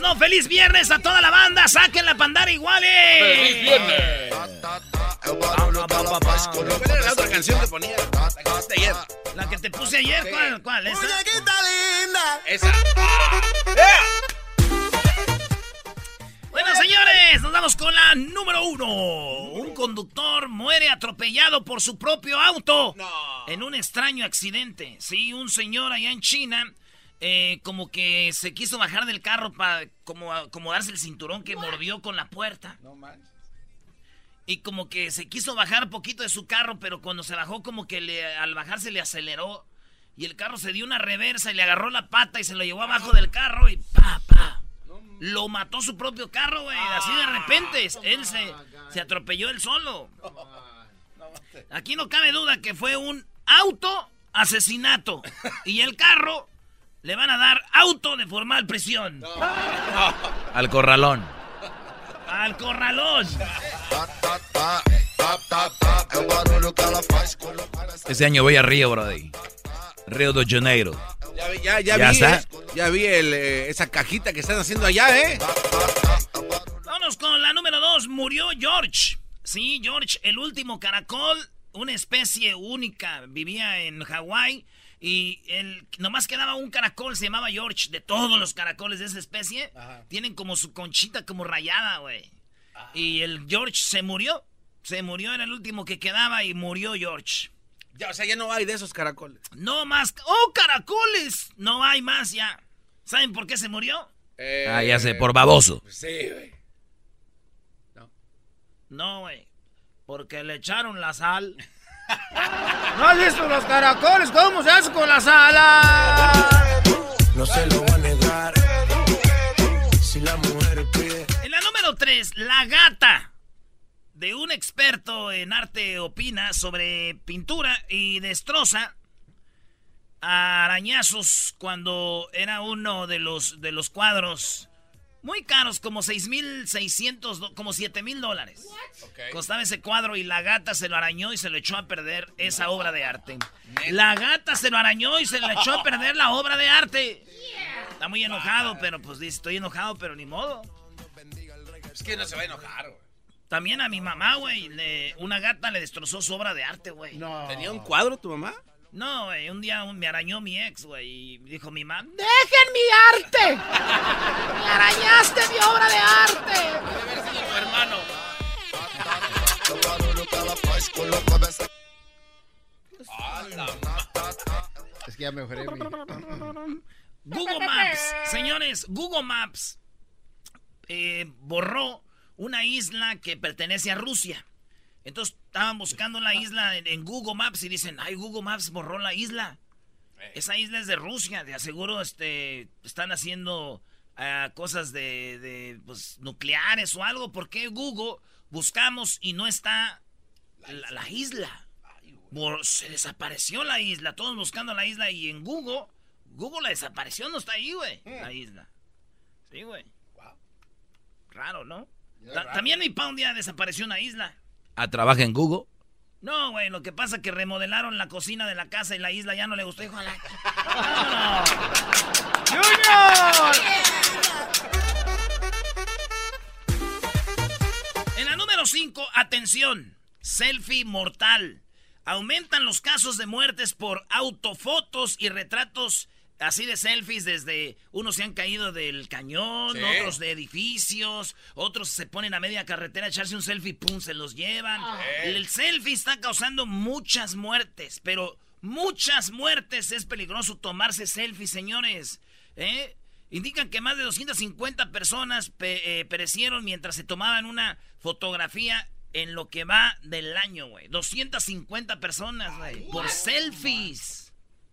Las 10 de Erasmo. ¡Feliz viernes a toda la banda! ¡Saquen la pandara iguales! ¡Feliz viernes! ¿Cuál era la otra canción que ponía? La que pusiste ayer. La que te puse ayer, ¿cuál? ¿Cuál? ¿Esa? Esa. Bueno, señores, nos vamos con la número uno. Un conductor muere atropellado por su propio auto en un extraño accidente. Sí, un señor allá en China, eh, como que se quiso bajar del carro para como acomodarse el cinturón que mordió con la puerta. No manches. Y como que se quiso bajar poquito de su carro, pero cuando se bajó, como que le, al bajarse le aceleró. Y el carro se dio una reversa y le agarró la pata y se lo llevó abajo del carro y pa, pa. Lo mató su propio carro, güey. Así de repente. Él se, se atropelló él solo. Aquí no cabe duda que fue un auto asesinato. Y el carro le van a dar auto de formal prisión. Al corralón. Al corralón. Este año voy a Río, Brody. Río de Janeiro. Ya, vi- ya, ya ¿Ya vi, está? eh, ya vi el, eh, esa cajita que están haciendo allá, ¿eh? Vámonos con la número dos. Murió George. Sí, George, el último caracol, una especie única. Vivía en Hawái y el, nomás quedaba un caracol, se llamaba George. De todos los caracoles de esa especie, tienen como su conchita como rayada, güey. Y el George se murió. Se murió, era el último que quedaba y murió George. Ya, o sea, ya no hay de esos caracoles. No más. ¡Oh, caracoles! No hay más ya. ¿Saben por qué se murió? Eh, Ah, ya sé, por baboso. Sí, güey. No, güey. Porque le echaron la sal. ¿No has visto los caracoles? ¿Cómo se hace con la sal? No se lo va a negar. Si la mujer pide. En la número 3, la gata de un experto en arte opina sobre pintura y destroza a arañazos cuando era uno de los, de los cuadros muy caros, como 6.600, do- como 7.000 dólares. Costaba ese cuadro y la gata se lo arañó y se lo echó a perder esa obra de arte. La gata se lo arañó y se le echó a perder la obra de arte. Está muy enojado, pero pues dice, estoy enojado, pero ni modo. Es que no se va a enojar, güey. También a mi mamá, güey, le- una gata le destrozó su obra de arte, güey. No, ¿Tenía un cuadro tu mamá? No, güey, un día me arañó mi ex, güey, y dijo mi mamá, ¡Dejen mi arte! ¡Me arañaste mi obra de arte! tu hermano. Es que ya mejoré. mi- Google Maps, señores, Google Maps eh, borró una isla que pertenece a Rusia. Entonces estaban buscando la isla en, en Google Maps y dicen, ay, Google Maps borró la isla. Esa isla es de Rusia, de aseguro este, están haciendo ah, cosas de, de, pues, nucleares o algo. ¿Por qué Google buscamos y no está la, la isla? Se desapareció la isla, todos buscando la isla y en Google, Google la desapareció, no está ahí, güey, la isla. Sí, güey. Raro, ¿no? Ta- También mi pa un día desapareció una isla. Ah, trabaja en Google. No, güey, lo que pasa es que remodelaron la cocina de la casa y la isla ya no le gustó. Dijo, "A. ¡Junior! En la número 5, atención, selfie mortal. Aumentan los casos de muertes por autofotos y retratos así de selfies desde unos se han caído del cañón, Sí. otros de edificios, otros se ponen a media carretera a echarse un selfie, pum, se los llevan. El selfie está causando muchas muertes, pero muchas muertes es peligroso tomarse selfies, señores. ¿Eh? Indican que más de 250 personas pe- eh, perecieron mientras se tomaban una fotografía en lo que va del año, güey. 250 personas, güey. Por selfies.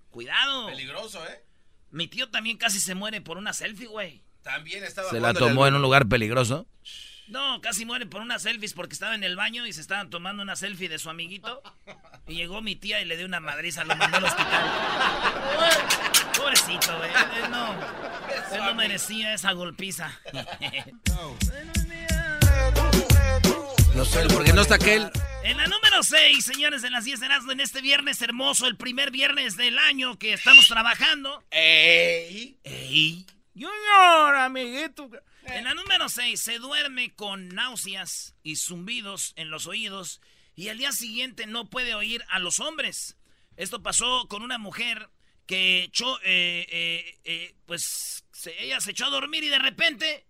Cuidado. Peligroso, ¿eh? Mi tío también casi se muere por una selfie, güey. También estaba Se la tomó en un lugar peligroso. No, casi muere por una selfie porque estaba en el baño y se estaban tomando una selfie de su amiguito. Y llegó mi tía y le dio una madriza, lo mandó al hospital. Pobrecito, güey. Él no, él no merecía esa golpiza. No sé, porque no está aquel. En la número 6, señores, de las 10 de Erasmo, en este viernes hermoso, el primer viernes del año que estamos trabajando. ¡Ey! ¡Ey! Junior, amiguito. En la número 6, se duerme con náuseas y zumbidos en los oídos y al día siguiente no puede oír a los hombres. Esto pasó con una mujer que echó, eh, eh, eh, pues, se- ella se echó a dormir y de repente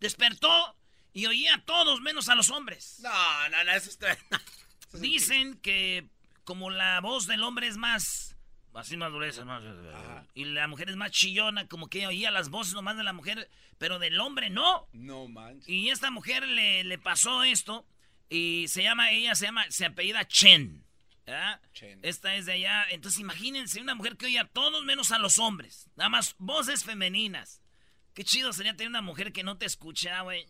despertó y oía a todos menos a los hombres. No, no, no, eso está. Dicen que como la voz del hombre es más... Así más gruesa, más... Y la mujer es más chillona, como que oía las voces nomás de la mujer, pero del hombre no. No manches. Y esta mujer le, le pasó esto y se llama, ella se llama, se apellida Chen. ¿verdad? Chen. Esta es de allá. Entonces imagínense una mujer que oye a todos menos a los hombres. Nada más voces femeninas. Qué chido sería tener una mujer que no te escucha, güey.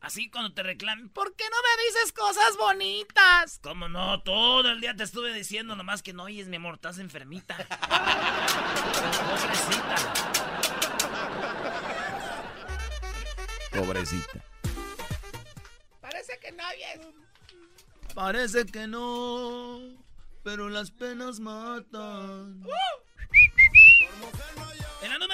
Así cuando te reclamen, ¿por qué no me dices cosas bonitas? ¿Cómo no? Todo el día te estuve diciendo nomás que no oyes, mi amor, estás enfermita. Pobrecita. Pobrecita. Parece que no oyes. Parece que no, pero las penas matan. La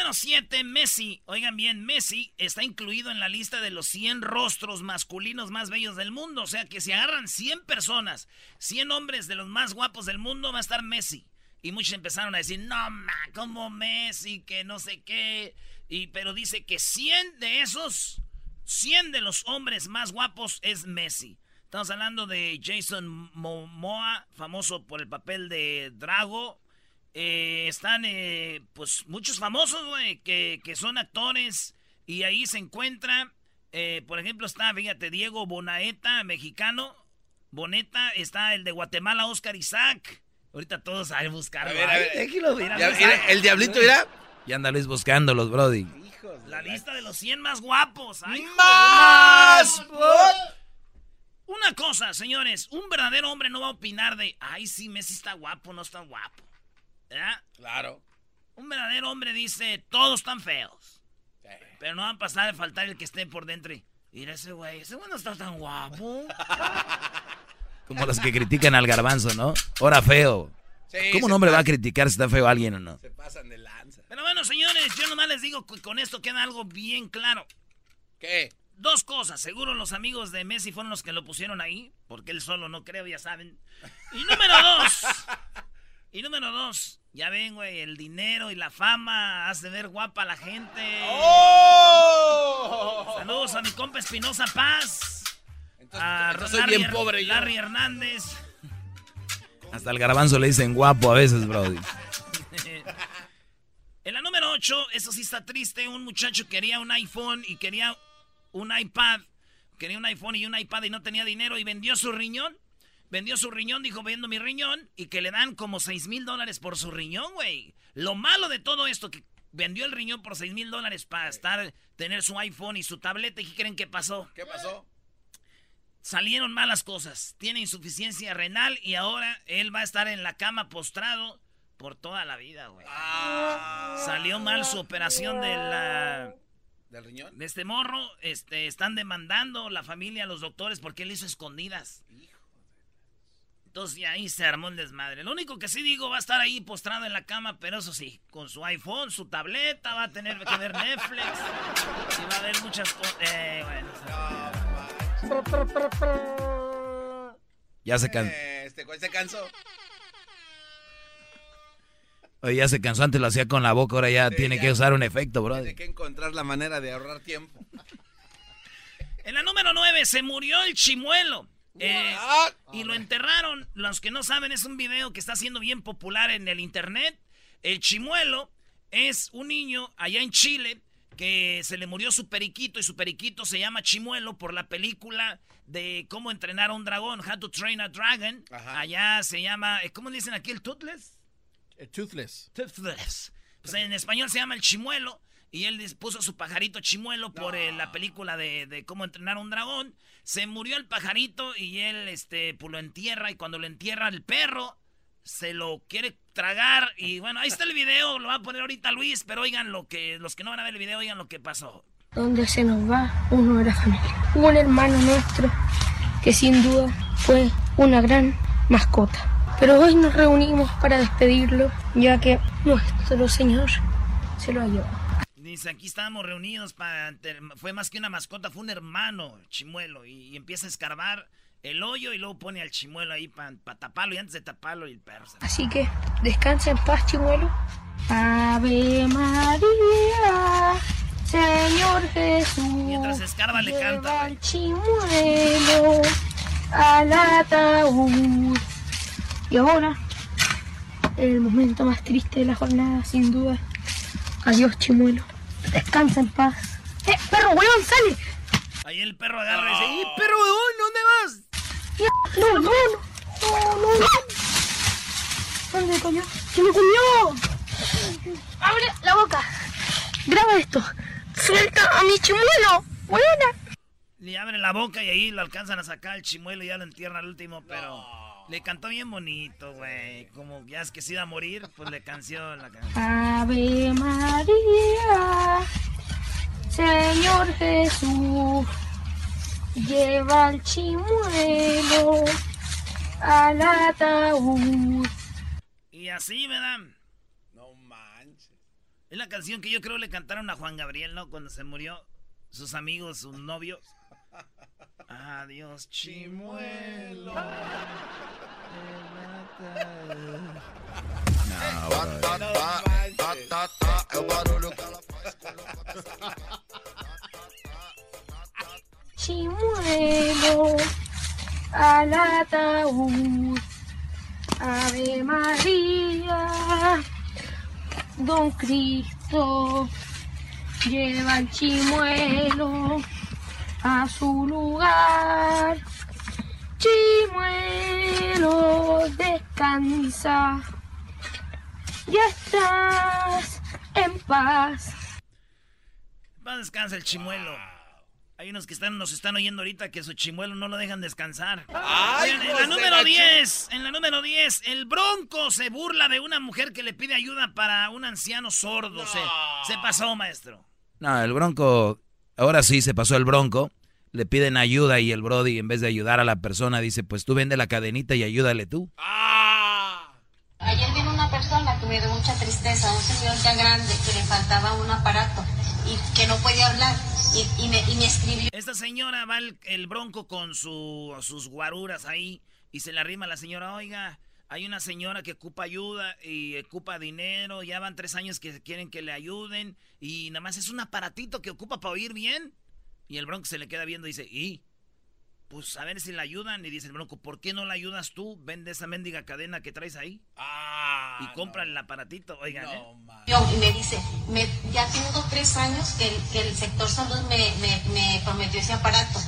número 7, Messi. Oigan bien, Messi está incluido en la lista de los 100 rostros masculinos más bellos del mundo. O sea que si agarran 100 personas, 100 hombres de los más guapos del mundo, va a estar Messi. Y muchos empezaron a decir, no, ma, como Messi, que no sé qué. Y, pero dice que 100 de esos, 100 de los hombres más guapos es Messi. Estamos hablando de Jason Momoa, famoso por el papel de Drago. Eh, están, eh, pues, muchos famosos, güey, que, que son actores. Y ahí se encuentra, eh, por ejemplo, está, fíjate, Diego Bonaeta, mexicano. Boneta, está el de Guatemala, Oscar Isaac. Ahorita todos a buscar. A ver, a ver. Mira, mira, el diablito irá. Y anda Luis buscándolos, Brody. La lista de los 100 más guapos. Ay, ¡Más! Una cosa, señores, un verdadero hombre no va a opinar de, ay, sí, Messi está guapo, no está guapo. ¿Verdad? Claro. Un verdadero hombre dice, todos están feos. Pero no va a pasar de faltar el que esté por dentro. y, Mira ese güey, ese güey no está tan guapo. Como los que critican al garbanzo, ¿no? Ahora feo. Sí, ¿Cómo un hombre va a criticar si está feo alguien o no? Se pasan de lanza. Pero bueno, señores, yo nomás les digo que con esto queda algo bien claro. ¿Qué? Dos cosas, seguro los amigos de Messi fueron los que lo pusieron ahí, porque él solo no creo, ya saben. Y número dos, y número dos, ya ven, güey, el dinero y la fama hace ver guapa a la gente. ¡Oh! Saludos a mi compa Espinosa Paz, Entonces, a entonces soy bien pobre yo. Larry Hernández. Hasta el garbanzo le dicen guapo a veces, Brody. En la número 8, eso sí está triste, un muchacho quería un iPhone y quería un iPad. Quería un iPhone y un iPad y no tenía dinero y vendió su riñón. Vendió su riñón, dijo, vendo mi riñón y que le dan como 6 mil dólares por su riñón, güey. Lo malo de todo esto, que vendió el riñón por 6 mil dólares para estar, tener su iPhone y su tableta. ¿Y qué creen que pasó? ¿Qué pasó? Salieron malas cosas. Tiene insuficiencia renal y ahora él va a estar en la cama postrado por toda la vida, güey. Salió mal su operación de la ¿Del riñón? de este morro, este, están demandando la familia, los doctores, porque él hizo escondidas. Entonces ya ahí se armó el desmadre. Lo único que sí digo, va a estar ahí postrado en la cama, pero eso sí, con su iPhone, su tableta, va a tener que ver Netflix. Y va a ver muchas cosas. Eh, bueno. Ya se cansó. Eh, Este güey se cansó. Oye, ya se cansó, antes lo hacía con la boca, ahora ya Sí, tiene ya. que usar un efecto, bro. Tiene que encontrar la manera de ahorrar tiempo. En la número 9 se murió el chimuelo. Eh, y lo enterraron. Los que no saben, es un video que está siendo bien popular en el internet. El chimuelo es un niño allá en Chile que se le murió su periquito y su periquito se llama Chimuelo por la película de cómo entrenar a un dragón, How to Train a Dragon. Allá se llama, eh, ¿cómo le dicen aquí el Toothless? toothless. Toothless. Pues en español se llama el chimuelo. Y él puso su pajarito chimuelo por eh, la película de, de cómo entrenar a un dragón. Se murió el pajarito y él este, pues, lo entierra. Y cuando lo entierra el perro, se lo quiere tragar. Y bueno, ahí está el video. Lo va a poner ahorita Luis. Pero oigan lo que, los que no van a ver el video, oigan lo que pasó. donde se nos va uno de la familia. Un hermano nuestro que sin duda fue una gran mascota. Pero hoy nos reunimos para despedirlo, ya que nuestro Señor se lo ha llevado. Dice, aquí estábamos reunidos para... Fue más que una mascota, fue un hermano, chimuelo. Y, y empieza a escarbar el hoyo y luego pone al chimuelo ahí para taparlo. Y antes de taparlo, el perro se Así que descansa en paz, chimuelo. Ave María, Señor Jesús. Mientras escarba le canta, al chimuelo al ataúd. Y ahora, el momento más triste de la jornada, sin duda. Adiós, chimuelo. Descansa en paz. ¡Eh, perro, weón, sale! Ahí el perro agarra y dice, ¡y perro, weón, ¿dónde vas? No, no, no, no, no. ¿Dónde coño? ¡Se me comió! ¡Abre la boca! Graba esto. ¡Suelta a mi chimuelo! ¡Buena! Le abre la boca y ahí lo alcanzan a sacar el chimuelo y ya lo entierran al último, pero le cantó bien bonito, güey. Como ya es que se iba a morir, pues le canció la canción. Ave María, Señor Jesús, lleva al chimuelo al ataúd. Y así, ¿verdad? No manches. Es la canción que yo creo le cantaron a Juan Gabriel, ¿no? Cuando se murió sus amigos, sus novios. Adiós, chimuelo. Chimuelo al ataúd. Ave María, Don Cristo, lleva al chimuelo a su lugar. Chimuelo, descansa, ya estás en paz. Va descansa el chimuelo. Hay unos que están, nos están oyendo ahorita que su chimuelo no lo dejan descansar. ¡Ay, Oigan, en la número la 10, en la número 10, el bronco se burla de una mujer que le pide ayuda para un anciano sordo. Se, se pasó, maestro. No, el bronco, ahora sí se pasó el bronco. Le piden ayuda y el Brody, en vez de ayudar a la persona, dice: Pues tú vende la cadenita y ayúdale tú. Ayer vino una persona que me dio mucha tristeza, un señor ya grande que le faltaba un aparato y que no podía hablar y, y me, y me escribió. Esta señora va el, el bronco con su, sus guaruras ahí y se le arrima a la señora, oiga, hay una señora que ocupa ayuda y ocupa dinero, ya van tres años que quieren que le ayuden y nada más es un aparatito que ocupa para oír bien. Y el bronco se le queda viendo y dice, y pues a ver si la ayudan. Y dice el bronco, ¿por qué no la ayudas tú? Vende esa mendiga cadena que traes ahí. y compra el aparatito, oigan, ¿eh? y me dice, me, ya tengo tres años que, el- que el sector salud me, me, me prometió ese aparato.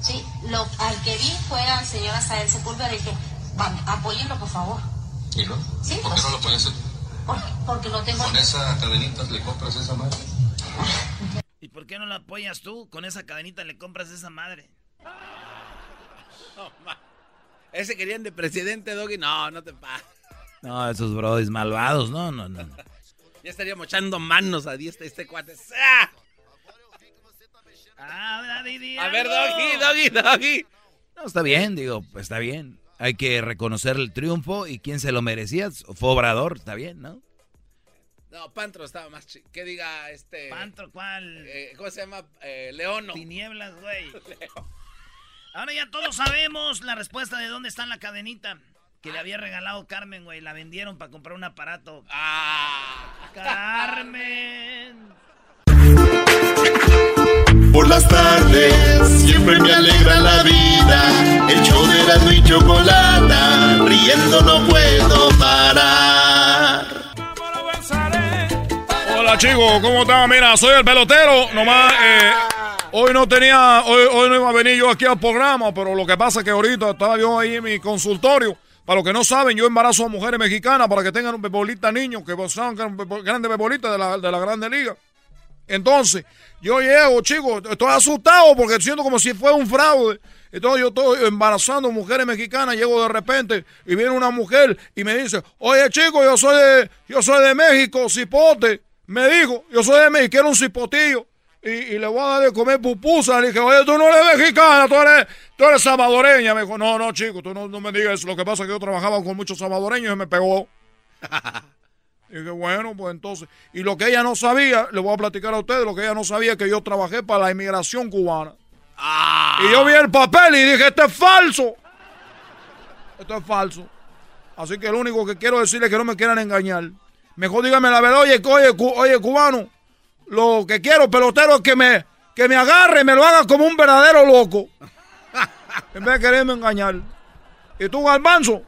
Sí, lo, al que vi fue al señor Asael Sepúlveda y dije, "Va, apóyenlo por favor. ¿Y no? Sí, ¿Por qué no lo puedes hacer? Porque, porque no tengo... Con esa cadenita le compras esa madre. ¿Y por qué no la apoyas tú? Con esa cadenita le compras esa madre. Ese querían de presidente, Doggy. No, no te pases. No, esos brodis malvados, no, no, no. Ya estaríamos echando manos a diestra este cuate. ¡Ah! Habla de A ver, doggy, doggy, doggy. No, está bien, digo, está bien. Hay que reconocer el triunfo y quién se lo merecía. Fue Obrador, está bien, ¿no? No, Pantro estaba más chido. Que diga este. ¿Pantro cuál? eh, ¿Cómo se llama? Eh, Leono. Tinieblas, güey. Ahora ya todos sabemos la respuesta de dónde está la cadenita que le había regalado Carmen, güey. La vendieron para comprar un aparato. Ah. Carmen. Por las tardes siempre me alegra la vida. El show de Erasmo y Chocolata, riendo no puedo parar. Hola chicos, ¿cómo están? Mira, soy el pelotero. Nomás, eh, hoy no tenía, hoy, hoy no iba a venir yo aquí al programa, pero lo que pasa es que ahorita estaba yo ahí en mi consultorio. Para los que no saben, yo embarazo a mujeres mexicanas para que tengan un bebolita niños, que son gran- grandes bebolitas de la, de la Grande Liga. Entonces, yo llego, chicos, estoy asustado porque siento como si fuera un fraude. Entonces yo estoy embarazando mujeres mexicanas, llego de repente y viene una mujer y me dice, oye chico, yo soy de, yo soy de México, cipote. Me dijo, yo soy de México, un cipotillo. Y, y le voy a dar de comer pupusa. Le dije, oye, tú no eres mexicana, tú eres, tú eres salvadoreña. Me dijo, no, no, chico, tú no, no me digas eso. Lo que pasa es que yo trabajaba con muchos salvadoreños y me pegó. Y dije, bueno, pues entonces. Y lo que ella no sabía, le voy a platicar a ustedes, lo que ella no sabía es que yo trabajé para la inmigración cubana. Y yo vi el papel y dije, esto es falso. Esto es falso. Así que lo único que quiero decirles es que no me quieran engañar. Mejor dígame la verdad, oye, oye, cu- oye, cubano. Lo que quiero, pelotero, es que me, que me agarre y me lo haga como un verdadero loco. En vez de quererme engañar. Y tú, Garbanzo,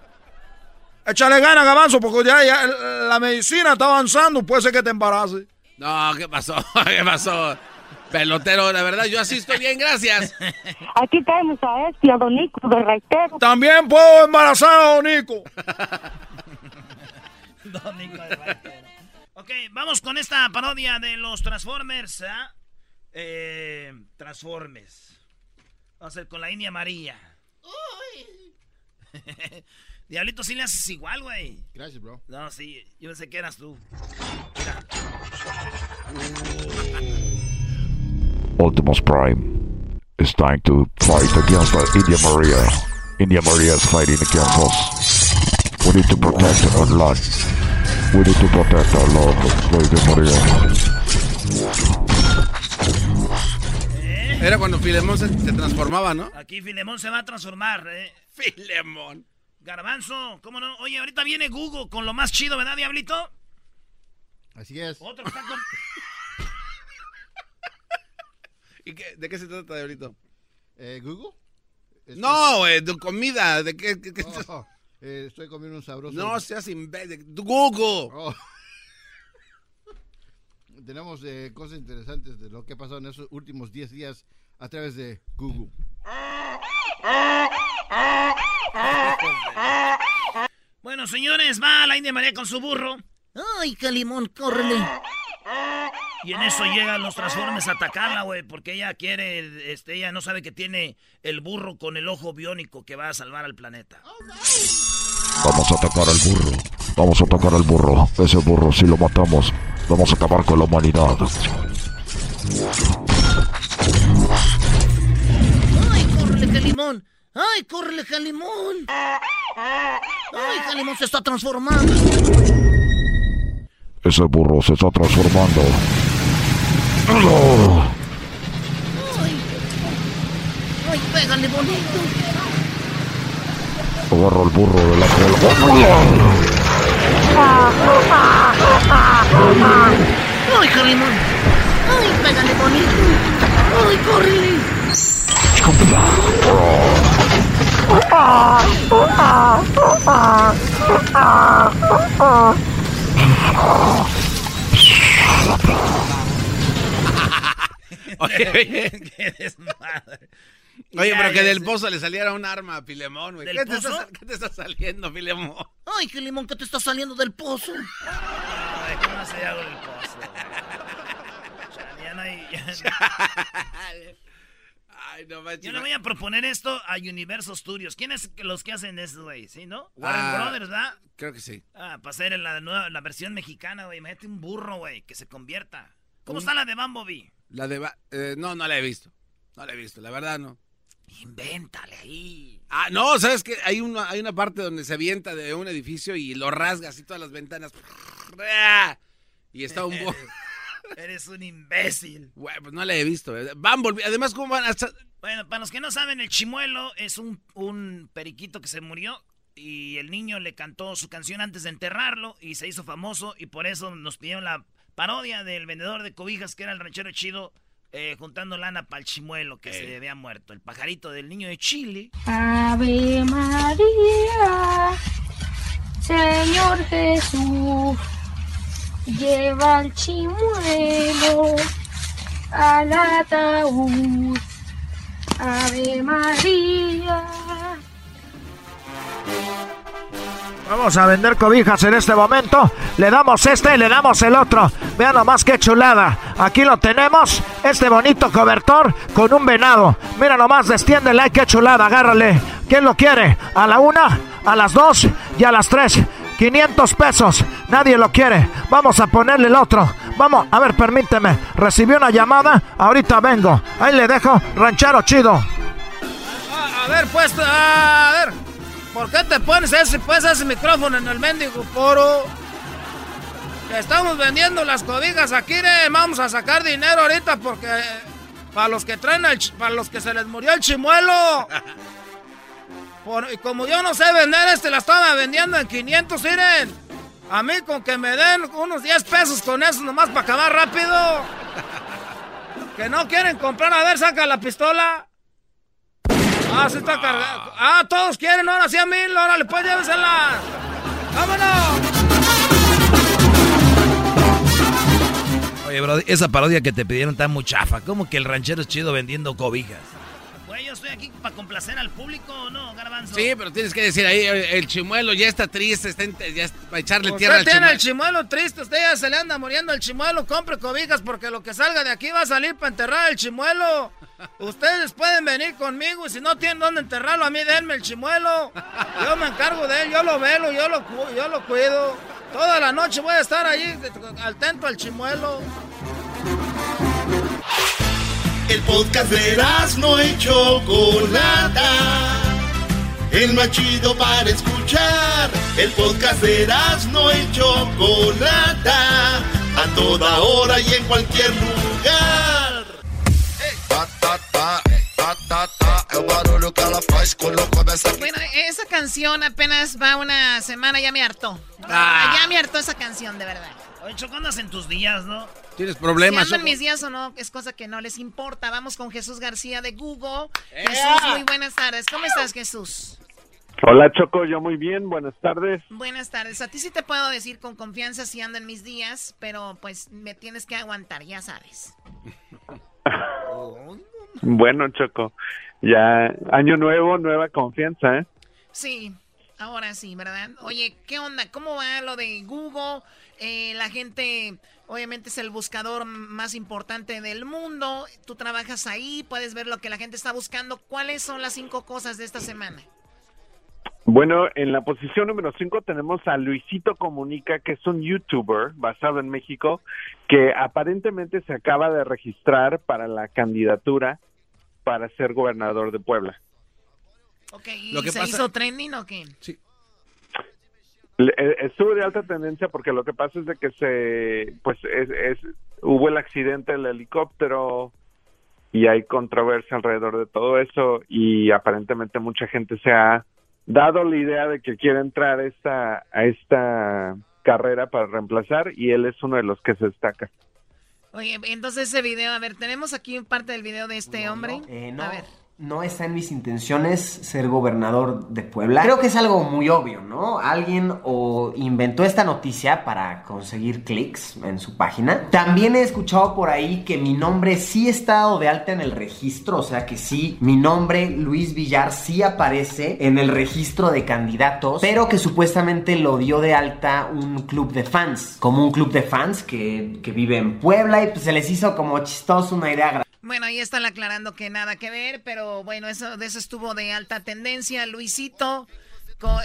échale ganas, Garbanzo, porque ya, ya la medicina está avanzando, puede ser que te embaraces. No, ¿qué pasó? ¿Qué pasó? Pelotero, la verdad, yo así estoy bien, gracias. Aquí tenemos a este, a Don Nico de Reitero. También puedo embarazar a Don Nico. Don Nico de. Ok, vamos con esta parodia de los Transformers. ¿ah? Eh, Transformers. Vamos a hacer con la India María. Diablito, sí le haces igual, güey. Gracias, bro. No, sí, yo pensé que eras tú. Optimus Prime is trying to fight against uh, India Maria. India Maria is fighting against us. We need to protect our land. We need to protect our India Maria. Era cuando Filemón se, se transformaba, ¿no? Aquí Filemón se va a transformar, ¿eh? Filemón. Garbanzo, ¿cómo no? Oye, ahorita viene Google con lo más chido, ¿verdad, Diablito? Así es. Otro está con... ¿Y qué- ¿De qué se trata, Diablito? Eh, ¿Google? No, güey, de comida. ¿De qué? qué- qué- Oh, eh, estoy comiendo un sabroso. No seas imbécil. Google. Oh. Tenemos eh, cosas interesantes de lo que ha pasado en esos últimos 10 días a través de Google. Bueno, señores, va la India María con su burro. Ay, Calimón, córrele. Y en eso llegan los Transformers a atacarla, güey, porque ella quiere, este, ella no sabe que tiene el burro con el ojo biónico que va a salvar al planeta. Vamos a atacar al burro. Vamos a atacar al burro. Ese burro, si lo matamos, vamos a acabar con la humanidad. ¡Ay, córrele, Calimón! ¡Ay, córrele, Calimón! ¡Ay, Calimón se está transformando! Ese burro se está transformando. ¡Ay, pégale bonito! Agarro al burro de la cola. ¡Ay, Calimón! ¡Ay, pégale bonito! ¡Ay, córrele! Oye, oye. ¡Qué desmadre! Oye, Ya, pero que del sé. pozo le saliera un arma a Filemón, güey. ¿Del ¿Qué, te pozo? está, ¿Qué te está saliendo, Filemón? ¡Ay, Calimón, que te está saliendo del pozo! Ay, ¿cómo hace algo del pozo? Chale, ya no hay... ya- Ay, no manches. Yo le voy a proponer esto a Universo Studios. ¿Quiénes los que hacen eso, güey? ¿Sí, no? Warren Ah, Brothers, ¿verdad? Creo que sí. Ah, para hacer la, nueva, la versión mexicana, güey. Mete un burro, güey, que se convierta. ¿Cómo Un- está la de Bumblebee? La de... Ba- eh, no, no la he visto. No la he visto, la verdad no. Invéntale ahí. Ah, no, ¿sabes qué? Hay una, hay una parte donde se avienta de un edificio y lo rasga así todas las ventanas. Y está un... bo- Eres un imbécil. Güey, pues no la he visto. Bumblebee, además, ¿cómo van a estar? Bueno, para los que no saben, el chimuelo es un, un periquito que se murió y el niño le cantó su canción antes de enterrarlo y se hizo famoso y por eso nos pidieron la parodia del vendedor de cobijas que era el ranchero chido eh, juntando lana para el chimuelo que se había muerto. El pajarito del niño de Chile. Ave María, Señor Jesús, lleva al chimuelo al ataúd. Ave María. Vamos a vender cobijas en este momento. Le damos este y le damos el otro. Vean nomás qué chulada. Aquí lo tenemos. Este bonito cobertor con un venado. Mira nomás, destiéndele. Qué chulada. Agárrale. ¿Quién lo quiere? ¿A la una? ¿A las dos? Y a las tres. 500 pesos. Nadie lo quiere. Vamos a ponerle el otro. Vamos, a ver, permíteme. Recibí una llamada. Ahorita vengo. Ahí le dejo. Ranchero chido. A, a ver, pues, a ver. ¿Por qué te pones ese, pues, ese micrófono en el mendigo poro? Estamos vendiendo las cobijas aquí, ¿eh? Vamos a sacar dinero ahorita porque... Para los que traen el... Para los que se les murió el chimuelo. Por- y como yo no sé vender este, la estaba vendiendo en 500, miren. A mí con que me den unos 10 pesos con eso nomás para acabar rápido. Que no quieren comprar, a ver, saca la pistola. Ah, se está cargando. Ah, todos quieren, ahora sí a mil, órale, pues llévensela. ¡Vámonos! Oye, bro, esa parodia que te pidieron está muy chafa. ¿Cómo que el ranchero es chido vendiendo cobijas? Yo estoy aquí para complacer al público, ¿o ¿no, Garbanzo? Sí, pero tienes que decir ahí, el, el chimuelo ya está triste, está ya está, para echarle Usted tierra al tiene chimuelo. el chimuelo triste, usted ya se le anda muriendo el chimuelo, compre cobijas porque lo que salga de aquí va a salir para enterrar el chimuelo. Ustedes pueden venir conmigo y si no tienen dónde enterrarlo, a mí denme el chimuelo. Yo me encargo de él, yo lo velo, yo lo, yo lo cuido. Toda la noche voy a estar allí atento al chimuelo. El podcast de no y Chocolata. El más chido para escuchar. El podcast de no y Chocolata. A toda hora y en cualquier lugar. Bueno, esa canción apenas va una semana, ya me hartó. Ah. Ya me hartó esa canción, de verdad. Oye, Choco, andas en tus días, ¿no? ¿Tienes Si problemas? andan Choco? mis días o no, es cosa que no les importa. Vamos con Jesús García de Google. ¡Ea! Jesús, muy buenas tardes. ¿Cómo estás, Jesús? Hola Choco, yo muy bien, buenas tardes. Buenas tardes. A ti sí te puedo decir con confianza si ando en mis días, pero pues me tienes que aguantar, ya sabes. Bueno Choco, ya año nuevo, nueva confianza, ¿eh? Sí, ahora sí, ¿verdad? Oye, ¿qué onda? ¿Cómo va lo de Google? Eh, la gente, obviamente, es el buscador más importante del mundo. Tú trabajas ahí, puedes ver lo que la gente está buscando. ¿Cuáles son las cinco cosas de esta semana? Bueno, en la posición número 5 tenemos a Luisito Comunica, que es un youtuber basado en México, que aparentemente se acaba de registrar para la candidatura para ser gobernador de Puebla. Ok, ¿y Lo que se pasa- hizo trending o qué? Sí. Le- eh, Estuvo de alta tendencia porque lo que pasa es de que se, pues, es, es- hubo el accidente del helicóptero y hay controversia alrededor de todo eso y aparentemente mucha gente se ha dado la idea de que quiere entrar a esta, a esta carrera para reemplazar y él es uno de los que se destaca. Oye, entonces ese video, a ver, tenemos aquí parte del video de este hombre. Eh, no, A ver. No está en mis intenciones ser gobernador de Puebla. Creo que es algo muy obvio, ¿no? Alguien o inventó esta noticia para conseguir clics en su página. También he escuchado por ahí que mi nombre sí está dado de alta en el registro, o sea que sí, mi nombre, Luis Villar, sí aparece en el registro de candidatos, pero que supuestamente lo dio de alta un club de fans, como un club de fans que, que vive en Puebla y pues se les hizo como chistoso una idea gra- Bueno, ahí están aclarando que nada que ver, pero bueno, eso de eso estuvo de alta tendencia. Luisito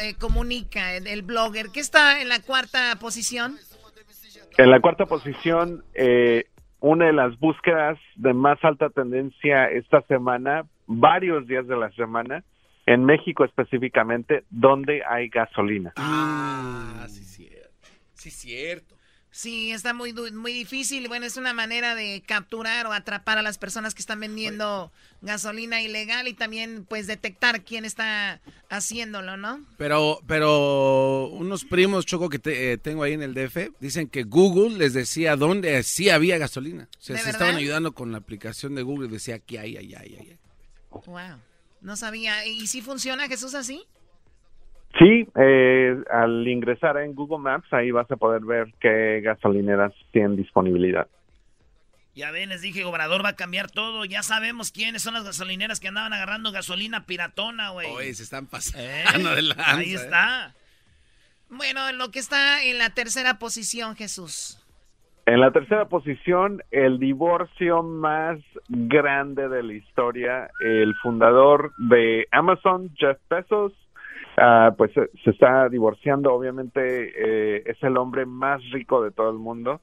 eh, comunica, el, blogger, que está en la cuarta posición. En la cuarta posición, eh, una de las búsquedas de más alta tendencia esta semana, varios días de la semana, en México específicamente, donde hay gasolina. Ah, sí, cierto. Sí, cierto. Sí, está muy, muy difícil. Bueno, es una manera de capturar o atrapar a las personas que están vendiendo gasolina ilegal y también pues detectar quién está haciéndolo, ¿no? Pero, pero unos primos, Choco, que eh, tengo ahí en el DF, dicen que Google les decía dónde sí había gasolina. O sea, se estaban ayudando con la aplicación de Google y decía aquí hay, hay, hay, hay. Wow, no sabía. ¿Y si funciona Jesús así? Sí, eh, al ingresar en Google Maps, ahí vas a poder ver qué gasolineras tienen disponibilidad. Ya ven, les dije, Obrador va a cambiar todo. Ya sabemos quiénes son las gasolineras que andaban agarrando gasolina piratona, güey. Oye, se están pasando ¿Eh? Ahí ¿eh? está. Bueno, lo que está en la tercera posición, Jesús. En la tercera posición, el divorcio más grande de la historia. El fundador de Amazon, Jeff Bezos, Ah, pues se, está divorciando, obviamente eh, es el hombre más rico de todo el mundo.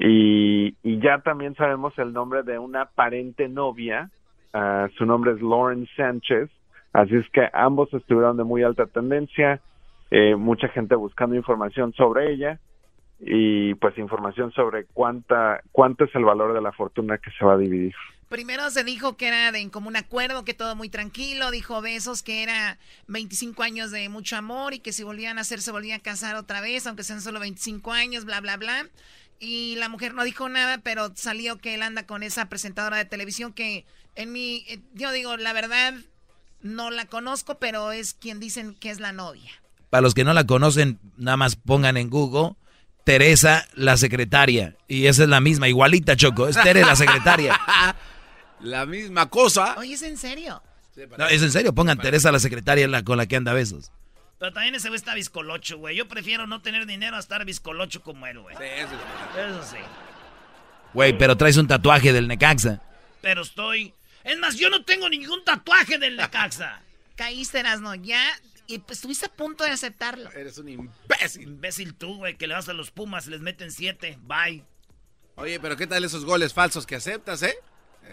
Y, ya también sabemos el nombre de una aparente novia, ah, su nombre es Lauren Sánchez, así es que ambos estuvieron de muy alta tendencia, eh, mucha gente buscando información sobre ella y pues información sobre cuánta cuánto es el valor de la fortuna que se va a dividir. Primero se dijo que era de en común acuerdo, que todo muy tranquilo. Dijo Besos que era 25 años de mucho amor y que si volvían a hacer se volvían a casar otra vez, aunque sean solo 25 años, bla, bla, bla. Y la mujer no dijo nada, pero salió que él anda con esa presentadora de televisión que en mi, eh, yo digo, la verdad, no la conozco, pero es quien dicen que es la novia. Para los que no la conocen, nada más pongan en Google Teresa la secretaria. Y esa es la misma, igualita Choco, es Teresa la secretaria. La misma cosa. Oye, ¿es en serio? No, es en serio, pongan Teresa la secretaria la, con la que anda besos. Pero también ese güey está viscolocho, güey. Yo prefiero no tener dinero a estar viscolocho como él, güey. Sí, eso, eso sí. Güey, pero traes un tatuaje del Necaxa. Pero estoy... Es más, yo no tengo ningún tatuaje del Necaxa. Caíste, no ya... Y pues estuviste a punto de aceptarlo. Eres un imbécil. Imbécil tú, güey, que le vas a los Pumas y les meten siete. Bye. Oye, pero ¿qué tal esos goles falsos que aceptas, eh?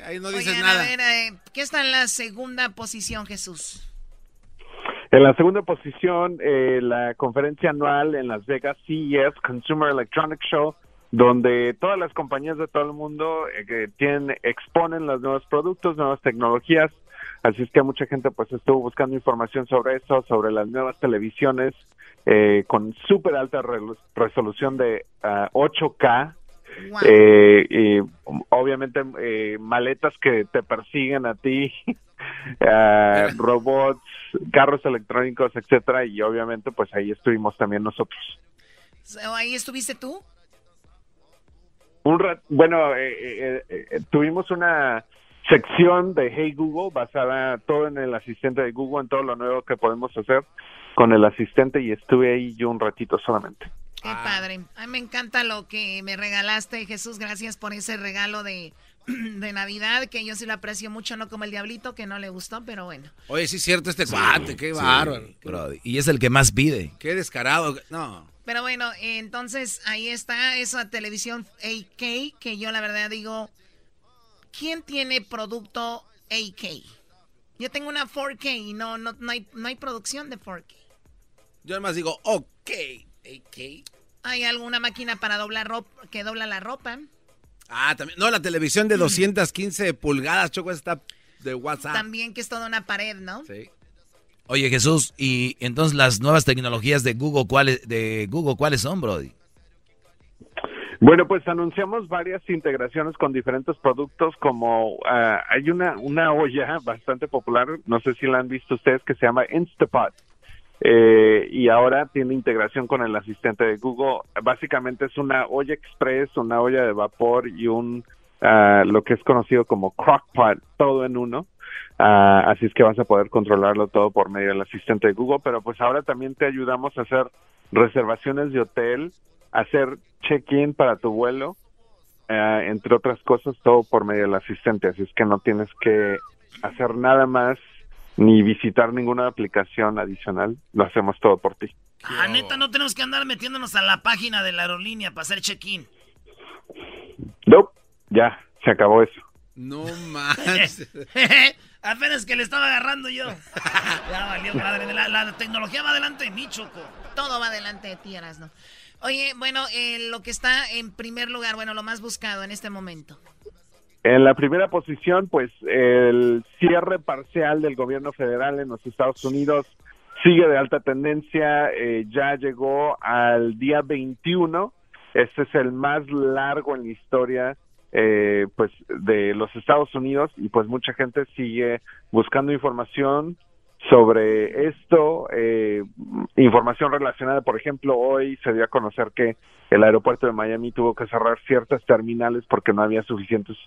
Ahí no dices nada. A ver, eh, ¿qué está en la segunda posición, Jesús? En la segunda posición, eh, la conferencia anual en Las Vegas, CES, Consumer Electronic Show, donde todas las compañías de todo el mundo eh, que tienen, exponen los nuevos productos, nuevas tecnologías. Así es que mucha gente pues estuvo buscando información sobre eso, sobre las nuevas televisiones con súper alta resolución de 8K, eh, y obviamente eh, maletas que te persiguen a ti, eh, robots, carros electrónicos, etcétera, y obviamente pues ahí estuvimos también nosotros. ¿Ahí estuviste tú? Un bueno, eh, tuvimos una sección de Hey Google basada todo en el asistente de Google, en todo lo nuevo que podemos hacer con el asistente y estuve ahí yo un ratito solamente. Qué ah. padre. A mí me encanta lo que me regalaste, Jesús. Gracias por ese regalo de, de Navidad, que yo sí lo aprecio mucho, no como el diablito, que no le gustó, pero bueno. Oye, sí es cierto este cuate, qué bárbaro. y es el que más pide. Qué descarado. No. Pero bueno, entonces ahí está esa televisión 8K, que yo la verdad digo, ¿quién tiene producto 8K? Yo tengo una 4K y no, no, no, hay, no hay producción de 4K. Yo además digo, ok. ¿Hay alguna máquina para doblar ropa que dobla la ropa? Ah, también. No, la televisión de 215 pulgadas, Choco, está de WhatsApp. También que es toda una pared, ¿no? Sí. Oye, Jesús, y entonces las nuevas tecnologías de Google, ¿cuáles, de Google, ¿cuáles son, Brody? Bueno, pues anunciamos varias integraciones con diferentes productos, como ah, hay una, una olla bastante popular, no sé si la han visto ustedes, que se llama Instapot. Eh, y ahora tiene integración con el asistente de Google. Básicamente es una olla express, una olla de vapor y un ah, lo que es conocido como crockpot, todo en uno. Ah, así es que vas a poder controlarlo todo por medio del asistente de Google, pero pues ahora también te ayudamos a hacer reservaciones de hotel, hacer check-in para tu vuelo, eh, entre otras cosas, todo por medio del asistente, así es que no tienes que hacer nada más ni visitar ninguna aplicación adicional, lo hacemos todo por ti. Ah, neta, no tenemos que andar metiéndonos a la página de la aerolínea para hacer check-in. No, ya, se acabó eso. No más. Apenas que le estaba agarrando yo. ya valió madre. La, la tecnología va adelante de mí, Choco. Todo va adelante de ti, ¿no? Oye, bueno, eh, lo que está en primer lugar, bueno, lo más buscado en este momento. En la primera posición, pues el cierre parcial del gobierno federal en los Estados Unidos sigue de alta tendencia, eh, ya llegó al día 21, este es el más largo en la historia eh, pues de los Estados Unidos y pues mucha gente sigue buscando información sobre esto, eh, información relacionada, por ejemplo, hoy se dio a conocer que el aeropuerto de Miami tuvo que cerrar ciertas terminales porque no había suficientes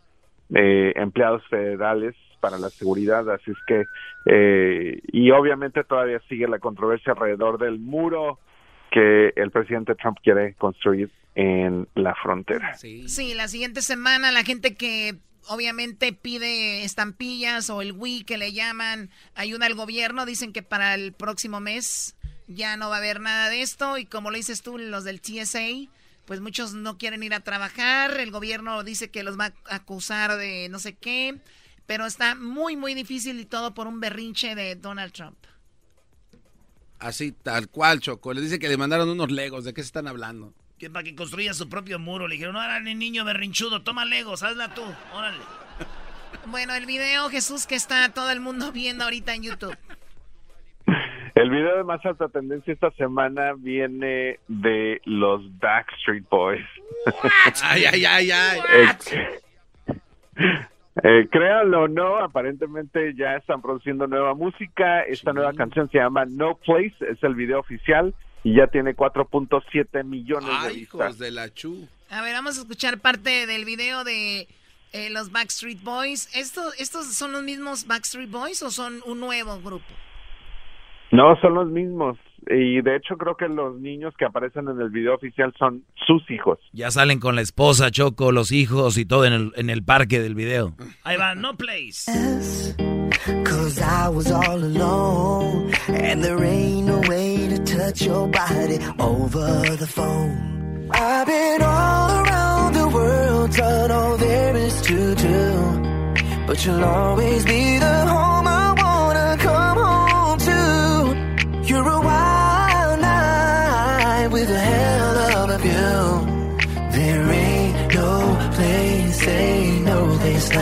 eh, empleados federales para la seguridad, así es que, eh, y obviamente todavía sigue la controversia alrededor del muro que el presidente Trump quiere construir en la frontera. Sí. la siguiente semana la gente que obviamente pide estampillas o el Wii que le llaman ayuda al gobierno, dicen que para el próximo mes ya no va a haber nada de esto y como lo dices tú, los del TSA, pues muchos no quieren ir a trabajar, el gobierno dice que los va a acusar de no sé qué, pero está muy muy difícil y todo por un berrinche de Donald Trump. Así, tal cual, Choco. Le dice que le mandaron unos legos. ¿De qué se están hablando? Que para que construya su propio muro. Le dijeron, no, órale, niño berrinchudo, toma legos, hazla tú, órale. Bueno, el video, Jesús, que está todo el mundo viendo ahorita en YouTube. El video de más alta tendencia esta semana viene de los Backstreet Boys. ay, ay, ay, ay. Eh, créanlo o no, aparentemente ya están produciendo nueva música. Esta nueva canción se llama No Place, es el video oficial y ya tiene 4.7 millones de vistas. de la chu. A ver, vamos a escuchar parte del video de eh, los Backstreet Boys. ¿Estos, ¿Estos son los mismos Backstreet Boys o son un nuevo grupo? No, son los mismos. Y de hecho creo que los niños que aparecen en el video oficial son sus hijos. Ya salen con la esposa, Choco, los hijos y todo en el, en el parque del video. Ahí va, no place. Cause I was all alone And there ain't no way to touch your body over the phone I've been all around the world, done all there is to do But you'll always be the home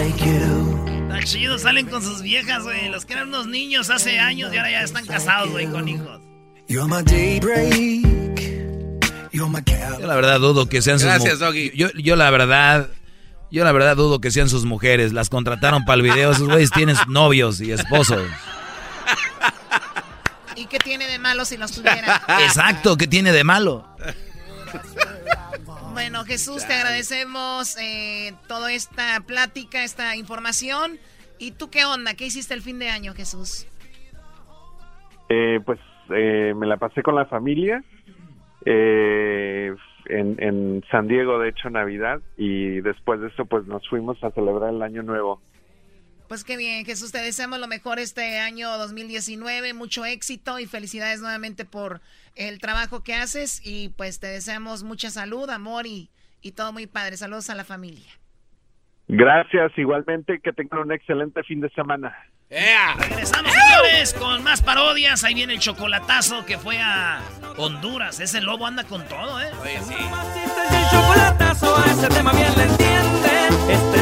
like you Está chido, salen con sus viejas, güey. Los que eran unos niños hace años y ahora ya están casados, güey, con hijos. Yo la verdad dudo que sean sus Gracias, Doggy. Yo, yo la verdad, yo la verdad dudo que sean sus mujeres. Las contrataron para el video. Esos güeyes tienen novios y esposos. ¿Y qué tiene de malo si los tuviera? Exacto, ¿qué tiene de malo? Bueno, Jesús, te agradecemos eh, toda esta plática, esta información. ¿Y tú qué onda? ¿Qué hiciste el fin de año, Jesús? Eh, pues eh, me la pasé con la familia eh, en, en San Diego, de hecho, Navidad. Y después de eso, pues nos fuimos a celebrar el Año Nuevo. Pues qué bien, Jesús, te deseamos lo mejor este año 2019, mucho éxito y felicidades nuevamente por el trabajo que haces y pues te deseamos mucha salud, amor y, y todo muy padre. Saludos a la familia. Gracias, igualmente, que tengan un excelente fin de semana. Regresamos, señores, con más parodias. Ahí viene el chocolatazo que fue a Honduras. Ese lobo anda con todo, ¿eh? Oye, sí. El chocolatazo a ese tema bien le entienden. Este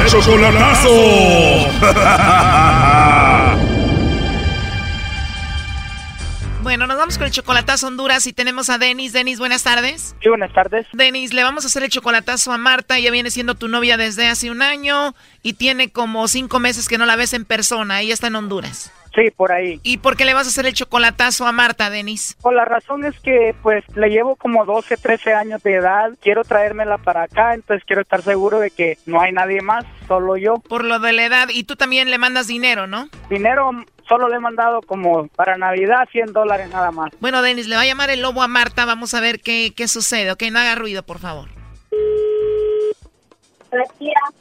El chocolatazo. Bueno, nos vamos con el chocolatazo Honduras y tenemos a Denis. Denis, buenas tardes. Sí, buenas tardes. Denis, le vamos a hacer el chocolatazo a Marta. Ella viene siendo tu novia desde hace un año y tiene como cinco meses que no la ves en persona. Ella está en Honduras. Sí, por ahí. ¿Y por qué le vas a hacer el chocolatazo a Marta, Denis? Por la razón es que, pues, le llevo como 12, 13 años de edad. Quiero traérmela para acá, entonces quiero estar seguro de que no hay nadie más, solo yo. Por lo de la edad. Y tú también le mandas dinero, ¿no? Dinero solo le he mandado como para Navidad 100 dólares nada más. Bueno, Denis, le va a llamar el lobo a Marta. Vamos a ver qué, qué sucede. Ok, no haga ruido, por favor.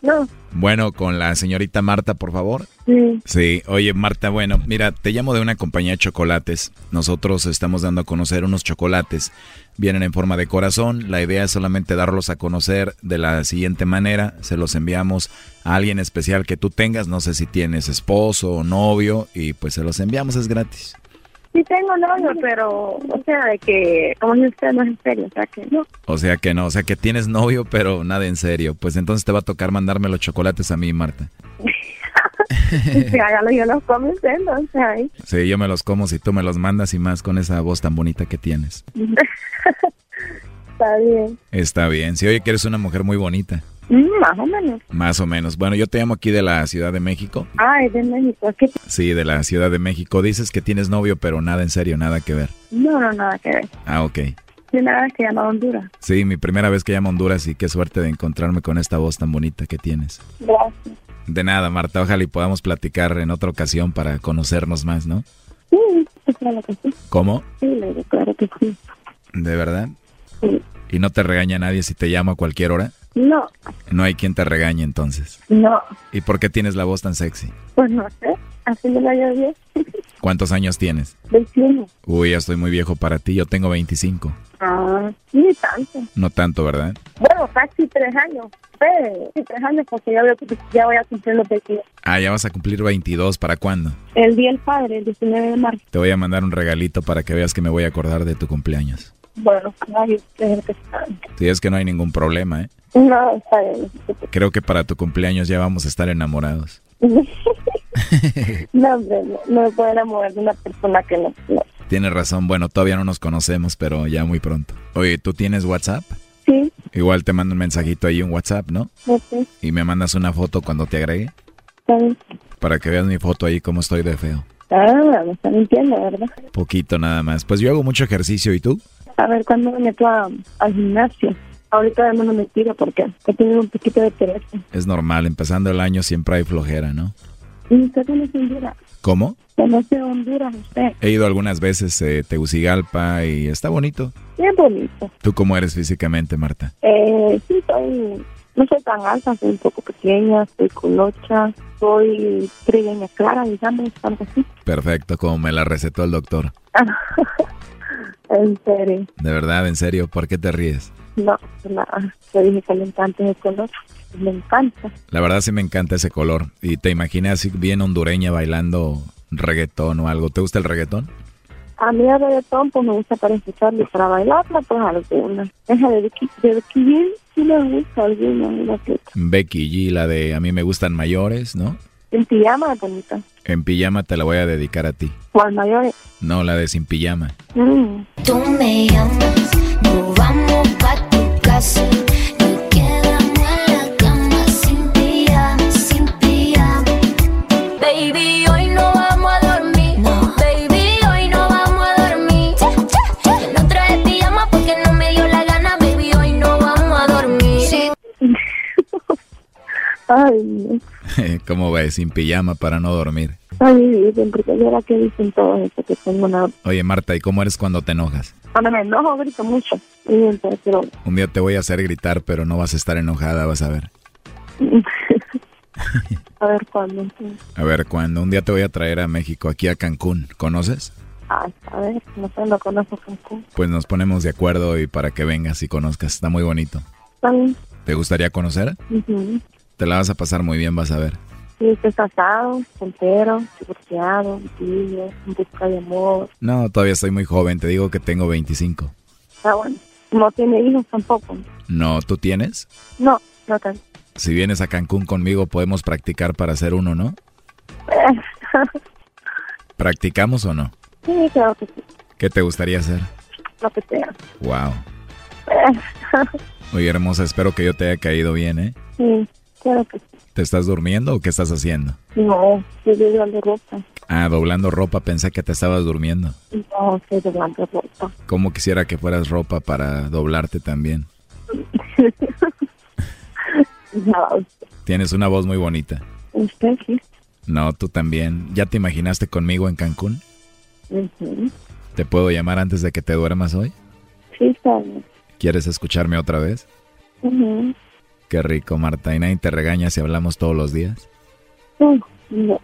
No. Bueno, con la señorita Marta, por favor. Sí. Sí, oye Marta, bueno, mira, te llamo de una compañía de chocolates. Nosotros estamos dando a conocer unos chocolates. Vienen en forma de corazón. La idea es solamente darlos a conocer de la siguiente manera. Se los enviamos a alguien especial que tú tengas. No sé si tienes esposo o novio. Y pues se los enviamos, es gratis. Sí tengo novio, pero, o sea, de que, como dice usted, no es en serio, o sea que no. O sea que no, o sea que tienes novio, pero nada en serio. Pues entonces te va a tocar mandarme los chocolates a mí, Marta. Sí, hágalo, yo los como usted, ¿no? o sea. Sí, yo me los como si tú me los mandas y más con esa voz tan bonita que tienes. Está bien. Está bien. Si oye que eres una mujer muy bonita. Mm, más o menos. Más o menos. Bueno, yo te llamo aquí de la Ciudad de México. Ay, de México, ¿qué? Sí, de la Ciudad de México. Dices que tienes novio, pero nada en serio, nada que ver. No, no, nada que ver. Ah, ok. Primera vez que llamo a Honduras. Sí, mi primera vez que llamo a Honduras y qué suerte de encontrarme con esta voz tan bonita que tienes. Gracias. De nada, Marta. Ojalá y podamos platicar en otra ocasión para conocernos más, ¿no? Sí, claro que sí. ¿Cómo? Sí, claro que sí. ¿De verdad? Sí. ¿Y no te regaña nadie si te llamo a cualquier hora? No, No hay quien te regañe entonces. no, ¿Y por qué tienes la voz tan sexy? pues no sé. Así me la llevo. ¿Cuántos años tienes? 21. Uy, ya estoy muy viejo para ti. Yo tengo 25. Ah, ni tanto. No tanto, ¿verdad? Bueno, casi tres años. Sí, sí, tres años porque ya voy, a, ya voy a cumplir los 22. Ah, ya vas a cumplir 22. ¿Para cuándo? El Día del Padre, el 19 de marzo. Te voy a mandar un regalito para que veas que me voy a acordar de tu cumpleaños. Bueno, ay, es que. Si es que no hay ningún problema, ¿eh? No, está bien. Creo que para tu cumpleaños ya vamos a estar enamorados. no, hombre, no, no me puedo enamorar de una persona que no. no. Tienes razón. Bueno, todavía no nos conocemos, pero ya muy pronto. Oye, ¿tú tienes WhatsApp? Sí, Igual te mando un mensajito ahí, un WhatsApp, ¿no? sé, Y me mandas una foto cuando te agregue. bien. Para que veas mi foto ahí, cómo estoy de feo. Ah, me está mintiendo, ¿verdad? Poquito nada más. Pues yo hago mucho ejercicio, ¿y tú? A ver, ¿cuándo me meto a- al gimnasio? Ahorita no me tiro porque he tenido un poquito de pereza. Es normal, empezando el año siempre hay flojera, ¿no? ¿Y usted conoce Honduras? ¿Cómo? ¿Conoce Honduras usted? He ido algunas veces a Tegucigalpa y está bonito. Bien bonito. ¿Tú cómo eres físicamente, Marta? Eh, sí, soy, no soy tan alta, soy un poco pequeña, soy colocha, soy trigueña clara, digamos, algo así. Perfecto, como me la recetó el doctor. en serio, De verdad, en serio, ¿por qué te ríes? No, nada, te dije que le encanta ese color, me encanta. La verdad sí me encanta ese color. Y te imaginé así bien hondureña bailando reggaetón o algo. ¿Te gusta el reggaetón? A mí el reggaetón pues me gusta para escucharlo y para bailarla pues alguna. Esa de Becky, de Becky G sí me gusta alguna. Becky G, la de A mí me gustan mayores, ¿no? En pijama es bonita, En pijama te la voy a dedicar a ti. al mayor. No, la de sin pijama. Mm. Tú me llamas, nos vamos pa' tu casa. Ay. ¿Cómo ves? Sin pijama para no dormir. ay, siempre que era que dicen todo eso, que tengo una... Oye, Marta, ¿y cómo eres cuando te enojas? Cuando me enojo grito mucho. Pero... Un día te voy a hacer gritar, pero no vas a estar enojada, vas a ver. a ver cuándo. A ver, cuando un día te voy a traer a México, aquí a Cancún, ¿conoces? Ay, a ver, no sé, no conozco Cancún. Pues nos ponemos de acuerdo y para que vengas y conozcas, está muy bonito. Está bien. ¿Te gustaría conocer? Ujú. Te la vas a pasar muy bien, vas a ver. Sí, estoy casado, soltero, divorciado, niño, en busca de amor. No, todavía estoy muy joven, te digo que tengo 25. Está bueno. No tiene hijos tampoco. No, ¿tú tienes? No, no tanto. Si vienes a Cancún conmigo podemos practicar para hacer uno, ¿no? ¿Practicamos o no? sí, claro que sí. ¿Qué te gustaría hacer? Lo que sea. Wow. Oye, hermosa, espero que yo te haya caído bien, ¿eh? sí, claro que sí. ¿Te estás durmiendo o qué estás haciendo? No, estoy doblando ropa. Ah, doblando ropa, pensé que te estabas durmiendo. No, estoy doblando ropa. ¿Cómo quisiera que fueras ropa para doblarte también? No, Tienes una voz muy bonita. usted sí. No, tú también. ¿Ya te imaginaste conmigo en Cancún? Ujú. ¿Te puedo llamar antes de que te duermas hoy? Sí, está bien. ¿Quieres escucharme otra vez? Ujú. Qué rico, Marta. ¿Y nadie te regaña si hablamos todos los días? No, no.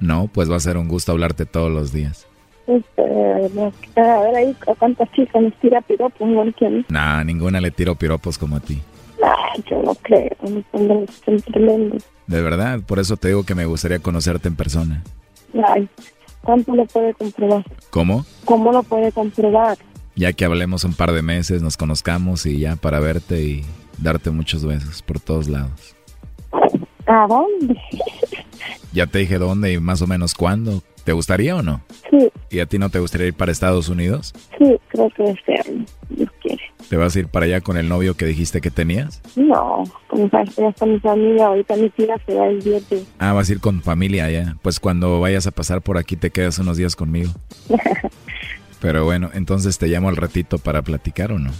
No, pues va a ser un gusto hablarte todos los días. Este, no, a ver ahí a cuántas chicas les tira piropos, a mí. Nah, ninguna le tiro piropos como a ti. Ay, yo no creo, no son tremendos. De verdad, por eso te digo que me gustaría conocerte en persona. Ay, ¿cuánto lo puede comprobar? ¿Cómo? ¿Cómo lo puede comprobar? Ya que hablemos un par de meses, nos conozcamos y ya para verte y darte muchos besos por todos lados. ¿A dónde? Ya te dije dónde y más o menos cuándo. ¿Te gustaría o no? Sí, ¿Y a ti no te gustaría ir para Estados Unidos? sí, creo que desearlo. Dios quiere. ¿Te vas a ir para allá con el novio que dijiste que tenías? No, como sabes, ya está mi familia, ahorita mi tía se va el día de... Ah, vas a ir con familia allá. Pues cuando vayas a pasar por aquí te quedas unos días conmigo. Pero bueno, entonces te llamo al ratito para platicar o no.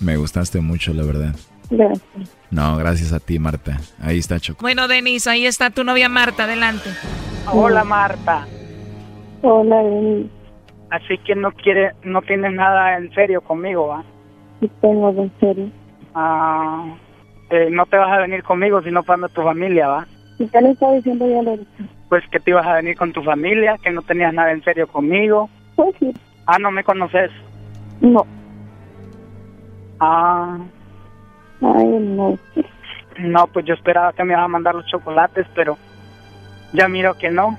Me gustaste mucho, la verdad. Gracias. No, gracias a ti, Marta. Ahí está Choco. Bueno, Denis, ahí está tu novia Marta, adelante. Hola Marta. Hola, Denis. Así que no quiere, no tienes nada en serio conmigo, ¿va? Sí tengo en serio. Ah, eh, no te vas a venir conmigo si no cuando tu familia, ¿va? ¿Y qué le está diciendo ya ahorita? Pues que te ibas a venir con tu familia, que no tenías nada en serio conmigo. Pues sí. Ah, no me conoces. No. Ah, Ay, no. no, pues yo esperaba que me ibas a mandar los chocolates, pero ya miro que no.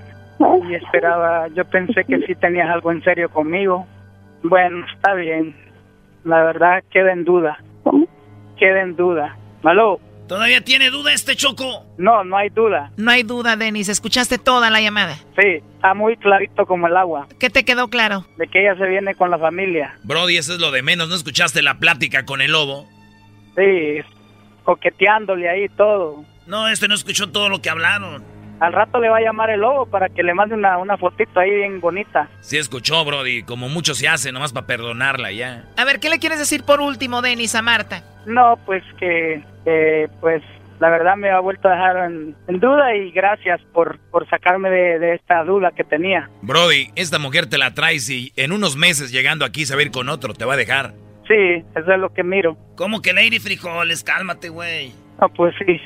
Y esperaba, yo pensé que sí tenías algo en serio conmigo. Bueno, está bien. La verdad queda en duda. Queda en duda. ¿Aló? ¿Todavía tiene duda este Choco? No, no hay duda. No hay duda, Denis, escuchaste toda la llamada. Sí, está muy clarito como el agua. ¿Qué te quedó claro? De que ella se viene con la familia. Brody, eso es lo de menos. ¿No escuchaste la plática con el lobo? Sí, coqueteándole ahí todo. No, este no escuchó todo lo que hablaron. Al rato le va a llamar el lobo para que le mande una, una fotito ahí bien bonita. Sí escuchó, Brody. Como mucho se hace, nomás para perdonarla ya. A ver, ¿qué le quieres decir por último, Denis, a Marta? No, pues que, pues la verdad me ha vuelto a dejar en, en duda y gracias por, por sacarme de, de esta duda que tenía. Brody, esta mujer te la traes y en unos meses llegando aquí se va a ir con otro, te va a dejar. Sí, eso es lo que miro. ¿Cómo que Lady Frijoles? Cálmate, güey. No, pues sí.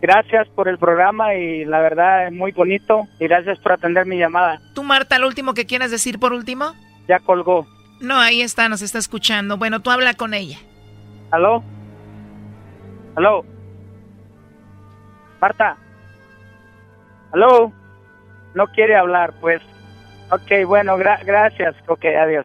Gracias por el programa y la verdad es muy bonito y gracias por atender mi llamada. ¿Tú, Marta, lo último que quieras decir por último? Ya colgó. No, ahí está, nos está escuchando. Bueno, tú habla con ella. ¿Aló? ¿Aló? Marta. ¿Aló? No quiere hablar, pues. Ok, bueno, gra- gracias. Ok, adiós.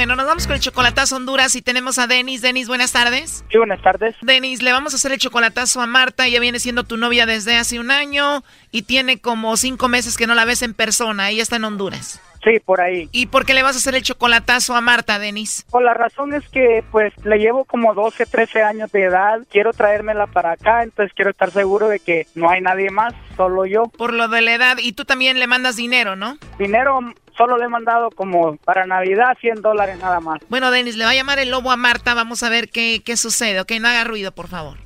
Bueno, nos vamos con el chocolatazo Honduras y tenemos a Denis. Denis, buenas tardes. Sí, buenas tardes. Denis, le vamos a hacer el chocolatazo a Marta. Ella viene siendo tu novia desde hace un año y tiene como cinco meses que no la ves en persona. Ella está en Honduras. Sí, por ahí. ¿Y por qué le vas a hacer el chocolatazo a Marta, Denis? Pues la razón es que pues le llevo como 12, 13 años de edad, quiero traérmela para acá, entonces quiero estar seguro de que no hay nadie más, solo yo. Por lo de la edad. Y tú también le mandas dinero, ¿no? Dinero solo le he mandado como para Navidad 100 dólares nada más. Bueno, Denis, le va a llamar el lobo a Marta. Vamos a ver qué, qué sucede. Ok, no haga ruido, por favor.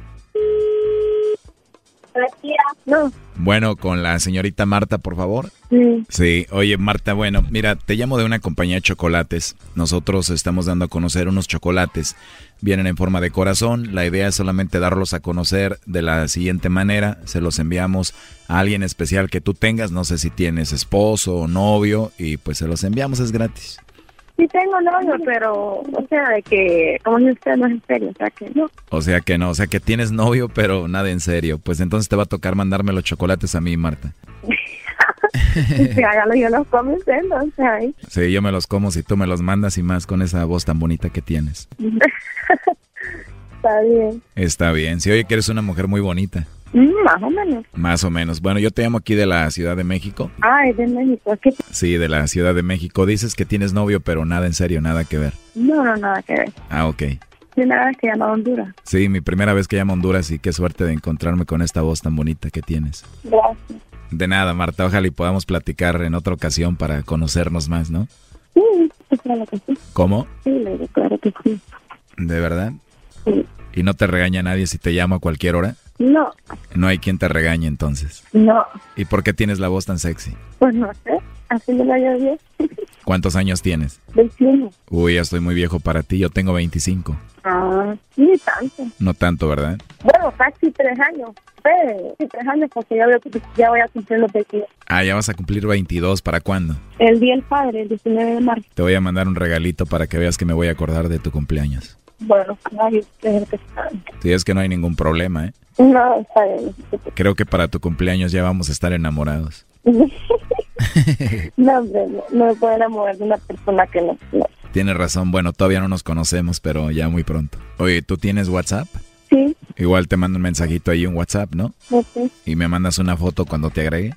No. Bueno, con la señorita Marta, por favor. Sí. Sí, oye Marta, bueno, mira, te llamo de una compañía de chocolates. Nosotros estamos dando a conocer unos chocolates. Vienen en forma de corazón. La idea es solamente darlos a conocer de la siguiente manera. Se los enviamos a alguien especial que tú tengas. No sé si tienes esposo o novio. Y pues se los enviamos, es gratis. Sí tengo novio, pero, o sea, de que, como dice usted, no es en serio, o sea que no. O sea que no, o sea que tienes novio, pero nada en serio. Pues entonces te va a tocar mandarme los chocolates a mí, Marta. Sí, hágalo, yo los como usted, ahí. Sí, yo me los como si tú me los mandas y más con esa voz tan bonita que tienes. Está bien. Está bien. Sí, oye que eres una mujer muy bonita. Mm, más o menos. Más o menos. Bueno, yo te llamo aquí de la Ciudad de México. Ah, es de México. ¿Qué? Sí, de la Ciudad de México. Dices que tienes novio, pero nada en serio, nada que ver. No, no, nada que ver. Ah, ok. Primera vez que llama a Honduras. Sí, mi primera vez que llamo a Honduras y qué suerte de encontrarme con esta voz tan bonita que tienes. Gracias. De nada, Marta. Ojalá y podamos platicar en otra ocasión para conocernos más, ¿no? Sí, claro que sí. ¿Cómo? Sí, claro que sí. ¿De verdad? Sí. ¿Y no te regaña nadie si te llamo a cualquier hora? No, No hay quien te regañe entonces. no, ¿Y por qué tienes la voz tan sexy? pues no sé. Así me la. ¿Cuántos años tienes? 21. Uy, ya estoy muy viejo para ti. Yo tengo 25. Ah, sí, tanto. No tanto, ¿verdad? Bueno, casi tres años. Sí, tres años porque ya voy, a- ya voy a cumplir los 22. Ah, ya vas a cumplir 22. ¿Para cuándo? El día del padre, el 19 de marzo. Te voy a mandar un regalito para que veas que me voy a acordar de tu cumpleaños. Bueno, nadie es que está. Si es que no hay ningún problema, ¿eh? No, está bien. Creo que para tu cumpleaños ya vamos a estar enamorados. no, hombre, no, no me puedo enamorar de una persona que no. no. Tienes razón. Bueno, todavía no nos conocemos, pero ya muy pronto. Oye, ¿tú tienes WhatsApp? Sí, Igual te mando un mensajito ahí en WhatsApp, ¿no? sé, Y me mandas una foto cuando te agregue.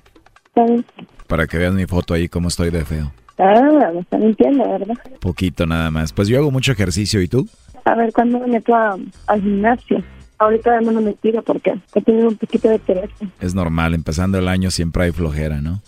bien. Para que veas mi foto ahí como estoy de feo. Ah, me está mintiendo, ¿verdad? Poquito nada más. Pues yo hago mucho ejercicio, ¿y tú? A ver, ¿cuándo me meto a- al gimnasio? Ahorita no me tiro porque he tenido un poquito de pereza. Es normal, empezando el año siempre hay flojera, ¿no?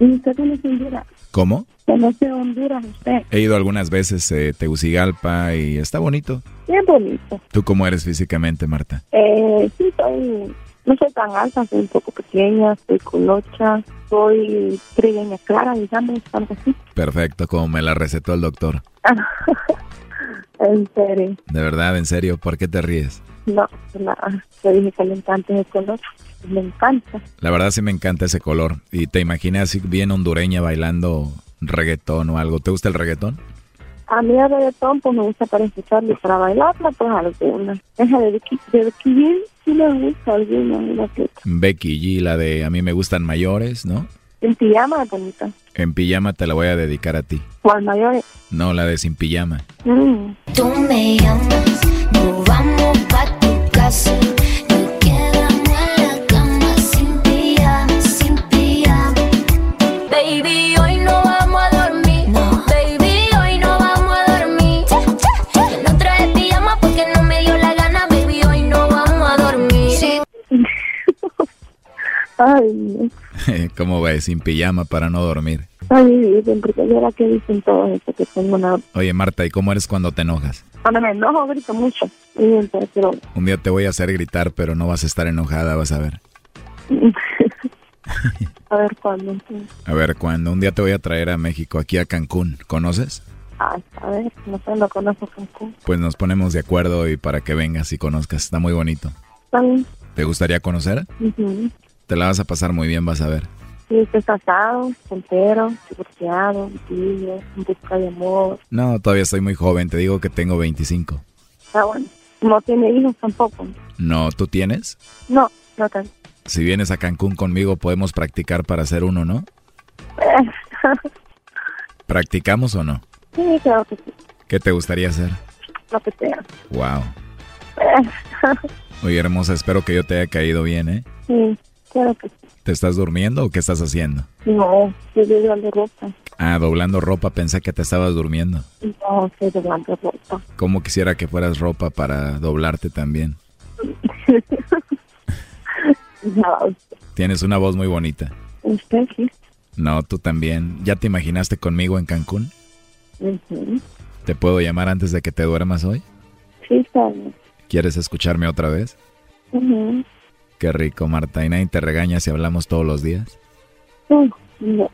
¿Y usted conoce Honduras? ¿Cómo? ¿Conoce Honduras usted? He ido algunas veces a Tegucigalpa y está bonito. Bien bonito. ¿Tú cómo eres físicamente, Marta? Eh, sí, soy, no soy tan alta, soy un poco pequeña, soy colocha, soy trigueña clara, digamos, algo así. Perfecto, como me la recetó el doctor. en serio, De verdad, en serio, ¿por qué te ríes? no, nada, te dije que encanta ese color, me encanta. La verdad sí me encanta ese color. Y te imaginé así bien hondureña bailando reggaetón o algo. ¿Te gusta el reggaetón? A mí el reggaetón pues me gusta para escucharlo y para bailarla pues alguna. Esa de Becky, de Becky G sí me gusta alguna, Becky G, la de A mí me gustan mayores, ¿no? en pijama bonita. En pijama te la voy a dedicar a ti. ¿Cuál mayor? No, la de sin pijama. Mm. Tú me llamas, nos vamos pa' tu casa. Baby, hoy no vamos a dormir. Baby, hoy no vamos a dormir. No traje pijama porque no me dio la gana. Baby, hoy no vamos a dormir. Ay, no. ¿Cómo ves? Sin pijama para no dormir. ay, dicen, porque yo era que dicen todos eso, que tengo una... Oye, Marta, ¿y cómo eres cuando te enojas? Cuando me enojo grito mucho. Y entonces, pero... Un día te voy a hacer gritar, pero no vas a estar enojada, vas a ver. a ver cuándo. A ver, cuando un día te voy a traer a México, aquí a Cancún, ¿conoces? Ay, a ver, no sé, no conozco Cancún. Pues nos ponemos de acuerdo y para que vengas y conozcas, está muy bonito. ¿Te gustaría conocer? Ujú. Te la vas a pasar muy bien, vas a ver. Sí, estoy casado, soltero, divorciado, en busca de amor. No, todavía estoy muy joven, te digo que tengo 25. Está bueno. No tiene hijos tampoco. No, ¿tú tienes? No, no tanto. Si vienes a Cancún conmigo podemos practicar para hacer uno, ¿no? ¿Practicamos o no? sí, claro que sí. ¿Qué te gustaría hacer? Lo que sea. Wow. Oye, hermosa, espero que yo te haya caído bien, ¿eh? sí, claro que sí. ¿Te estás durmiendo o qué estás haciendo? No, estoy doblando ropa. Ah, doblando ropa, pensé que te estabas durmiendo. No, estoy doblando ropa. ¿Cómo quisiera que fueras ropa para doblarte también? No, Tienes una voz muy bonita. usted sí. No, tú también. ¿Ya te imaginaste conmigo en Cancún? Ujú. ¿Te puedo llamar antes de que te duermas hoy? Sí, está bien. ¿Quieres escucharme otra vez? Ujú. Qué rico, Marta. ¿Y nadie te regaña si hablamos todos los días? Mm, No,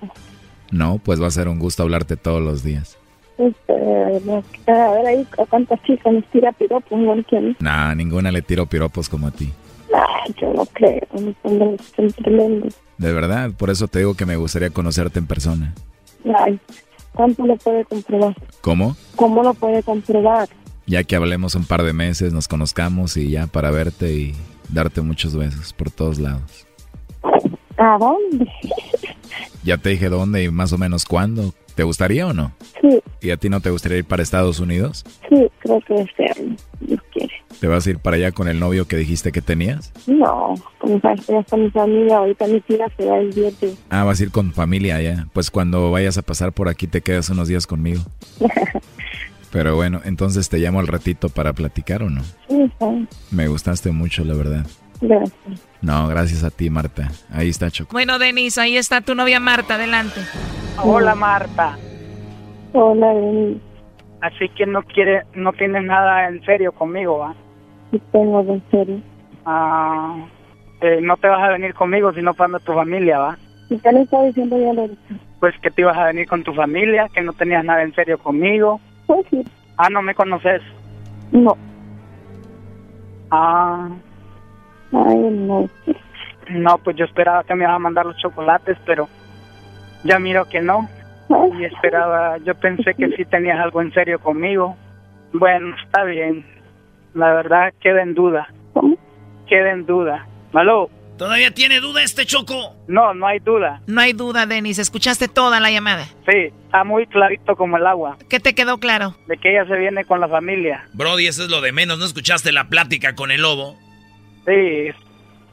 No, pues va a ser un gusto hablarte todos los días. este, no, a ver ahí cuántas chicas nos tira piropos. Nah, ninguna le tiro piropos como a ti. Ay, yo no creo, son tremendos. De verdad, por eso te digo que me gustaría conocerte en persona. Ay, ¿cuánto lo puede comprobar? ¿Cómo? ¿Cómo lo puede comprobar? Ya que hablemos un par de meses, nos conozcamos y ya para verte y darte muchos besos por todos lados. ¿A dónde? Ya te dije dónde y más o menos cuándo. ¿Te gustaría o no? Sí, ¿Y a ti no te gustaría ir para Estados Unidos? sí, creo que este año, Dios quiere. ¿Te vas a ir para allá con el novio que dijiste que tenías? No, ya está mi familia, ahorita mi tía se va el viernes. Ah, vas a ir con familia allá. Pues cuando vayas a pasar por aquí te quedas unos días conmigo. Pero bueno, entonces te llamo al ratito para platicar o no. Sí, bien. Me gustaste mucho, la verdad. Gracias. No, gracias a ti, Marta. Ahí está Choco. Bueno, Denis, ahí está tu novia Marta, adelante. Hola Marta. Hola, Denis. Así que no quiere, no tienes nada en serio conmigo, ¿va? Sí tengo en serio. Ah, eh, no te vas a venir conmigo si no para tu familia, ¿va? ¿Y qué le está diciendo ya ahorita? Pues que te ibas a venir con tu familia, que no tenías nada en serio conmigo. Pues sí. Ah, no me conoces. No. Ah, Ay, no. no, pues yo esperaba que me ibas a mandar los chocolates, pero ya miro que no. Y esperaba, yo pensé que sí tenías algo en serio conmigo. Bueno, está bien. La verdad queda en duda. Queda en duda. ¿Aló? ¿Todavía tiene duda este Choco? No, no hay duda. No hay duda, Denis, escuchaste toda la llamada. Sí, está muy clarito como el agua. ¿Qué te quedó claro? De que ella se viene con la familia. Brody, eso es lo de menos. ¿No escuchaste la plática con el lobo? Sí,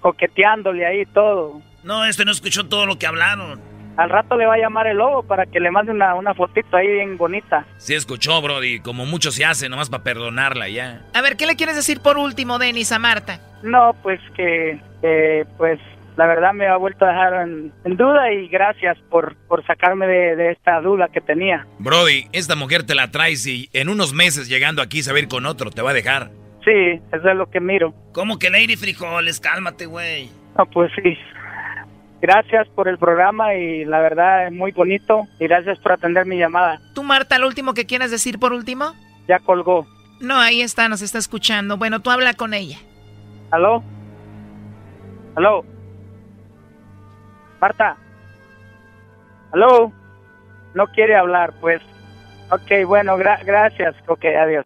coqueteándole ahí todo. No, este no escuchó todo lo que hablaron. Al rato le va a llamar el lobo para que le mande una, una fotito ahí bien bonita. Sí escuchó, Brody. Como mucho se hace, nomás para perdonarla ya. A ver, ¿qué le quieres decir por último, Denis, a Marta? No, pues que, eh, pues la verdad me ha vuelto a dejar en, en duda y gracias por, por sacarme de, de esta duda que tenía. Brody, esta mujer te la traes y en unos meses llegando aquí se va a ir con otro, te va a dejar. Sí, eso es lo que miro. ¿Cómo que Lady Frijoles? Cálmate, güey. No, pues sí. Gracias por el programa y la verdad es muy bonito y gracias por atender mi llamada. ¿Tú, Marta, lo último que quieras decir por último? Ya colgó. No, ahí está, nos está escuchando. Bueno, tú habla con ella. ¿Aló? ¿Aló? Marta. ¿Aló? No quiere hablar, pues. Ok, bueno, gra- gracias. Ok, adiós.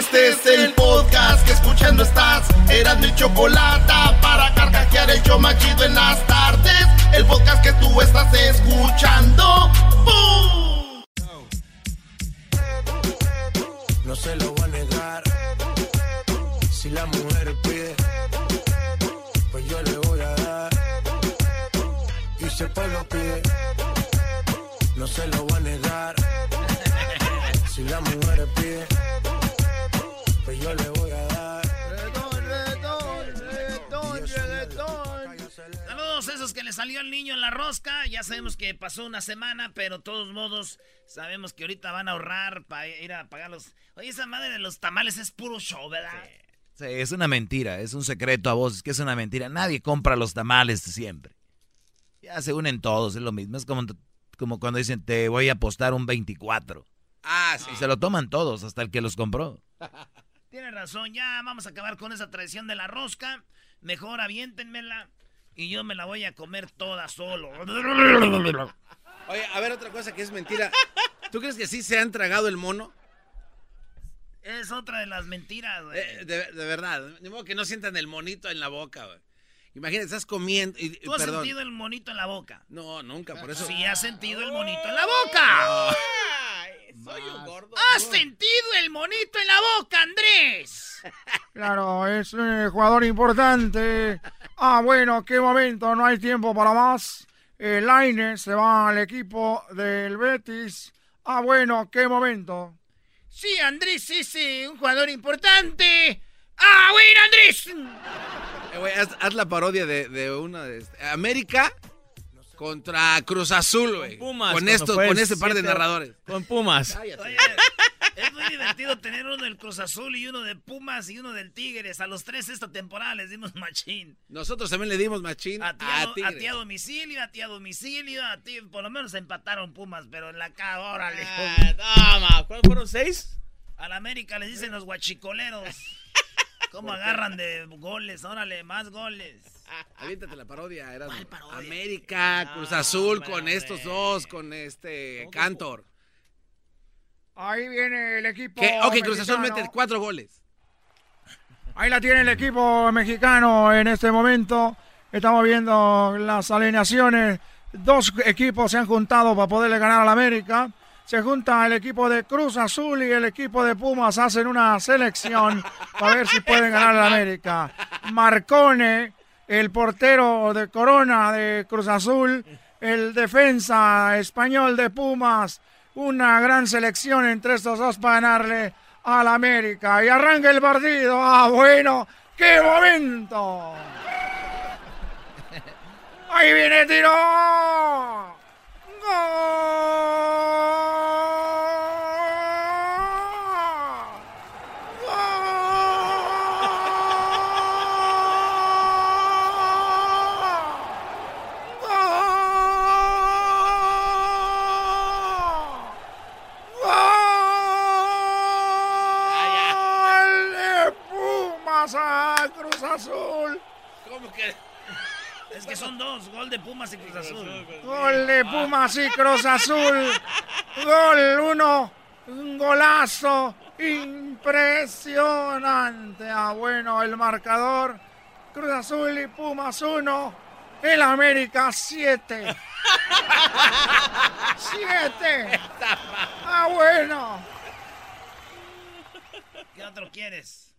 Este es el podcast que escuchando estás. Eran mi chocolate para carcajear el yo machido en las tardes. El podcast que tú estás escuchando. ¡Bum! No se lo voy a negar. Si la mujer pide, pues yo le voy a dar. Y si el pide, no se lo voy a negar. Salió el niño en la rosca. Ya sabemos que pasó una semana, pero de todos modos sabemos que ahorita van a ahorrar para ir a pagar los... Oye, esa madre de los tamales es puro show, ¿verdad? Sí, es una mentira, es un secreto a voces, que es una mentira. Nadie compra los tamales siempre. Ya se unen todos, es lo mismo. Es como, como cuando dicen, te voy a apostar un 24. Ah, sí. Y se lo toman todos, hasta el que los compró. Tiene razón, ya vamos a acabar con esa tradición de la rosca. Mejor aviéntenmela y yo me la voy a comer toda solo. Oye, a ver, otra cosa que es mentira. ¿Tú crees que sí se han tragado el mono? Es otra de las mentiras, güey. Eh, de, de verdad. De modo que no sientan el monito en la boca, güey. Imagínate, estás comiendo. Y, ¿Tú has perdón. sentido el monito en la boca? No, nunca, por eso. Sí, has sentido el monito en la boca. Soy un gordo. ¿Has sentido el monito en la boca, Andrés? Claro, es un jugador importante. Ah, bueno, qué momento, no hay tiempo para más. El Aine se va al equipo del Betis. Ah, bueno, qué momento. Sí, Andrés es eh, un jugador importante. ¡Ah, bueno, Andrés! Eh, haz, haz la parodia de, de una de este, América contra Cruz Azul, güey. Pumas. Con esto, con este par de narradores. Con Pumas. Oye, es muy divertido tener uno del Cruz Azul y uno de Pumas y uno del Tigres. A los tres esta temporada les dimos machín. Nosotros también le dimos machín A ti a, a a ti a domicilio, a ti a domicilio, a ti por lo menos empataron Pumas, pero en la cara, órale. toma, ¿cuántos fueron seis? Al América les dicen los guachicoleros. ¿Cómo agarran de goles? Órale, más goles. Aviéntate la parodia, era América, Cruz Azul, con estos dos, con este Cantor. Ahí viene el equipo. Que, ok, Cruz Azul mete cuatro goles. Ahí la tiene el equipo mexicano en este momento. Estamos viendo las alineaciones. Dos equipos se han juntado para poderle ganar al América. Se junta el equipo de Cruz Azul y el equipo de Pumas. Hacen una selección para ver si pueden ganar al América. Marcone, el portero de Corona de Cruz Azul. El defensa español de Pumas. Una gran selección entre estos dos para ganarle al América. Y arranca el partido. ¡Ah, bueno! ¡Qué momento! ¡Ahí viene el tiro! ¡Gol! ¡Gol de Pumas a Cruz Azul! ¿Cómo que? Es que son dos, gol de Pumas y Cruz Azul. Gol de Pumas y Cruz Azul. Gol uno. Un golazo impresionante. Ah, bueno, el marcador. Cruz Azul y Pumas uno. El América siete. Siete. Ah, bueno. ¿Qué otro quieres?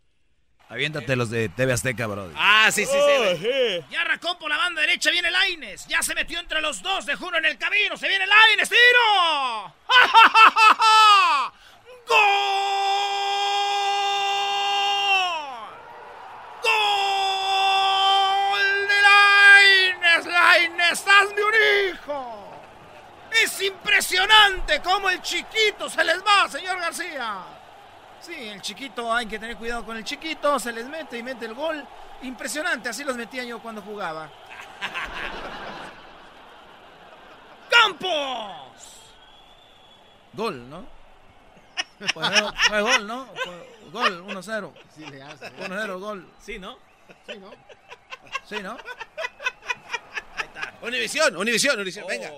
Aviéntate los de TV Azteca, bro. Ah, sí, sí, sí. Ya arrancó por la banda derecha, viene Laines. Ya se metió entre los dos, de uno en el camino. Se viene Laines, tiro. ¡Ja, ja, ja, ja, ja! ¡Gol! ¡Gol de Laines! ¡Laines, hazme un hijo! Es impresionante cómo el chiquito se les va, señor García. Sí, el chiquito, hay que tener cuidado con el chiquito, se les mete y mete el gol. Impresionante, así los metía yo cuando jugaba. ¡Campos! Gol, ¿no? Fue, fue gol, ¿no? Fue gol, 1-0. Sí le hace. 1-0, gol. Sí, ¿no? Sí, ¿no? Sí, ¿no? Univisión, Univisión, Univisión, venga.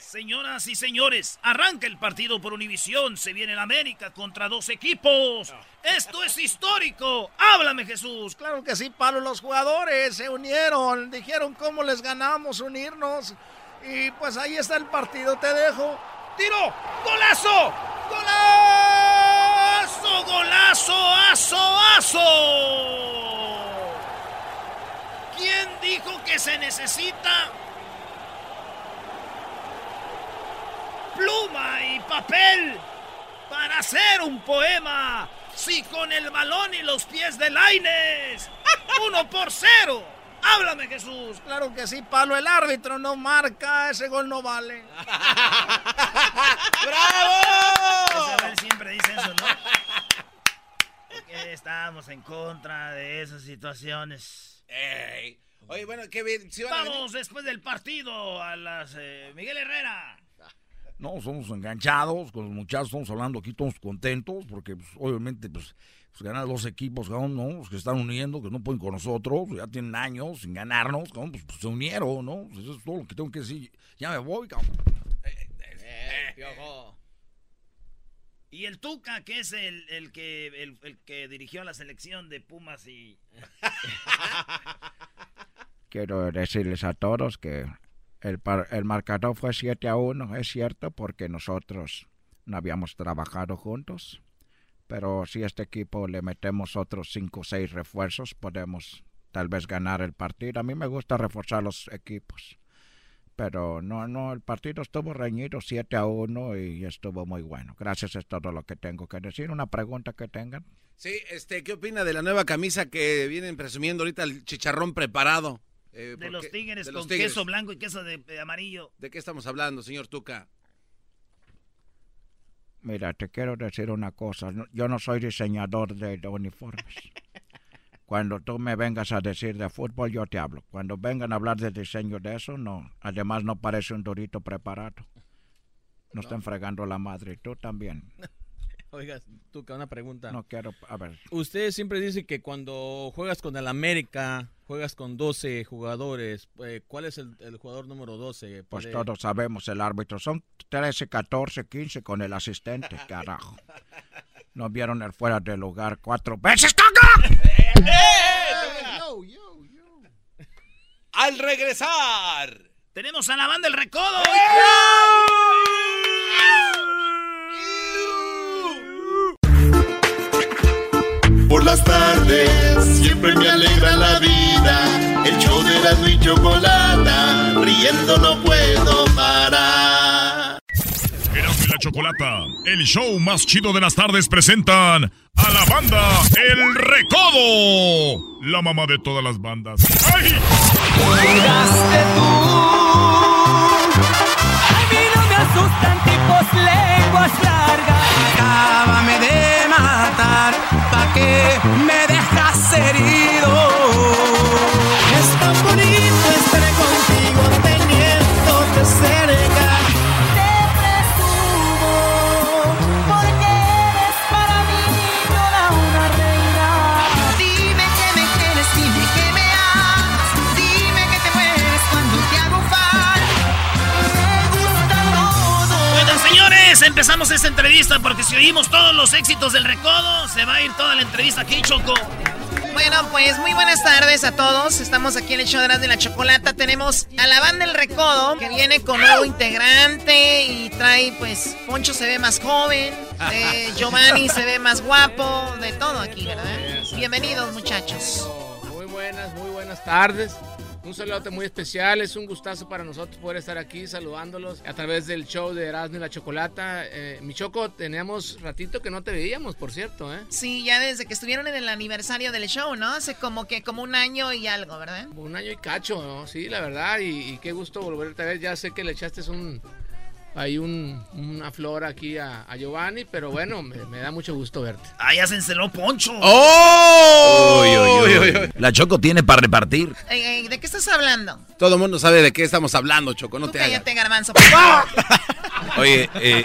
Señoras y señores, arranca el partido por Univisión. Se viene el América contra dos equipos. Esto es histórico. Háblame, Jesús. Claro que sí, Pablo. Los jugadores se unieron, dijeron cómo les ganamos, unirnos. Y pues ahí está el partido, te dejo. ¡Tiro! ¡Golazo! ¡Golazo! ¡Golazo! ¡Aso! ¡Aso! ¿Quién dijo que se necesita pluma y papel para hacer un poema? Si con el balón y los pies de Laines, uno por cero. Háblame, Jesús. Claro que sí, Pablo. El árbitro no marca, ese gol no vale. ¡Bravo! Isabel siempre dice eso, ¿no? Porque estamos en contra de esas situaciones. Ey. Oye, bueno, qué bien. ¿sí? Vamos después del partido a las eh, Miguel Herrera. No, somos enganchados con los muchachos, estamos hablando aquí todos contentos, porque pues, obviamente pues, pues ganar dos equipos, cabrón, ¿no? Los que están uniendo, que no pueden con nosotros, ya tienen años sin ganarnos, cabrón, pues, pues, se unieron, ¿no? Pues, eso es todo lo que tengo que decir. Ya me voy, cabrón. Eh, piojo. Y el Tuca, que es el, el que, el, el que dirigió la selección de Pumas y... Quiero decirles a todos que el, el marcador fue 7 a 1, es cierto, porque nosotros no habíamos trabajado juntos. Pero si este equipo le metemos otros 5 o 6 refuerzos, podemos tal vez ganar el partido. A mí me gusta reforzar los equipos. pero no, no, el partido estuvo reñido 7 a 1 y estuvo muy bueno. Gracias, es todo lo que tengo que decir. Una pregunta que tengan. Sí, este, ¿qué opina de la nueva camisa que vienen presumiendo ahorita el chicharrón preparado? Eh, De los tigres de con los Tigres. queso blanco y queso de, de amarillo. ¿De qué estamos hablando, señor Tuca? Mira, te quiero decir una cosa. no- Yo no soy diseñador de, de uniformes. Cuando tú me vengas a decir de fútbol, yo te hablo. Cuando vengan a hablar de diseño de eso, no. Además, no parece un durito preparado. Nos están fregando la madre. Tú también. Oiga, Tuca, una pregunta. No quiero. A ver. Usted siempre dice que cuando juegas con el América, juegas con 12 jugadores. eh, ¿Cuál es el, el jugador número 12? Pues Puede- todos sabemos el árbitro. Son 13, 14, 15 con el asistente, carajo. ¿No vieron el fuera de lugar cuatro veces, caca? Al regresar. Tenemos a la banda El Recodo. Por las tardes siempre me alegra la vida. El show de Erasmo y Chocolata, riendo no puedo parar. Erasmo y la Chocolata, el show más chido de las tardes presentan a la banda El Recodo, la mamá de todas las bandas. ¡Ay! Llegaste tú. A mí no me asustan tipos lenguas largas. Acábame de me dejas herido. Empezamos esta entrevista porque si oímos todos los éxitos del Recodo, se va a ir toda la entrevista aquí, Choco. Bueno, pues muy buenas tardes a todos. Estamos aquí en el show de y la Chocolata. Tenemos a la banda El Recodo, que viene con nuevo integrante y trae, pues, Poncho se ve más joven, eh, Giovanni se ve más guapo, de todo aquí, ¿verdad? Bienvenidos, muchachos. Muy buenas, muy buenas tardes. Un saludo muy especial, es un gustazo para nosotros poder estar aquí saludándolos a través del show de Erasmo y la Chocolata. Eh, mi Choco, teníamos ratito que no te veíamos, por cierto, ¿eh? Sí, ya desde que estuvieron en el aniversario del show, ¿no? Hace como que como un año y algo, ¿verdad? Un año y cacho, ¿no? Sí, la verdad, y, y qué gusto volverte a ver. Ya sé que le echaste un... Hay un, una flor aquí a, a Giovanni, pero bueno, me, me da mucho gusto verte. Ah, ya se enceló Poncho. ¡Oh! Uy, uy, uy, uy. La Choco tiene para repartir. Ey, ey, ¿De qué estás hablando? Todo el mundo sabe de qué estamos hablando, Choco, no Tú te hagas. cállate, garbanzo. por favor. Oye, eh,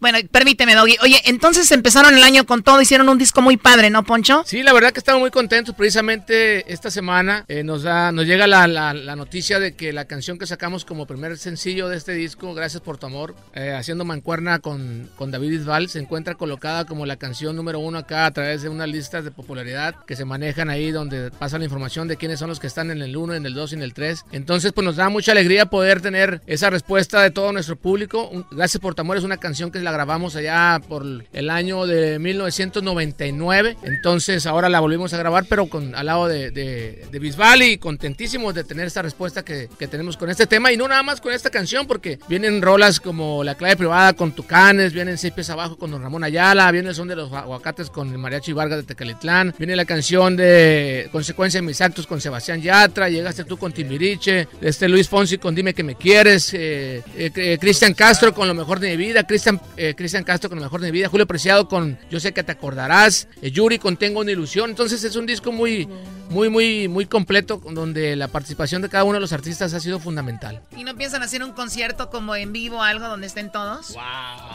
Bueno, permíteme, Doggy. Oye, entonces empezaron el año con todo, hicieron un disco muy padre, ¿no, Poncho? Sí, la verdad que estamos muy contentos. Precisamente esta semana eh, nos, da, nos llega la, la- la noticia de que la canción que sacamos como primer sencillo de este disco, Gracias por tu amor, eh, haciendo mancuerna con, con David Bisbal, se encuentra colocada como la canción número uno acá a través de unas listas de popularidad que se manejan ahí donde pasa la información de quiénes son los que están en el 1, en el 2 y en el 3. Entonces, pues nos da mucha alegría poder tener esa respuesta de todo nuestro público. Gracias por tu amor es una canción que la grabamos allá por el año de 1999. Entonces ahora la volvimos a grabar, pero con al lado de, de, de Bisbal y contentísimos de tener esta respuesta que, que tenemos con este tema. Y no nada más con esta canción, porque vienen rolas como La clave privada con Tucanes, vienen Seis pies abajo con Don Ramón Ayala, viene el son de los aguacates con el Mariachi Vargas de Tecalitlán, viene la canción de Consecuencia de mis actos con Sebastián Yatra, llegaste tú con Timbiriche, este Luis Fonsi con Dime que me quieres, eh, eh, eh, Cristian Castro con Lo mejor de mi vida, Cristian eh, Cristian Castro con Lo mejor de mi vida, Julio Preciado con Yo sé que te acordarás, Yuri con Tengo una ilusión. Entonces es un disco muy, muy, muy, muy completo donde la participación de cada uno de los artistas ha sido fundamental. ¿Y no piensan hacer un concierto como en vivo, algo donde estén todos?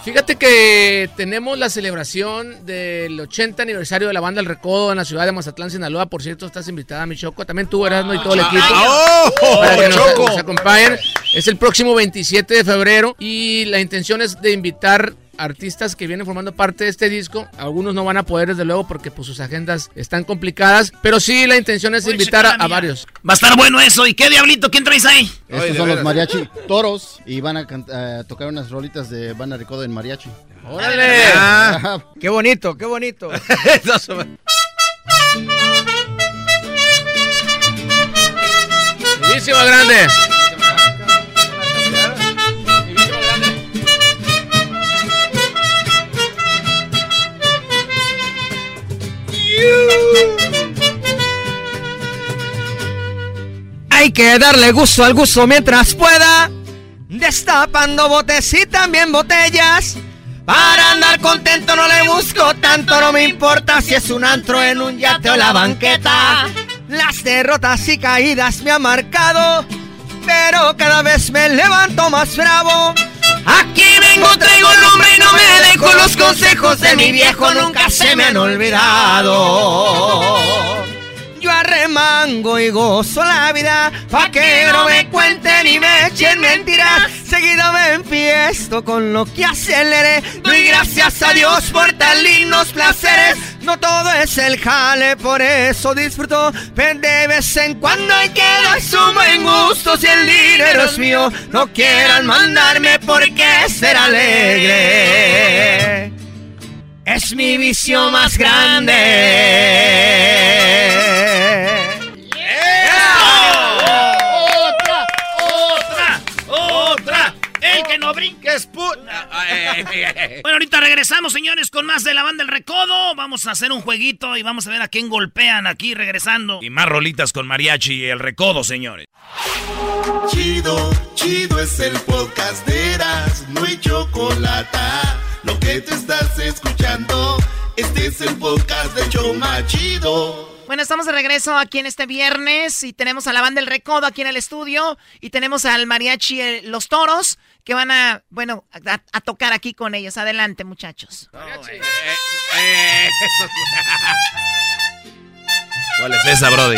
Fíjate que tenemos la celebración del 80 aniversario de la banda El Recodo en la ciudad de Mazatlán, Sinaloa. Por cierto, estás invitada, mi Choco. También tú, Erasmo, y todo el equipo. ¡Oh! para que nos, Choco! nos acompañen. Es el próximo 27 de febrero y la intención es de invitar artistas que vienen formando parte de este disco. Algunos no van a poder, desde luego, porque pues, sus agendas están complicadas. Pero sí, la intención es invitar a, a varios. Va a estar bueno eso. ¿Y qué diablito? ¿Quién traes ahí? Estos son los mariachi toros y van a, a tocar unas rolitas de Banda Recodo en mariachi. ¡Órale! Ah, qué bonito, qué bonito. Buenísimo, grande. Hay que darle gusto al gusto mientras pueda. Destapando botes y también botellas. Para andar contento no le busco tanto, no me importa si es un antro en un yate o la banqueta. Las derrotas y caídas me han marcado, pero cada vez me levanto más bravo. Aquí vengo, traigo el nombre y no me dejo los consejos de mi viejo, nunca se me han olvidado. Yo arremango y gozo la vida, pa' que no me cuenten y me echen mentiras. Seguido me empiezo con lo que aceleré. Doy gracias a Dios por tan lindos placeres. No todo es el jale, por eso disfruto. De vez en cuando hay que dar su buen gusto. Si el dinero es mío, no quieran mandarme porque ser alegre. Es mi vicio más grande. ¡Otra! ¡Otra! ¡Otra! El que no brinque es pu- Bueno, ahorita regresamos, señores, con más de la banda El Recodo. Vamos a hacer un jueguito y vamos a ver a quién golpean aquí regresando. Y más rolitas con mariachi y el recodo, señores. Chido, chido es el podcast de Eras, no hay chocolate. Lo que te estás escuchando, este es el podcast de Choma Chido. Bueno, estamos de regreso aquí en este viernes y tenemos a la banda El Recodo aquí en el estudio y tenemos al mariachi eh, Los Toros que van a, bueno, a, a tocar aquí con ellos. Adelante, muchachos. ¿Cuál es esa, Brody?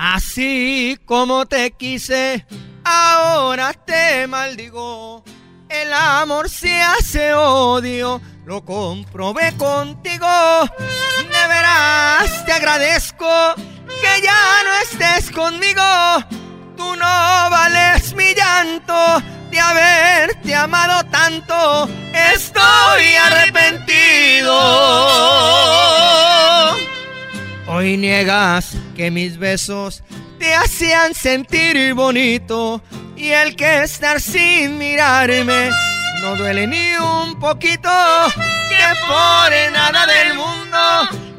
Así como te quise, ahora te maldigo. El amor se hace odio, lo comprobé contigo. De veras te agradezco que ya no estés conmigo. Tú no vales mi llanto de haberte amado tanto. Estoy arrepentido. Hoy niegas que mis besos te hacían sentir bonito y el que estar sin mirarme no duele ni un poquito. Que por nada del mundo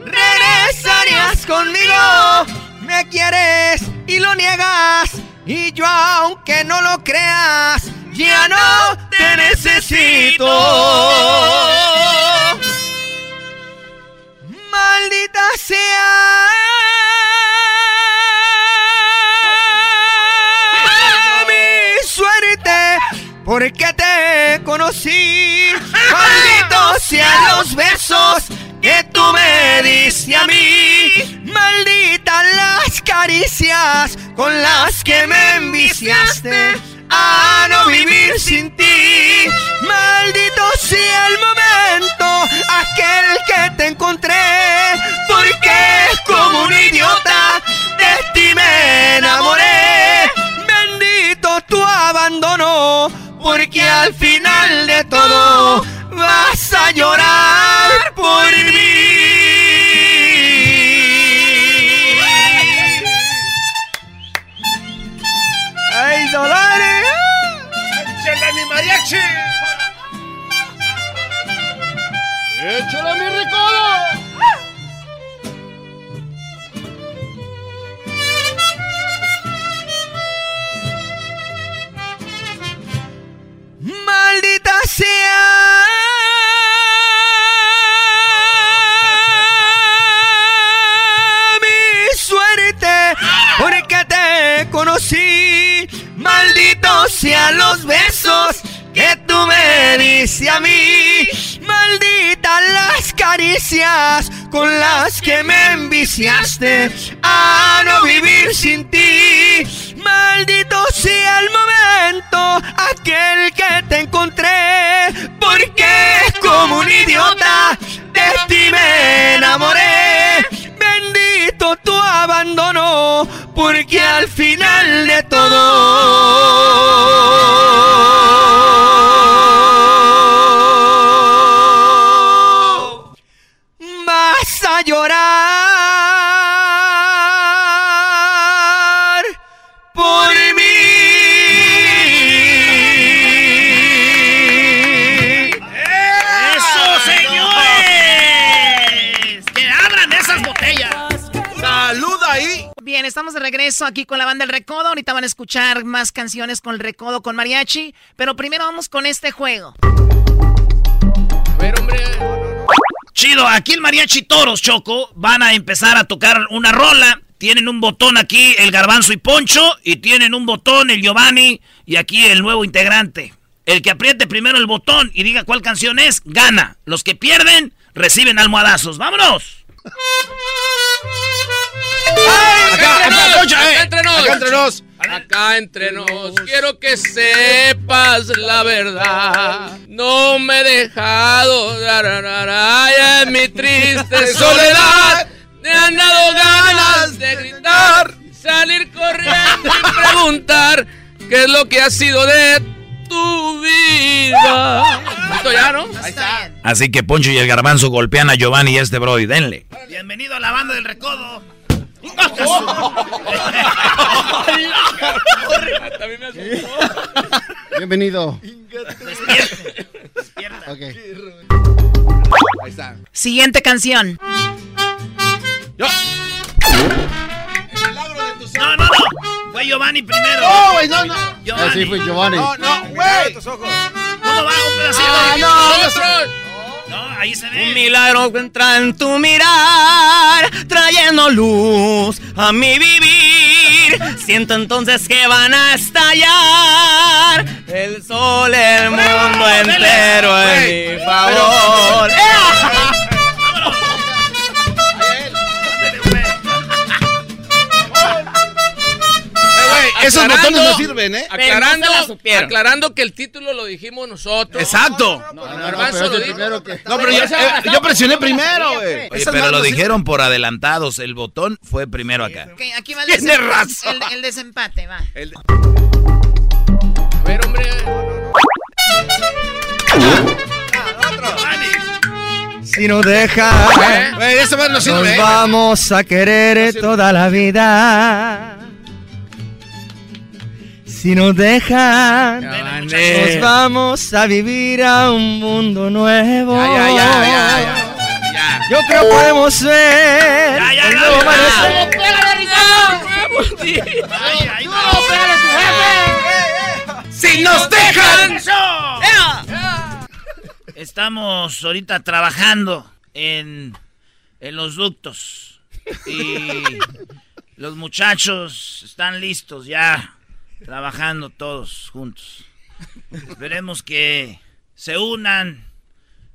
regresarías conmigo. Me quieres y lo niegas y yo aunque no lo creas ya no te necesito. Sea mi suerte, porque te conocí. Malditos sean los besos que tú me diste a mí. Malditas las caricias con las que me enviciaste a no vivir sin ti. Maldito sea el momento, aquel que te encontré, porque como un idiota de ti me enamoré. Bendito tu abandono, porque al final de todo vas a llorar Maldita sea mi suerte, porque te conocí. Malditos sean los besos que tú me diste a mí. Malditas las caricias con las que me enviciaste a no vivir sin ti. Maldito sea el momento, aquel que te encontré, porque como un idiota de ti me enamoré. Bendito tu abandono, porque al final de todo estamos de regreso aquí con la banda El Recodo. Ahorita van a escuchar más canciones con el Recodo, con Mariachi. Pero primero vamos con este juego. A ver, hombre. Chido, aquí el Mariachi Toros, Choco, van a empezar a tocar una rola. Tienen un botón aquí el Garbanzo y Poncho y tienen un botón el Giovanni y aquí el nuevo integrante. El que apriete primero el botón y diga cuál canción es, gana. Los que pierden, reciben almohadazos. ¡Vámonos! Acá, eh. acá entre nos. Acá entre nos. Acá entre nos. Quiero que sepas la verdad. No me he dejado. Ay, en mi triste soledad. Me han dado ganas de gritar. Salir corriendo y preguntar qué es lo que ha sido de tu vida. ¿Listo ya, no? Ahí está. Así que Poncho y el Garbanzo golpean a Giovanni y a este Brody. Denle. Bienvenido a la banda del Recodo. Bienvenido. Ok. Ahí está. Siguiente canción. No, no, no. Fue Giovanni primero. No, güey, no, no. Giovanni. Ah, sí, fue Giovanni. No, no, güey. ¿Cómo va? Un pedacito. Ah, de- no. No, ahí se ve. Un milagro que entra en tu mirar, trayendo luz a mi vivir. Siento entonces que van a estallar el sol, el mundo entero en mi favor. Esos botones no sirven, ¿eh? Aclarando, aclarando que el título lo dijimos nosotros. Exacto. No, pero lo es el dijo. primero que- No, pero yo- eh, yo presioné primero, güey. Pero lo dijeron por adelantados. El botón fue primero acá. Ok, aquí va el, Tiene razón. el- el desempate, va. A ver, hombre. Si no dejas, ¿Eh? Güey, esa más no nos sirve. ¿eh? vamos a querer toda la vida. Si nos dejan, nos vamos a vivir a un mundo nuevo. Ya, ya, ya, ya, ya. Yo creo que podemos ver Ya, ya, ¡Si nos dejan! Estamos ahorita trabajando en, en los ductos. Y los muchachos están listos ya, trabajando todos juntos. Esperemos que se unan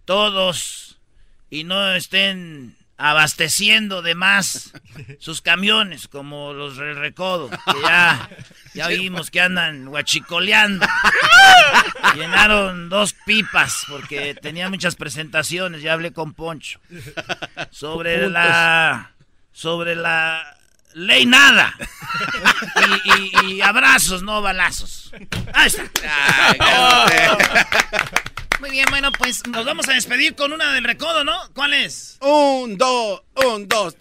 todos y no estén abasteciendo de más sus camiones como los del recodo, que ya, ya vimos que andan guachicoleando. Llenaron dos pipas porque tenía muchas presentaciones, ya hablé con Poncho. Sobre la sobre la ley nada. Y, y- y abrazos, no balazos. Ahí está. Muy bien, bueno, pues nos vamos a despedir con una del recodo, ¿no? ¿Cuál es? Un, dos, un, dos.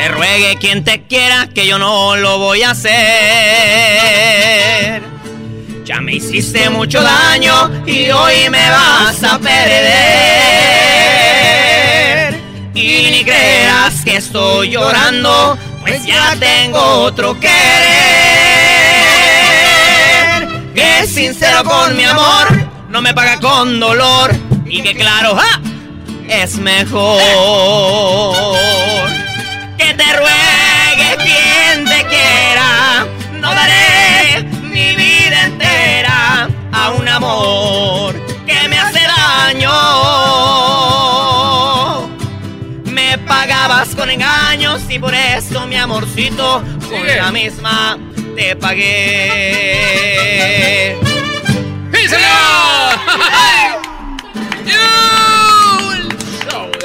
Te ruegue quien te quiera, que yo no lo voy a hacer. Ya me hiciste mucho daño y hoy me vas a perder. Y ni creas que estoy llorando, pues ya tengo otro querer. Que es sincero con mi amor, no me paga con dolor. Y que claro, ¡ja! es mejor te ruegue quien te quiera. No daré mi vida entera a un amor que me hace daño. Me pagabas con engaños y por eso mi amorcito con Sigue. la misma te pagué. ¡Sí, señor!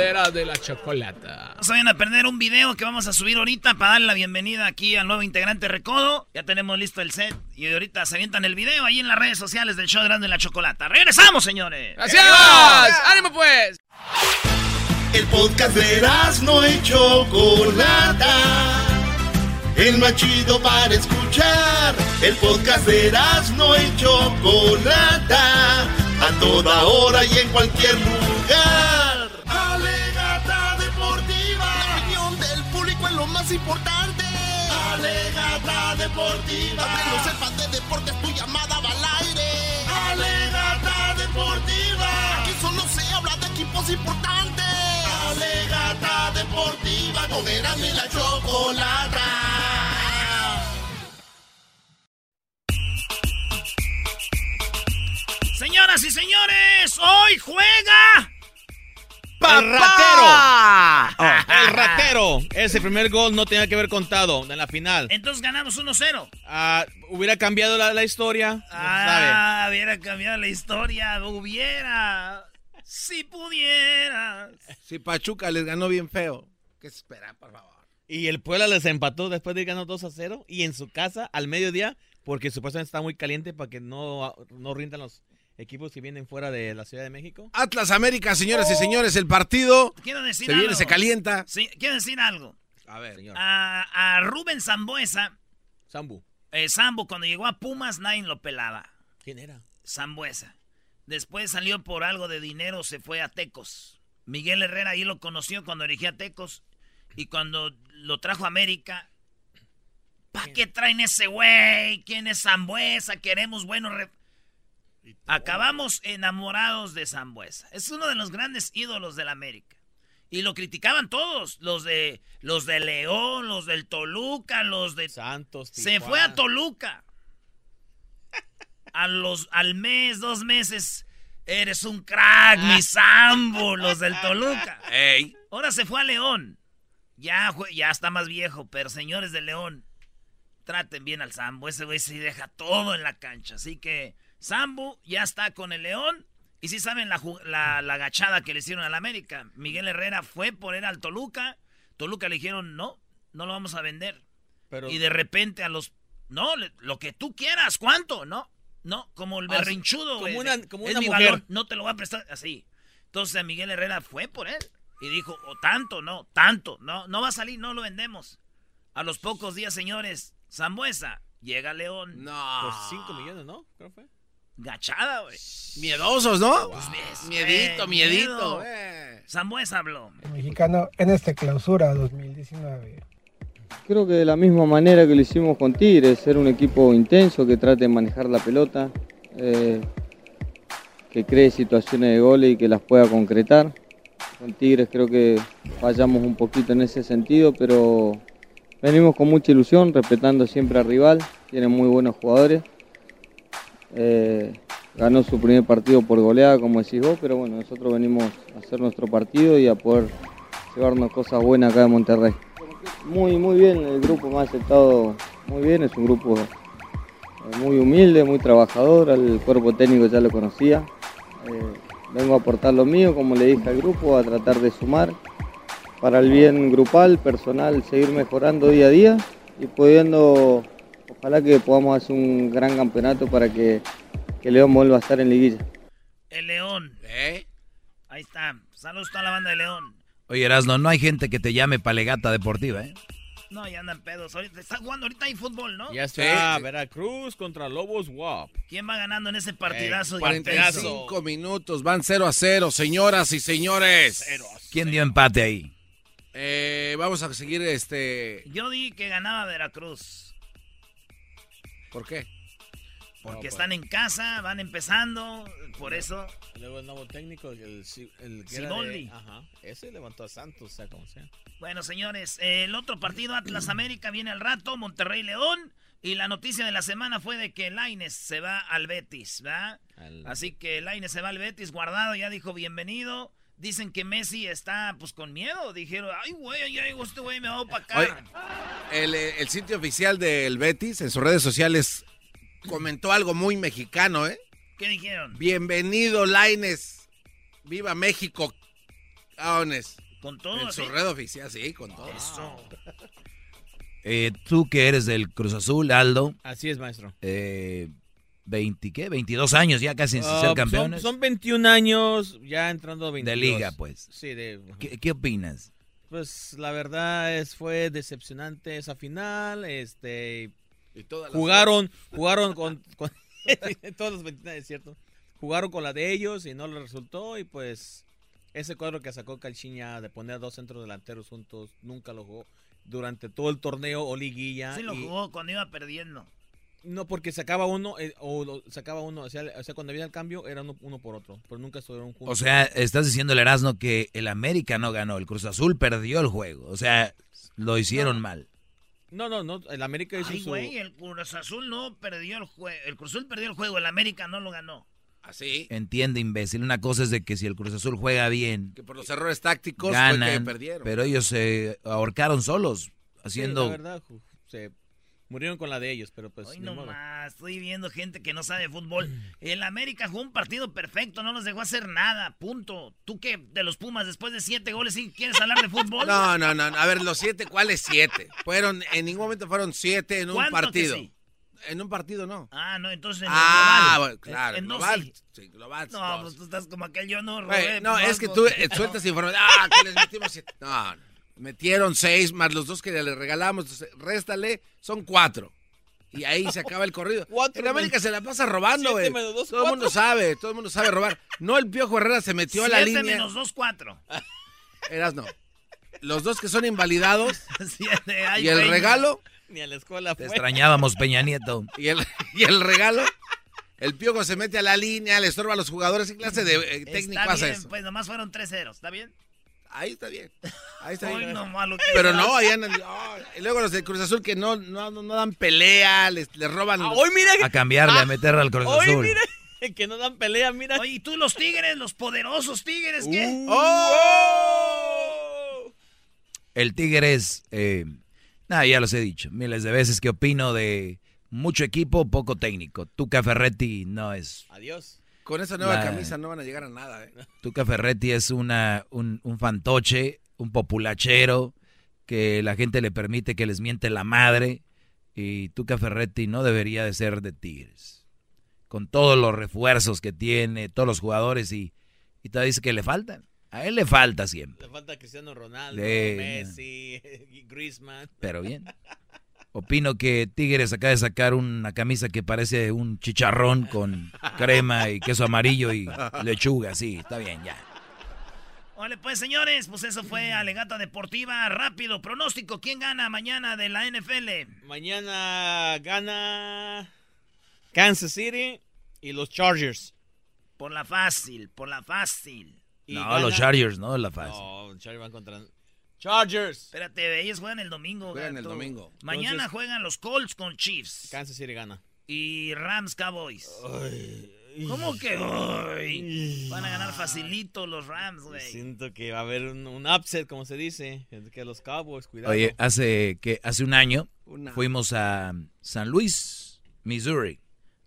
De la, de la chocolata. No se vayan a perder un video que vamos a subir ahorita para darle la bienvenida aquí al nuevo integrante Recodo. Ya tenemos listo el set y ahorita se avientan el video ahí en las redes sociales del show de Grande la Chocolata. ¡Regresamos, señores! ¡Gracias! ¡Ánimo, pues! El podcast de no y Chocolata. el más chido para escuchar. El podcast de Erasmo y Chocolata, a toda hora y en cualquier lugar. Importante. alegata deportiva, Aunque no sepas de deportes, tu llamada va al aire. alegata deportiva, Aquí solo se habla de equipos importantes. alegata deportiva, Erasmo y la Chocolata. Señoras y señores, hoy juega. ¡El ratero! Oh, el ratero. Ese primer gol no tenía que haber contado en la final. Entonces ganamos 1-0. Ah, hubiera cambiado la, la historia. sabe. Ah, hubiera cambiado la historia. Hubiera. Si pudieras. Si Pachuca les ganó bien feo. ¿Qué espera, por favor? Y el Puebla les empató después de ir ganando 2 a 0. Y en su casa, al mediodía, porque supuestamente está muy caliente para que no, no rindan los equipos que vienen fuera de la Ciudad de México. Atlas América, señoras y señores, el partido Quiero decir se algo. viene, se calienta. Sí, quiero decir algo. A ver, señor. A, a Rubén Zambuesa. Zambu. Eh, Zambu, cuando llegó a Pumas, nadie lo pelaba. ¿Quién era? Zambuesa. Después salió por algo de dinero, se fue a Tecos. Miguel Herrera ahí lo conoció cuando dirigía Tecos. Y cuando lo trajo a América. ¿Para qué traen ese güey? ¿Quién es Zambuesa? Queremos buenos... Acabamos enamorados de Zambuesa. Es uno de los grandes ídolos del América. Y lo criticaban todos, los de los de León, los del Toluca, los de Santos. Se fue a Toluca. A los al mes, dos meses, eres un crack, mi Sambo, los del Toluca. Ey. Ahora se fue a León. Ya, ya está más viejo, pero señores de León, traten bien al Sambo. Ese güey se deja todo en la cancha. Así que Sambo ya está con el León. Y si saben la, la, la agachada que le hicieron al América. Miguel Herrera fue por él al Toluca. Toluca le dijeron, no, no lo vamos a vender. Pero- Y de repente a los... No, le- lo que tú quieras, ¿cuánto? No, no, como el Ah, berrinchudo, como una- como es mi balón, no te lo voy a prestar así. Entonces Miguel Herrera fue por él y dijo, o tanto, no, tanto, no, no va a salir, no lo vendemos. A los pocos días, señores, Zambuesa llega León. No. Por 5 millones, ¿no? Creo fue. Gachada, güey. Miedosos, ¿no? Pues Miedito, miedito, miedo. eh. Habló. mexicano en esta clausura 2019. Creo que de la misma manera que lo hicimos con Tigres, ser un equipo intenso que trate de manejar la pelota, eh, que cree situaciones de goles y que las pueda concretar. Con Tigres creo que fallamos un poquito en ese sentido, pero venimos con mucha ilusión, respetando siempre al rival, tienen muy buenos jugadores. Eh, ganó su primer partido por goleada, como decís vos, pero bueno, nosotros venimos a hacer nuestro partido y a poder llevarnos cosas buenas acá de Monterrey. Muy, muy bien, el grupo me ha aceptado muy bien, es un grupo eh, muy humilde, muy trabajador, al cuerpo técnico ya lo conocía. Eh, vengo a aportar lo mío, como le dije al grupo, a tratar de sumar para el bien grupal, personal, seguir mejorando día a día y pudiendo, ojalá que podamos hacer un gran campeonato para que, que León vuelva a estar en liguilla. El León. Ahí está. Saludos a toda la banda de León. Oye, Erasno, no hay gente que te llame palegata deportiva, ¿eh? No, ya andan pedos. Ahorita está jugando, ahorita hay fútbol, ¿no? Ya está Veracruz contra Lobos WAP. ¿Quién va ganando en ese partidazo? Eh, de intenso? 45 minutos, van 0 a 0, señoras y señores. ¿Quién dio empate ahí? Eh, vamos a seguir este. Yo di que ganaba Veracruz. ¿Por qué? Porque están en casa, van empezando, por eso. Luego el nuevo técnico, el, el que de- Ajá. Ese levantó a Santos, o sea, como sea. Bueno, señores, el otro partido, Atlas América, viene al rato, Monterrey León. Y la noticia de la semana fue de que Laines se va al Betis, ¿verdad? Así que Laines se va al Betis, guardado, ya dijo bienvenido. Dicen que Messi está pues con miedo. Dijeron, ay, güey, ya llegó este güey, me va para acá. Oye, el, eh, el sitio oficial del Betis en sus redes sociales comentó algo muy mexicano, ¿eh? ¿Qué dijeron? Bienvenido, Laines. Viva México, caones. Con todo, En su red oficial, sí, con todo. Eso. Eh, tú que eres del Cruz Azul, Aldo. Así es, maestro. Eh, 20, ¿qué? 22 años ya casi sin Ah, ser son- campeones. Son, 21 años, ya entrando a 22. De liga, pues. Sí, de... ¿Qué, qué opinas? Pues la verdad es fue decepcionante esa final, este Y todas las- jugaron jugaron con, con todos los 29, es cierto. Jugaron con la de ellos y no les resultó y pues ese cuadro que sacó Calciña de poner dos centros delanteros juntos nunca lo jugó durante todo el torneo o liguilla. Sí lo y- jugó cuando iba perdiendo. No, porque sacaba uno eh, o lo- sacaba uno, o sea, o sea, cuando había el cambio era uno, uno por otro, pero nunca estuvieron juntos. O sea, estás diciendo, el Erasmo, que el América no ganó, el Cruz Azul perdió el juego. O sea, lo hicieron mal. No, no, no, el América hizo Ay, su güey, el Cruz Azul no perdió el juego. El Cruz Azul perdió el juego, el América no lo ganó. Así. Entiende, imbécil. Una cosa es de que si el Cruz Azul juega bien, Que por los errores tácticos fue ganan, que perdieron. pero ellos se ahorcaron solos, Sí, haciendo... la verdad, se murieron con la de ellos, pero pues Hoy ni no modo. más, estoy viendo gente que no sabe de fútbol. El América jugó un partido perfecto, no nos dejó hacer nada, punto. ¿Tú qué? De los Pumas, después de siete goles, ¿sí quieres hablar de fútbol? No, no, no. no. A ver, los siete, ¿cuáles siete? Fueron, en ningún momento fueron siete en un ¿Cuánto que partido. sí? En un partido no. Ah, no, entonces en Ah, global. claro, En- global, sí. sí, global, No, dos. pues tú estás como aquel yo no, no, es que no, tú no. eh, sueltas información. Ah, que les metimos siete. No, no. Metieron seis más los dos que le regalamos. entonces, réstale, son cuatro. Y ahí se acaba el corrido. en América se la pasa robando, güey. menos dos, Todo el mundo cuatro. sabe, todo el mundo sabe robar. No el Piojo Herrera se metió a la Siete línea. menos dos, cuatro. Eras no. Los dos que son invalidados. Siete, ay, y el regalo. Ni a la escuela Te fue. extrañábamos, Peña Nieto. Y el, y el regalo. El Piojo se mete a la línea, le estorba a los jugadores. ¿Qué clase de eh, técnico Está hace bien, eso? pues nomás fueron tres ceros, ¿está bien? Ahí está bien. Ahí está Ay, bien. no, malo que Pero no, ahí andan. y luego los de Cruz Azul que no, no, no dan pelea, les, les roban. hoy mira A cambiarle, a meterle al Cruz Hoy Azul. mira que no dan pelea, mira. Oye, ¿y tú los tigres, los poderosos tigres, qué? Uh. ¡Oh! El Tigres, eh, nada, ya los he dicho miles de veces que opino de mucho equipo, poco técnico. Tuca Ferretti no es. Adiós. Con esa nueva La- camisa no van a llegar a nada, ¿eh? Tuca Ferretti es una, un, un fantoche, un populachero, que la gente le permite que les miente la madre. Y Tuca Ferretti no debería de ser de Tigres. Con todos los refuerzos que tiene, todos los jugadores y, y todavía dice que le faltan. A él le falta siempre. Le falta Cristiano Ronaldo, Le- Messi, Griezmann. Pero bien. Opino que Tigres acaba de sacar una camisa que parece un chicharrón con crema y queso amarillo y lechuga. Sí, está bien, ya. Vale, pues señores, pues eso fue Alegata Deportiva. Rápido, pronóstico. ¿Quién gana mañana de la NFL? Mañana gana Kansas City y los Chargers. Por la fácil, por la fácil. Y No, gana- los Chargers, no, la fácil. No, los Chargers van contra Chargers. Espérate, ellos juegan el domingo. Juegan el domingo. Mañana Entonces- juegan los Colts con Chiefs. Kansas City gana. Y Rams Cowboys. ¿Cómo que hoy? Van a ganar facilito los Rams, güey. Siento que va a haber un, un upset, como se dice, que los Cowboys, cuidado. Oye, hace que hace un año Una- fuimos a San Luis, Missouri,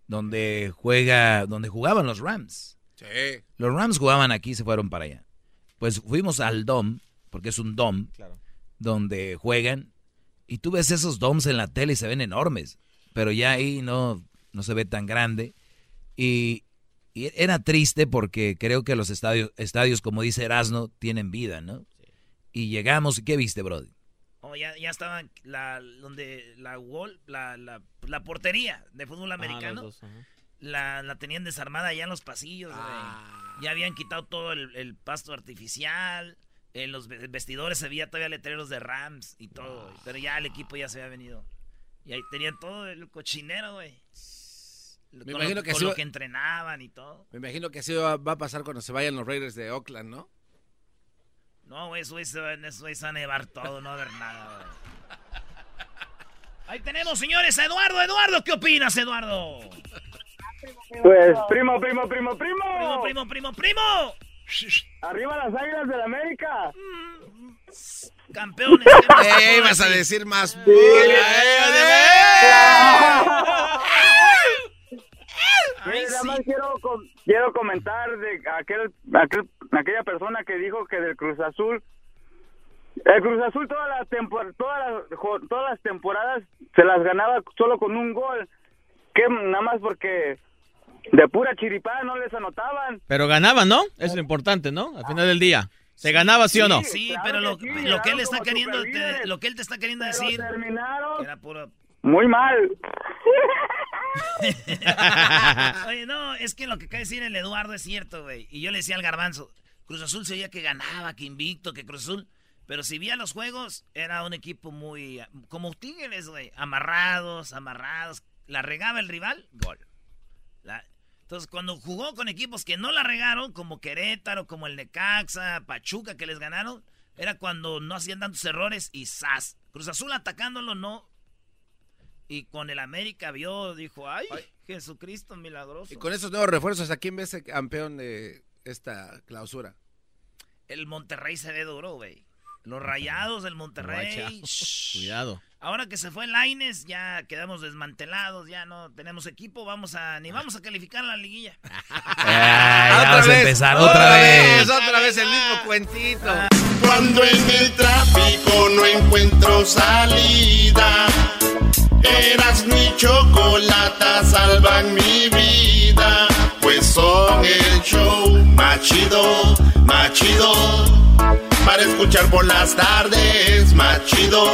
donde juega, donde jugaban los Rams. Sí. Los Rams jugaban aquí, se fueron para allá. Pues fuimos al Dom, porque es un Dom, Claro. donde juegan, y tú ves esos Doms en la tele y se ven enormes, pero ya ahí no, no se ve tan grande. Y, y era triste porque creo que los estadios, estadios, como dice Erasno, tienen vida, ¿no? Y llegamos, ¿y qué viste, Brody? Oh, ya, ya estaban la, donde la wall, la, la, la portería de fútbol Ajá, americano. dos, la, la tenían desarmada allá en los pasillos, güey. Ya habían quitado todo el, el pasto artificial. En los ve- vestidores se veía todavía letreros de Rams y todo. güey. Pero ya el equipo ya se había venido. Y ahí tenían todo el cochinero, güey. Me Con imagino lo, que con así lo va- que entrenaban y todo. Me imagino que así va, va a pasar cuando se vayan los Raiders de Oakland, ¿no? No, güey, eso se va- eso güey, se va a nevar todo, no va a haber nada, güey. Ahí tenemos, señores, a Eduardo. Eduardo, ¿qué opinas, Eduardo? Pues, primo, primo, primo, primo. Primo, primo, primo, primo. Arriba las águilas del América. Campeones. Eh, ibas a decir más. Quiero, quiero comentar de aquel, aquel, aquella persona que dijo que del Cruz Azul. El Cruz Azul todas las, tempor- todas las, todas las temporadas se las ganaba solo con un gol. Que nada más porque de pura chiripada no les anotaban. Pero ganaban, ¿no? Eso es lo importante, ¿no? Al final del día. ¿Se ganaba sí o no? Sí, pero lo, lo que él está queriendo, te, lo que él te está queriendo decir terminaron era puro... muy mal. Oye, no, es que lo que acaba de decir el Eduardo es cierto, güey. Y yo le decía al garbanzo, Cruz Azul se veía que ganaba, que invicto, que Cruz Azul... Pero si veía los juegos, era un equipo muy... Como Tigres, güey. Amarrados, amarrados. La regaba el rival, gol. La, entonces, cuando jugó con equipos que no la regaron, como Querétaro, como el Necaxa, Pachuca, que les ganaron, era cuando no hacían tantos errores y ¡zas! Cruz Azul atacándolo, no. Y con el América vio, dijo, ¡ay, Jesucristo milagroso! Y con esos nuevos refuerzos, ¿a quién ves campeón de esta clausura? El Monterrey se ve duro, güey. Los rayados del Monterrey. Cuidado. Ahora que se fue Laines, ya quedamos desmantelados, ya no tenemos equipo, vamos a ni vamos a calificar la liguilla. vamos a empezar otra, vez. Otra vez el mismo cuentito. Cuando en el tráfico no encuentro salida, eras mi chocolata, salvan mi vida, pues son el escuchar por las tardes. Más chido,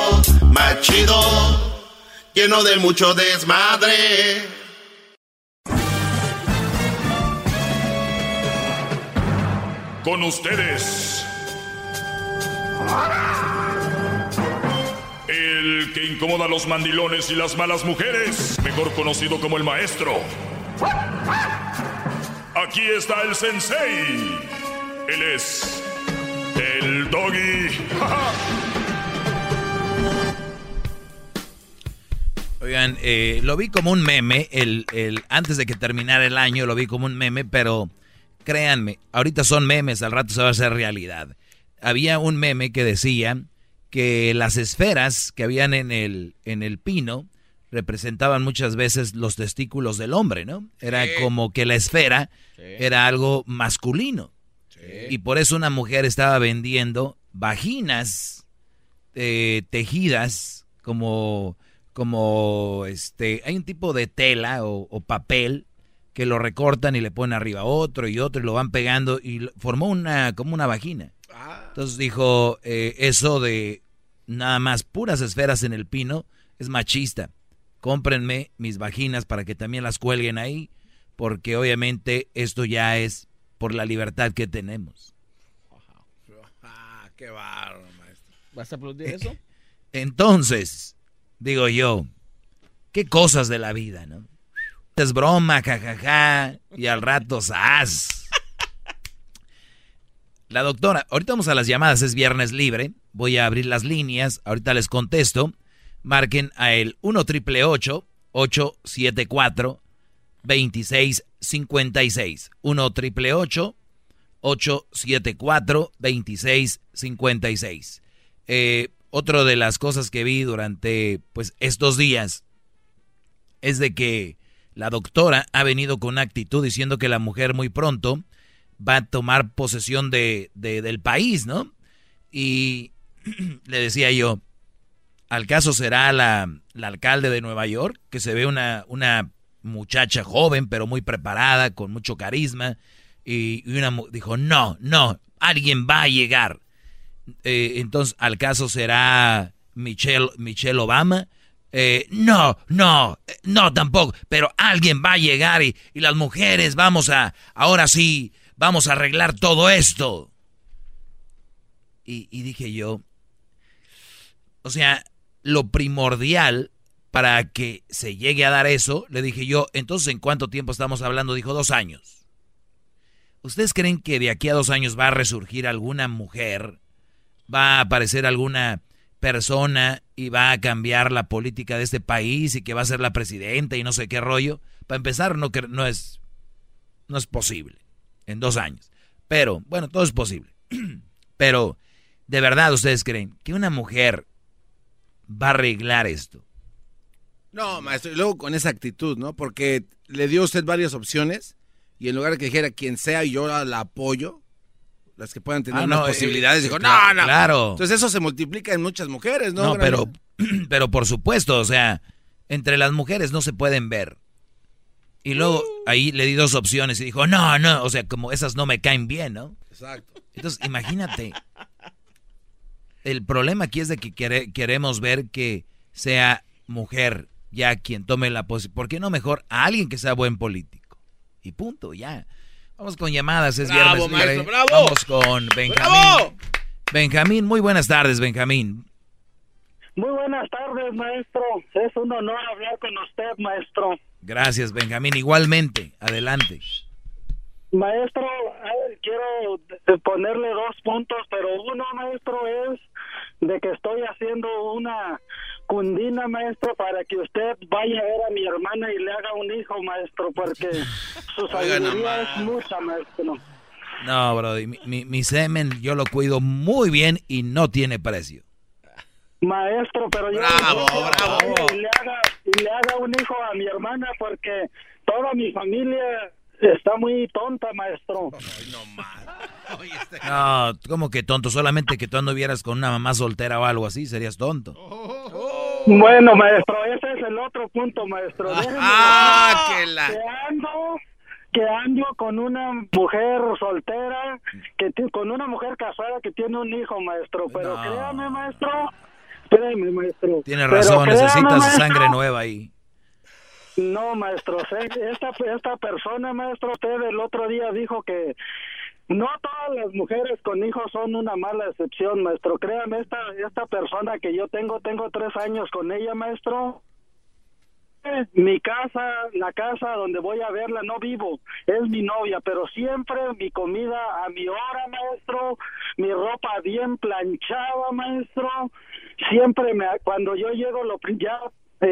más chido, lleno de mucho desmadre. Con ustedes. El que incomoda a los mandilones y las malas mujeres, mejor conocido como el maestro. Aquí está el sensei. Él es el doggy. Oigan, eh, lo vi como un meme, el, el, antes de que terminara el año lo vi como un meme, pero créanme, ahorita son memes, al rato se va a hacer realidad. Había un meme que decía que las esferas que habían en el, en el pino representaban muchas veces los testículos del hombre, ¿no? Era como que la esfera era algo masculino. Y por eso una mujer estaba vendiendo vaginas eh, tejidas como, como este, hay un tipo de tela o, papel que lo recortan y le ponen arriba otro y otro y lo van pegando y formó una, como una vagina. Ah. Entonces dijo, eh, eso de nada más puras esferas en el pino es machista. Cómprenme mis vaginas para que también las cuelguen ahí, porque obviamente esto ya es por la libertad que tenemos. Ah, qué bárbaro, maestro. ¿Vas a aplaudir eso? Entonces, digo yo, qué cosas de la vida, ¿no? Es broma, jajaja, y al rato ¡zas! La doctora, ahorita vamos a las llamadas, es viernes libre, voy a abrir las líneas, ahorita les contesto, marquen a el 1 triple 874 2656. 1 triple 874 2656. Eh, otra de las cosas que vi durante pues estos días es de que la doctora ha venido con una actitud diciendo que la mujer muy pronto va a tomar posesión de, del país, ¿no? Y le decía yo, ¿al caso será la, la, alcalde de Nueva York, que se ve una, una muchacha joven, pero muy preparada, con mucho carisma. Y, una dijo, no, no, alguien va a llegar. Eh, entonces, ¿al caso será Michelle, Michelle Obama? Eh, no, no, no tampoco, pero alguien va a llegar y, y las mujeres vamos a, ahora sí, vamos a arreglar todo esto. Y, y dije yo, o sea, lo primordial para que se llegue a dar eso, le dije yo, entonces ¿en cuánto tiempo estamos hablando? Dijo, dos años. ¿Ustedes creen que de aquí a dos años va a resurgir alguna mujer? ¿Va a aparecer alguna persona y va a cambiar la política de este país y que va a ser la presidenta y no sé qué rollo? Para empezar, no, no, es, no es posible en dos años. Pero, bueno, todo es posible. Pero, ¿de verdad ustedes creen que una mujer va a arreglar esto? No, maestro, y luego con esa actitud, ¿no? Porque le dio usted varias opciones y en lugar de que dijera quien sea y yo la apoyo, las que puedan tener más ah, posibilidades, eh, dijo, no, no. Claro. Entonces eso se multiplica en muchas mujeres, ¿no? No, pero, pero por supuesto, o sea, entre las mujeres no se pueden ver. Y luego ahí le di dos opciones y dijo, no, no, o sea, como esas no me caen bien, ¿no? Exacto. Entonces, imagínate. El problema aquí es de que queremos ver que sea mujer ya quien tome la posición. ¿Por qué no mejor a alguien que sea buen político? Y punto, ya. Vamos con llamadas, es bravo, viernes. Maestro, bravo. Vamos con Benjamín. Benjamín, muy buenas tardes, Benjamín. Muy buenas tardes, maestro. Es un honor hablar con usted, maestro. Gracias, Benjamín. Igualmente, adelante. Maestro, quiero ponerle dos puntos, pero uno, maestro, es de que estoy haciendo una cundina, maestro, para que usted vaya a ver a mi hermana y le haga un hijo, maestro, porque su sabiduría es mucha, maestro. No, brody, mi, mi, semen yo lo cuido muy bien y no tiene precio. Maestro, pero yo bravo, bravo. Y le, haga, y le haga un hijo a mi hermana porque toda mi familia está muy tonta, maestro. Este- no, como que tonto? Solamente que tú anduvieras con una mamá soltera o algo así, serías tonto. Bueno, maestro, ese es el otro punto, maestro. ah, que la... Que ando, que ando con una mujer soltera, que con una mujer casada que tiene un hijo, maestro. Pero créame, maestro, créame, maestro. Tienes razón, necesitas sangre nueva ahí. No, maestro, esta, esta persona, maestro, usted el otro día dijo que no todas las mujeres con hijos son una mala excepción, maestro. Créame, esta, esta persona que yo tengo, tengo tres años con ella, maestro. Mi casa, la casa donde voy a verla, no vivo, es mi novia, pero siempre mi comida a mi hora, maestro, mi ropa bien planchada, maestro, siempre me, cuando yo llego lo ya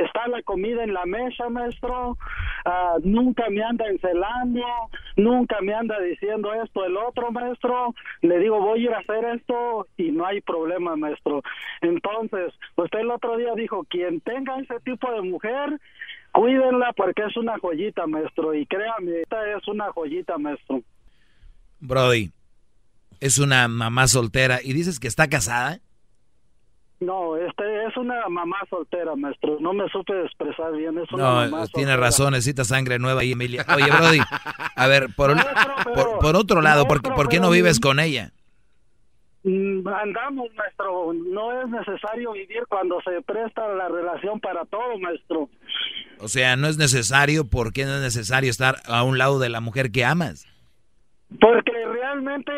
está la comida en la mesa, maestro, ah, nunca me anda encelando, nunca me anda diciendo esto, el otro, maestro, le digo, voy a ir a hacer esto y no hay problema, maestro. Entonces, usted el otro día dijo, quien tenga ese tipo de mujer, cuídenla porque es una joyita, maestro, y créame, esta es una joyita, maestro. Brody, es una mamá soltera y dices que está casada. No, este es una mamá soltera, maestro. No me supe expresar bien. Es una no, tiene razón, necesita sangre nueva ahí, Emilia. Oye, Brody, a ver, por, por, otro lado, ¿por, ¿por qué no vives con ella? Mm, andamos, maestro. No es necesario vivir cuando se presta la relación para todo, maestro. O sea, no es necesario, ¿por qué no es necesario estar a un lado de la mujer que amas? Porque realmente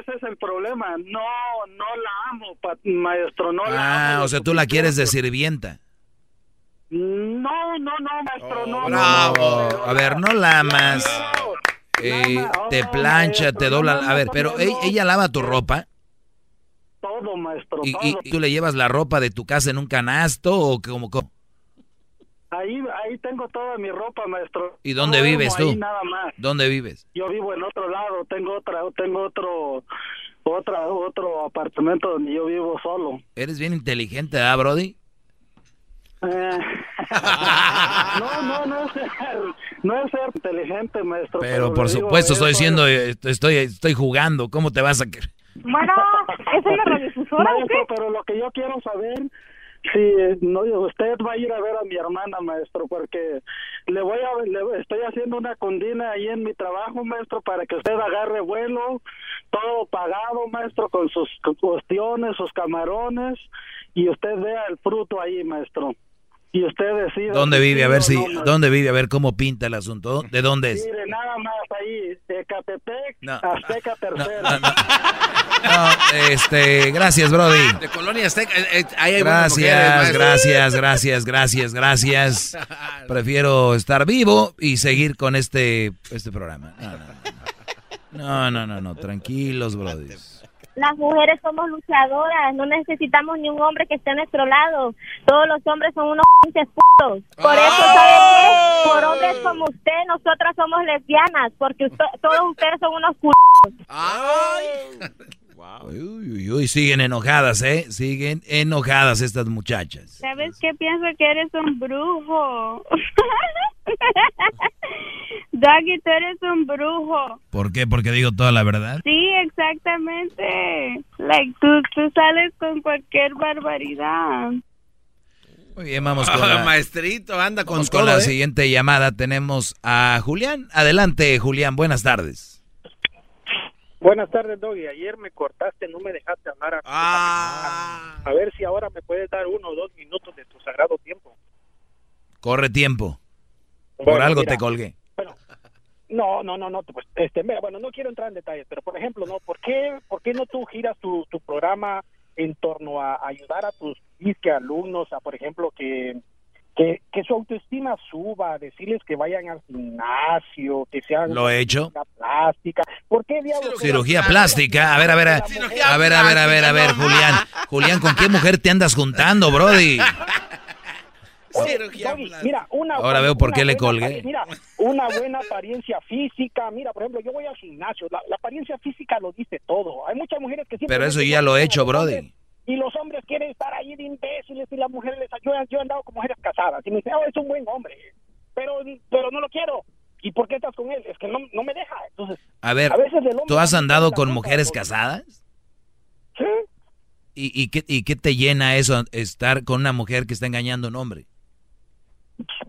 ese es el problema. No, no la amo, maestro. No la amo ah, o sea, tú la quieres de sirvienta. No, no, no, maestro, no. Bravo. a ver, no la amas. Eh, te plancha, te dobla. A ver, pero ella, lava tu ropa. Todo, maestro. ¿Y, ¿Y, tú le llevas la ropa de tu casa en un canasto o como? Ahí, ahí tengo toda mi ropa, maestro. ¿Y dónde vives tú? Nada más. ¿Dónde vives? Yo vivo en otro lado, tengo otra, tengo otro, otra, otro apartamento donde yo vivo solo. Eres bien inteligente, ¿ah, Brody? Eh, no, no, no es ser, no es ser inteligente, maestro. Pero, por supuesto, estoy diciendo, estoy, estoy jugando. ¿Cómo te vas a querer? Bueno, ¿es la radiodifusora maestro, pero lo que yo quiero saber Sí, no, usted va a ir a ver a mi hermana, maestro, porque le voy a, le estoy haciendo una condina ahí en mi trabajo, maestro, para que usted agarre vuelo, todo pagado, maestro, con sus cuestiones, sus camarones, y usted vea el fruto ahí, maestro y usted decide. ¿Dónde vive? A ver si, ¿dónde vive? A ver cómo pinta el asunto. ¿De dónde es? Mire, nada más ahí, de Catepec, Azteca Tercera. No, este, gracias, Brody. De Colonia Azteca. Eh, eh, gracias, gracias, gracias, gracias, gracias. Prefiero estar vivo y seguir con este, este programa. No, no, no, no, tranquilos, Brody las mujeres somos luchadoras, no necesitamos ni un hombre que esté a nuestro lado. Todos los hombres son unos pinches putos. Por eso, ¿sabe qué? Por hombres como usted, nosotras somos lesbianas, porque todos ustedes son unos putos. ¡Ay! Uy, uy, uy, siguen enojadas, ¿eh? Siguen enojadas estas muchachas. ¿Sabes qué? Pienso que eres un brujo. Doggy, tú eres un brujo. ¿Por qué? ¿Porque digo toda la verdad? Sí, exactamente. Like, tú, tú sales con cualquier barbaridad. Muy bien, vamos con la, maestrito, anda con, con la ¿eh? siguiente llamada. Tenemos a Julián. Adelante, Julián, buenas tardes. Buenas tardes, Doggy. Ayer me cortaste, no me dejaste hablar. A, Ah. a ver si ahora me puedes dar uno o dos minutos de tu sagrado tiempo. Corre tiempo. Por Bueno, algo mira. te colgué. No, no, no, no, pues, este, mira, bueno, no quiero entrar en detalles, pero por ejemplo, ¿no? ¿Por qué, por qué no tú giras tu, tu programa en torno a ayudar a tus disque alumnos a, por ejemplo, que, que, que su autoestima suba, decirles que vayan al gimnasio, que sean Lo he hecho. plástica? ¿Por qué diablos? Cirugía plástica. A ver, a ver. A, a ver, a ver, a ver, a ver, Julián. Julián, ¿con qué mujer te andas juntando, Brody? Oye, Doggy, mira, una Ahora veo por una qué le buena colgué. Mira, una buena apariencia física. Mira, por ejemplo, yo voy al gimnasio. La, la apariencia física lo dice todo. Hay muchas mujeres que siempre Pero eso ya lo he "No, hecho, Brody. Y los hombres quieren estar ahí de imbéciles y las mujeres les yo, yo he andado con mujeres casadas y me dicen, oh, es un buen hombre, pero pero no lo quiero. ¿Y por qué estás con él? Es que no, no me deja. Entonces, A ver, A veces ¿tú has andado con mujeres casadas? Sí. ¿Y, y, qué, ¿Y qué te llena eso, estar con una mujer que está engañando a un hombre?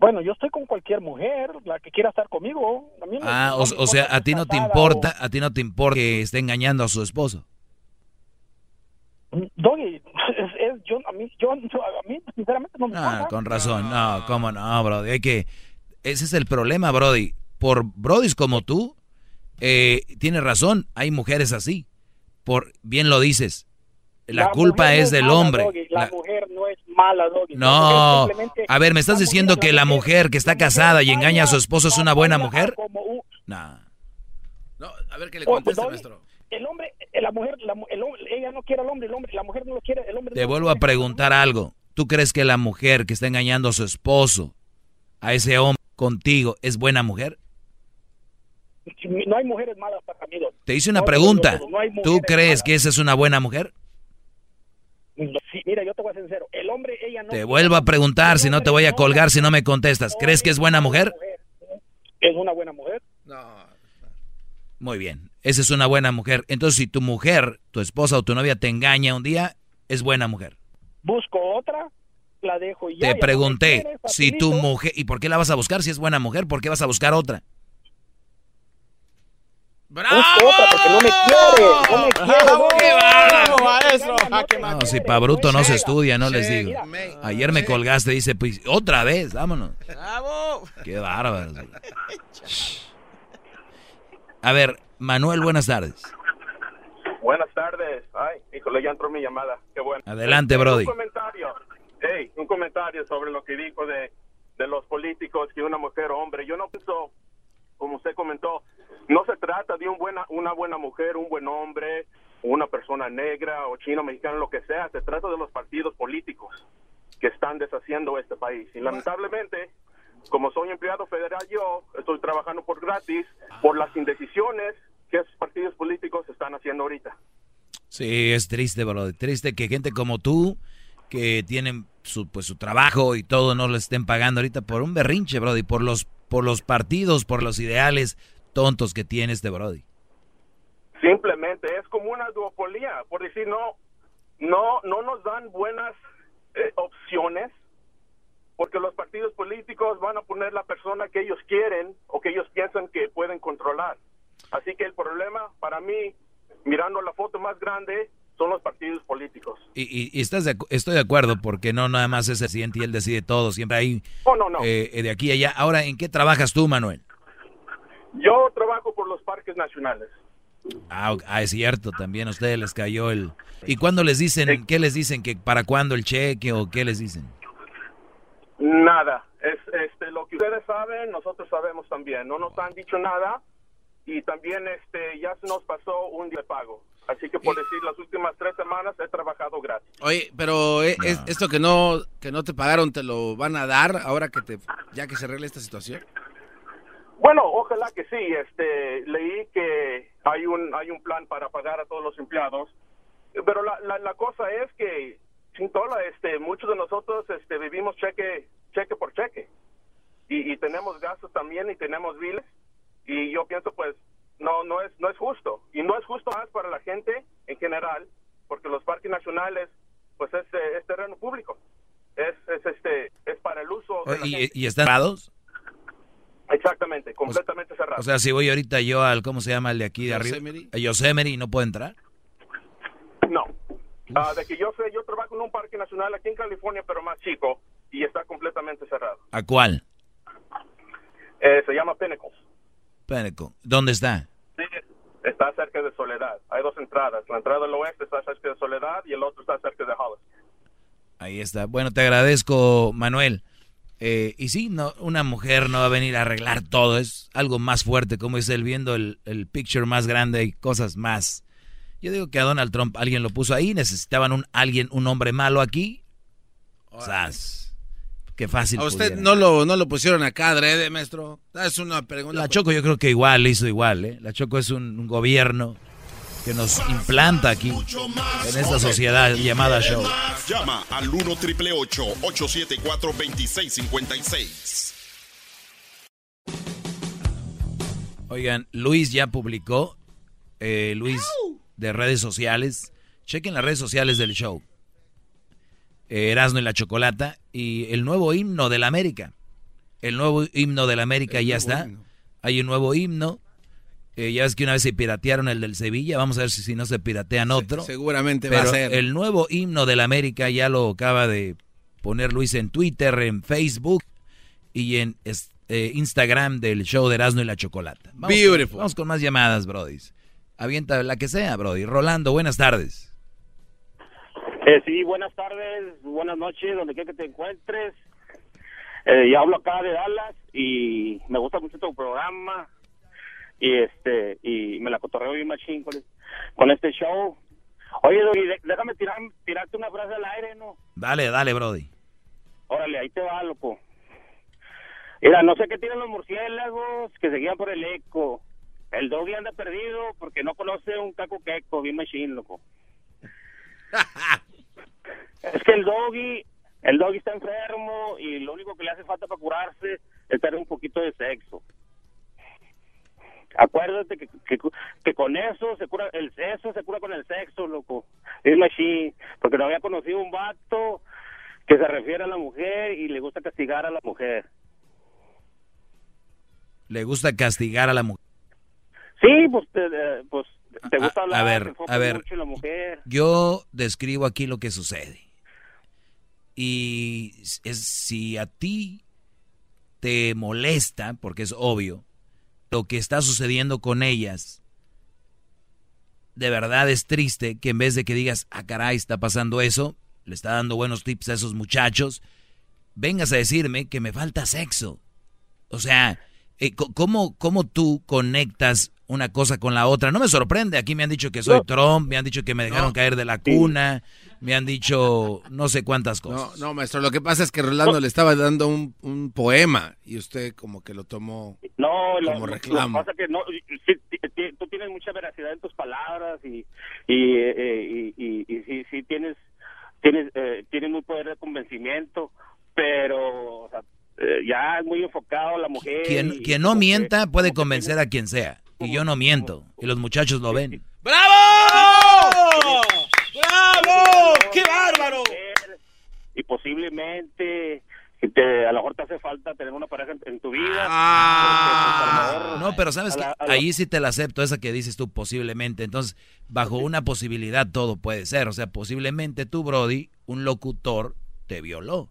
bueno, yo estoy con cualquier mujer, la que quiera estar conmigo. A mí me- Ah, o, sea, a ti no te importa, a ti no te importa que esté engañando a su esposo. Doggy, es, es- yo, a mí, yo, yo- a mí, sinceramente, no me Ah, con razón. No, cómo no, Brody. Hay que... Ese es el problema, Brody. Por Brodys como tú, eh, tienes razón, hay mujeres así. Por Bien lo dices. La, culpa no es del mala, hombre. Doggy, La, La- mujer no es mala, Doggy. No, a ver, ¿me estás diciendo que la mujer que está casada y engaña a su esposo es una buena mujer? como un- No. No, a ver qué le Oh, contesta, Doggy, maestro. El hombre, eh, la mujer, la mu- el hombre, ella no quiere al hombre, el hombre, la mujer no lo quiere, el hombre Te no vuelvo a preguntar algo. ¿Tú crees que la mujer que está engañando a su esposo, a ese hombre contigo, es buena mujer? No hay mujeres malas para mí. Te hice una No, pregunta. no, no, no ¿Tú crees malas. que esa es una buena mujer? Sí, mira, yo te voy a ser sincero. El hombre, ella no. Te vuelvo a preguntar, si no te voy a colgar si no me contestas. ¿Crees que es buena mujer? Es una buena mujer. Muy bien, esa es una buena mujer. Entonces, si tu mujer, tu esposa o tu novia te engaña un día, es buena mujer. Busco otra, la dejo y ya. Te ya pregunté, si tu mujer... ¿Y por qué la vas a buscar si es buena mujer? ¿Por qué vas a buscar otra? Busco otra porque no me quiere, no me quiere. ¡Bravo! no. ¡Qué bárbaro, maestro! No, si pa' bruto no se estudia, no les digo. Ayer me colgaste, dice, pues, otra vez, vámonos. ¡Bravo! Qué bárbaro. A ver, Manuel, buenas tardes. Buenas tardes. Ay, híjole, ya entró mi llamada. Qué bueno. Adelante, Brody. Un comentario. Hey, un comentario sobre lo que dijo de, de los políticos, que una mujer o hombre. Yo no pienso, como usted comentó, no se trata de un buena, una buena mujer, un buen hombre, una persona negra o chino, mexicano, lo que sea. Se trata de los partidos políticos que están deshaciendo este país. Y lamentablemente, como soy empleado federal yo, estoy trabajando por gratis por las indecisiones que esos partidos políticos están haciendo ahorita. Sí, es triste, Brody. Triste que gente como tú, que tienen su, pues, su trabajo y todo, no le estén pagando ahorita por un berrinche, Brody, por los, por los partidos, por los ideales tontos que tiene este Brody. Simplemente es como una duopolio, por decir no, no, no nos dan buenas eh, opciones porque los partidos políticos van a poner la persona que ellos quieren o que ellos piensan que pueden controlar. Así que el problema para mí, mirando la foto más grande, son los partidos políticos. Y, y- y estás de estoy de acuerdo, porque no nada más es el presidente y él decide todo, siempre hay Oh, no, no. eh, de aquí a allá. Ahora, ¿en qué trabajas tú, Manuel? Yo trabajo por los parques nacionales. Ah. Ah, es cierto, también a ustedes les cayó el... ¿Y cuándo les dicen, qué les dicen, que para cuándo el cheque o qué les dicen? Nada. Es este lo que ustedes saben, nosotros sabemos también. No nos han dicho nada y también este ya se nos pasó un día de pago. Así que por decir las últimas tres semanas he trabajado gratis. Oye, pero eh, es- esto que no que no te pagaron te lo van a dar ahora que te ya que se arregle esta situación. Bueno, ojalá que sí. Este leí que hay un hay un plan para pagar a todos los empleados, pero la, la, la cosa es que sin tola, este muchos de nosotros este vivimos cheque cheque por cheque y, y tenemos gastos también y tenemos biles y yo pienso pues no no es no es justo y no es justo más para la gente en general porque los parques nacionales pues es, eh, es terreno público es, es este es para el uso de la ¿Y, gente. y están? Eh, Exactamente, completamente cerrado. O sea, si voy ahorita yo al, ¿cómo se llama el de aquí de arriba? A Yosemite, ¿no puedo entrar? Ah, de que yo sé, yo trabajo en un parque nacional aquí en California, pero más chico, y está completamente cerrado. ¿A cuál? Eh, se llama Pinnacles. Pinnacle. ¿Dónde está? Sí, está cerca de Soledad. Hay dos entradas. La entrada del oeste está cerca de Soledad y el otro está cerca de Hollis. Ahí está. Bueno, te agradezco, Manuel. Eh, y sí, no, una mujer no va a venir a arreglar todo, es algo más fuerte, como dice él, viendo el, el picture más grande y cosas más. Yo digo que a Donald Trump alguien lo puso ahí, necesitaban un alguien, un hombre malo aquí. O sea, qué fácil. A usted no lo, no lo pusieron acá, adrede, maestro. Es una pregunta. La Choco yo creo que igual hizo igual, ¿eh? La Choco es un, un gobierno que nos implanta aquí en esta sociedad llamada show. Llama al 1 triple 874 2656. Oigan, Luis ya publicó, eh, Luis de redes sociales. Chequen las redes sociales del show. Erasmo y la Chocolata y el nuevo himno de la América. El nuevo himno de la América ya está. Hay un nuevo himno. Eh, ya ves que una vez se piratearon el del Sevilla. Vamos a ver si, si no se piratean otro. seguramente va a ser. El nuevo himno de la América ya lo acaba de poner Luis en Twitter, en Facebook y en eh, Instagram del show de Erasmo y la Chocolata. Vamos Beautiful. Con, vamos con más llamadas, Brody. Avienta la que sea, Brody. Rolando, buenas tardes. Eh, sí, buenas tardes, buenas noches, donde quiera que te encuentres. Eh, ya hablo acá de Dallas y me gusta mucho tu programa y este y me la cotorreo bien machín con, con este show. Oye, Doggy, déjame tirar, tirarte una frase al aire, ¿no? Dale, dale, Brody. Órale, ahí te va, loco. Mira, no sé qué tienen los murciélagos que se guían por el eco. El doggy anda perdido porque no conoce un caco queco, bien machín, loco. es que el doggy, el doggy está enfermo y lo único que le hace falta para curarse es tener un poquito de sexo. Acuérdate que, que, que con eso se cura, el eso se cura con el sexo, loco. Es machín, porque no había conocido un vato que se refiere a la mujer y le gusta castigar a la mujer. Le gusta castigar a la mujer. Sí, pues te, eh, pues, te gusta A- hablar, a ver, a ver. mucho la mujer. Yo describo aquí lo que sucede. Y es si a ti te molesta, porque es obvio, lo que está sucediendo con ellas, de verdad es triste que en vez de que digas, ah, caray, está pasando eso, le está dando buenos tips a esos muchachos, vengas a decirme que me falta sexo. O sea, eh, ¿cómo, ¿cómo tú conectas una cosa con la otra? No me sorprende, aquí me han dicho que soy No. Trump, me han dicho que me dejaron No. caer de la cuna, me han dicho no sé cuántas cosas. No, no, maestro, lo que pasa es que Rolando le estaba dando un, un poema y usted como que lo tomó No, como lo- reclamo. lo que pasa que no, sí, tú tienes mucha veracidad en tus palabras y y, eh, y, y- y sí, sí tienes tienes eh, tienes muy poder de convencimiento, pero o sea, eh, ya es muy enfocado la mujer. Quien, y quien no mienta puede convencer a quien sea. Y yo no miento. Y los muchachos lo ven. ¡Bravo! ¡Bravo! ¡Qué bárbaro! Y posiblemente te, a lo mejor te hace falta tener una pareja en, en tu vida. Ah. No, pero sabes que ahí sí te la acepto, esa que dices tú posiblemente. Entonces, bajo una posibilidad todo puede ser. O sea, posiblemente tú, Brody, un locutor, te violó.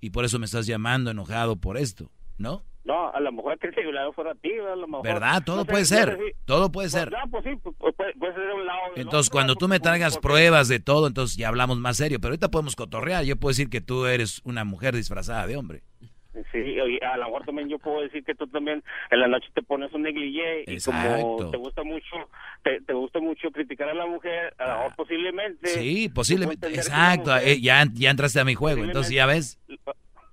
Y por eso me estás llamando enojado por esto, ¿no? No, a lo mejor que el violado fuera a ti, a lo mejor. ¿Verdad? Todo No puede ser. Todo puede Pues, ser. no, pues sí, pues, pues, puede, puede ser de un lado. Entonces, otro, cuando tú me traigas porque- pruebas de todo, entonces ya hablamos más serio. Pero ahorita podemos cotorrear. Yo puedo decir que tú eres una mujer disfrazada de hombre. Sí, a lo mejor también yo puedo decir que tú también en la noche te pones un negligé y como te gusta mucho te, te gusta mucho criticar a la mujer, a lo mejor posiblemente Sí, posiblemente. Exacto. eh, ya, ya entraste a mi juego. Entonces, ya ves.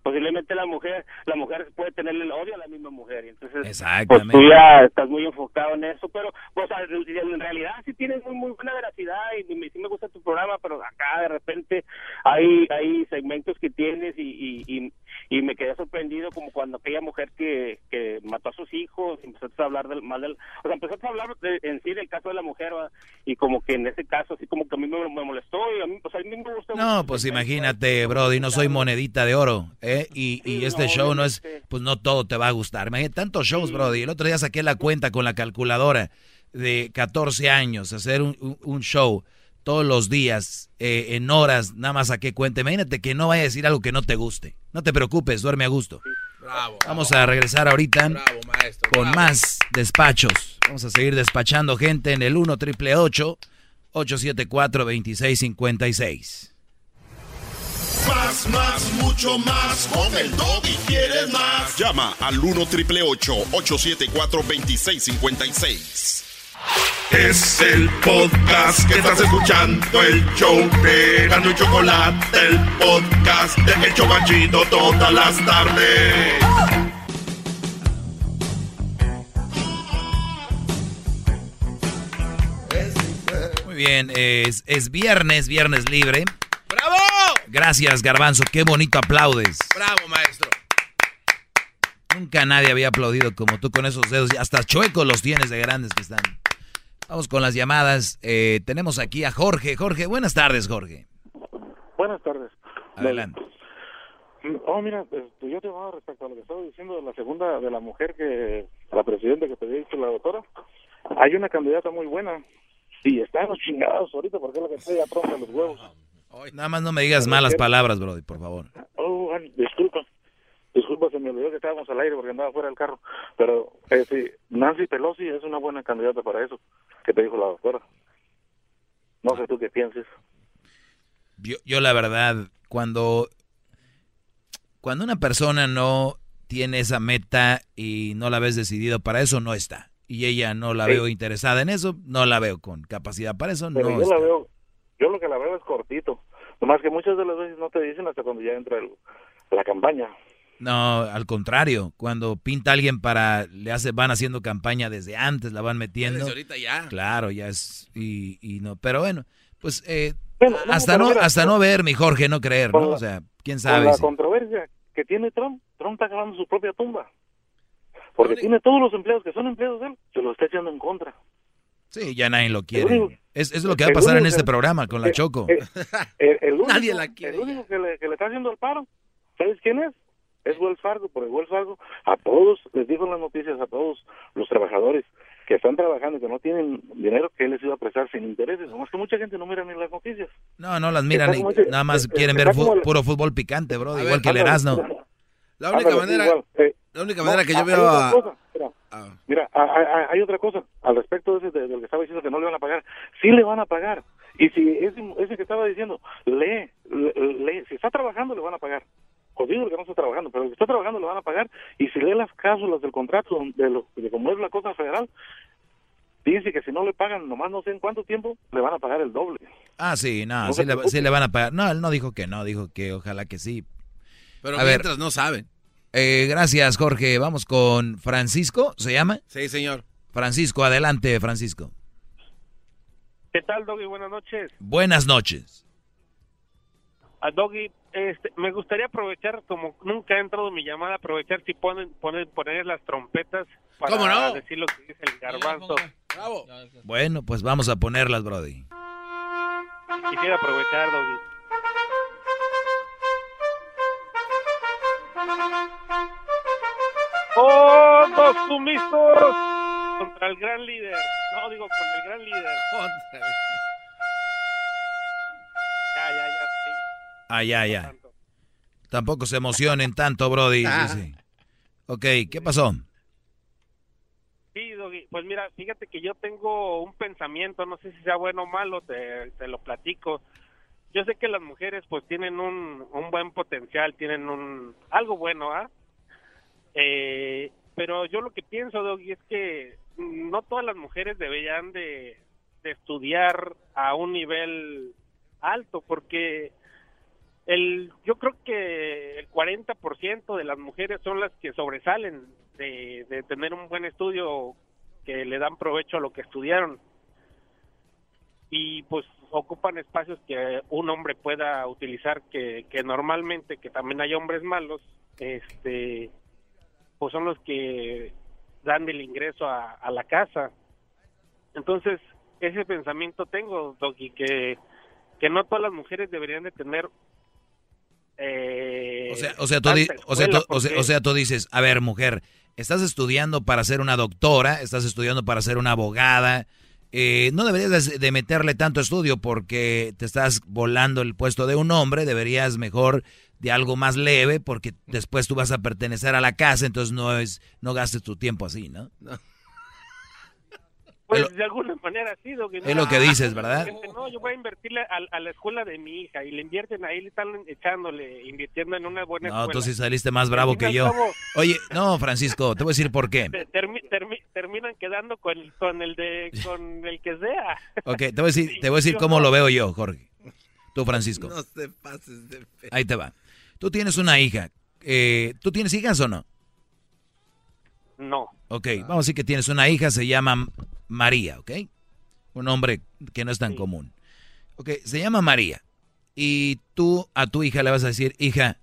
Posiblemente la mujer la mujer puede tenerle el odio a la misma mujer y entonces pues tú ya estás muy enfocado en eso pero pues en realidad sí tienes muy muy buena veracidad y me- sí me gusta tu programa pero acá de repente hay hay segmentos que tienes y y, y, y me quedé sorprendido como cuando aquella mujer que, que mató a sus hijos y empezaste a hablar del mal del o sea empezaste a hablar de- en sí del caso de la mujer y como que en ese caso así como que a mí me, me molestó y a mí pues a mí me gusta No, pues imagínate, Brody, no soy monedita de oro, ¿eh? Y, y este show no es, pues no todo te va a gustar. Imagínate, tantos shows, Brody. El otro día saqué la cuenta con la calculadora de 14 años, hacer un, un- un show todos los días, eh, en horas, nada más saqué cuenta. Imagínate que no vaya a decir algo que no te guste. No te preocupes, duerme a gusto. Bravo. Vamos a regresar ahorita Bravo, maestro. con bravo. más despachos. Vamos a seguir despachando gente en el 1 triple 874 2656. Más, más, mucho más. Con el y quieres más. Llama al 1 triple 874 2656. Es el podcast que estás escuchando, el show de Gano y Chocolate, el podcast de El Chocachito todas las tardes. Muy bien, es, es viernes, viernes libre. ¡Bravo! Gracias, Garbanzo, qué bonito aplaudes. Bravo, maestro. Nunca nadie había aplaudido como tú con esos dedos. y Hasta chuecos los tienes de grandes que están. Vamos con las llamadas. Eh, tenemos aquí a Jorge. Jorge, buenas tardes, Jorge. Buenas tardes. Adelante. Mm, Oh, mira, este, yo te llamaba respecto a lo que estaba diciendo de la segunda, de la mujer que, la presidenta que te había dicho la doctora. Hay una candidata muy buena. Y están los chingados ahorita porque es la que trae ya pronto los huevos. Nada más no me digas malas palabras, Brody, por favor. Oh, disculpa. Disculpa, se me olvidó que estábamos al aire porque andaba fuera del carro. Pero eh, sí, Nancy Pelosi es una buena candidata para eso, que te dijo la doctora. No sé tú qué pienses. Yo, yo la verdad, cuando, cuando una persona no tiene esa meta y no la ves decidido para eso, no está. Y ella no la Sí. veo interesada en eso, no la veo con capacidad para eso, Pero no yo está. la veo, yo lo que la veo es cortito. Nomás que muchas de las veces no te dicen hasta cuando ya entra el- la campaña. No, al contrario, cuando pinta alguien para, le hace, van haciendo campaña desde antes, la van metiendo. Desde ahorita ya. Claro, ya es, y, y no, pero bueno, pues eh, Bueno, no, hasta no, hasta no ver, mi Jorge, no creer, ¿no? la- O sea, quién sabe. la si- controversia que tiene Trump, Trump está cavando su propia tumba. Porque tiene todos los empleados que son empleados de él, se lo está echando en contra. Sí, ya nadie lo quiere. único- Es, es lo que va a pasar en este que- programa con la eh, Choco. eh, El, el único, Nadie la quiere el único que, le, que le está haciendo el paro, ¿sabes quién es? Es Wells Fargo, porque Wells Fargo a todos, les dijo en las noticias, a todos los trabajadores que están trabajando y que no tienen dinero, que él les iba a prestar sin intereses. Nomás que mucha gente no mira ni las noticias. No, no las miran, y nada más eh, quieren ver el- puro fútbol picante, bro, A igual ver, que el Erasmo. La única Ándale, manera, igual, eh, la única no, manera que yo veo a... mira, Mira, hay, otra cosa al respecto de ese de, del que estaba diciendo que no le van a pagar. Sí le van a pagar. Y si ese, ese que estaba diciendo, lee, le- lee, si está trabajando le van a pagar. Jodido el que no está trabajando, pero el que está trabajando le van a pagar. Y si lee las cláusulas del contrato, de, lo, de cómo es la cosa federal, dice que si no le pagan nomás no sé en cuánto tiempo, le van a pagar el doble. Ah, sí, no, No sí, le, sí le van a pagar. No, él no dijo que no, dijo que ojalá que sí. Pero A ver. mientras no saben. Eh, gracias, Jorge. Vamos con Francisco, ¿se llama? Sí, señor. Francisco, adelante, Francisco. ¿Qué tal, Doggy? Buenas noches. Buenas noches. A Doggy, este, me gustaría aprovechar, como nunca ha entrado mi llamada, aprovechar si ponen, ponen poner las trompetas para ¿Cómo no? decir lo que dice el garbanzo. Bravo. Bueno, pues vamos a ponerlas, Brody. Quisiera aprovechar, Doggy. ¡Todos sumisos! Contra el gran líder. No, digo, con el gran líder. Ah, ya, ya. Tampoco se emocionen tanto, Brody. Ah. dice. Ok, ¿qué pasó? Sí, Doggy. Pues mira, fíjate que yo tengo un pensamiento, no sé si sea bueno o malo, te, te lo platico. Yo sé que las mujeres pues tienen un, un buen potencial, tienen un algo bueno, ¿ah? Eh, pero yo lo que pienso, Doggy, es que no todas las mujeres deberían de, de estudiar a un nivel alto, porque el yo creo que el 40% de las mujeres son las que sobresalen de, de tener un buen estudio que le dan provecho a lo que estudiaron. Y pues ocupan espacios que un hombre pueda utilizar que, que normalmente que también hay hombres malos este pues son los que dan el ingreso a, la casa. Entonces ese pensamiento tengo Doggy que que no todas las mujeres deberían de tener eh, o sea, o sea, tú, o, sea, o, sea, tú dices, a ver, mujer, estás estudiando para ser una doctora, estás estudiando para ser una abogada, eh, no deberías de meterle tanto estudio porque te estás volando el puesto de un hombre, deberías mejor de algo más leve porque después tú vas a pertenecer a la casa, entonces no es no gastes tu tiempo así, ¿no? no. Pues de alguna manera sí, Es lo que dices, ¿verdad? No, yo voy a invertirle a, la escuela de mi hija y le invierten ahí, le están echándole, invirtiendo en una buena escuela. No, tú sí saliste más bravo que yo. Oye, no, Francisco, te voy a decir por qué. terminan quedando con, con, el de con el que sea. Ok, te voy a decir, te voy a decir cómo lo veo yo, Jorge. Tú, Francisco. No te pases de fe. Ahí te va. Tú tienes una hija. Eh, ¿Tú tienes hijas o no? No. Ok, vamos a decir que tienes una hija, se llama María, ¿ok? Un nombre que no es tan común. Ok, se llama María. Y tú a tu hija le vas a decir, hija,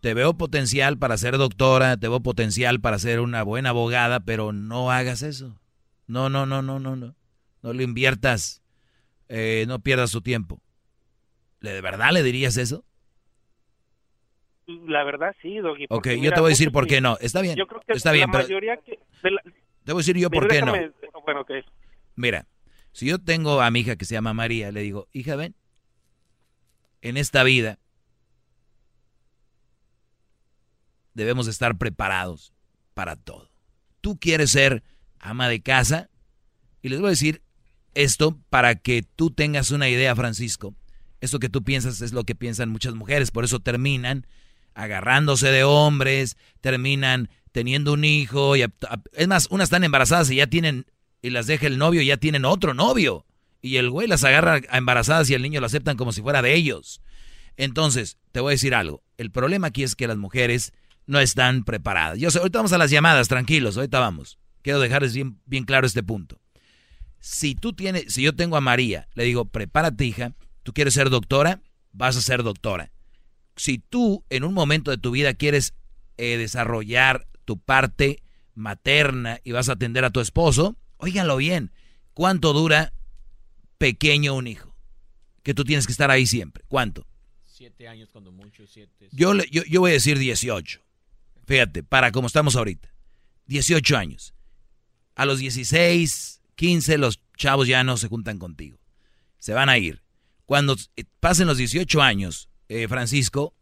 te veo potencial para ser doctora, te veo potencial para ser una buena abogada, pero no hagas eso. No, no, no, no, no, no. No lo inviertas. Eh, no pierdas tu tiempo. ¿De verdad le dirías eso? La verdad sí, Doggy. Ok, yo te voy a decir por qué no. Está bien. Yo creo que está bien, mayoría que te voy a decir yo por qué no. Bueno, Mira, si yo tengo a mi hija que se llama María, le digo, hija, ven, en esta vida debemos estar preparados para todo. Tú quieres ser ama de casa y les voy a decir esto para que tú tengas una idea, Francisco. Esto que tú piensas es lo que piensan muchas mujeres, por eso terminan agarrándose de hombres, terminan teniendo un hijo. Y es más, unas están embarazadas y ya tienen, y las deja el novio y ya tienen otro novio. Y el güey las agarra a embarazadas y el niño lo aceptan como si fuera de ellos. Entonces, te voy a decir algo. El problema aquí es que las mujeres no están preparadas. Yo sé, ahorita vamos a las llamadas, tranquilos, ahorita vamos. Quiero dejarles bien, bien claro este punto. Si tú tienes, si yo tengo a María, le digo, prepárate hija, tú quieres ser doctora, vas a ser doctora. Si tú en un momento de tu vida quieres eh, desarrollar tu parte materna y vas a atender a tu esposo, óiganlo bien, ¿cuánto dura pequeño un hijo? Que tú tienes que estar ahí siempre. ¿Cuánto? Siete años cuando mucho, siete. Yo, yo, yo voy a decir 18. Fíjate, para como estamos ahorita. 18 años. A los 16, 15 los chavos ya no se juntan contigo. Se van a ir. Cuando pasen los 18 años, eh, Francisco,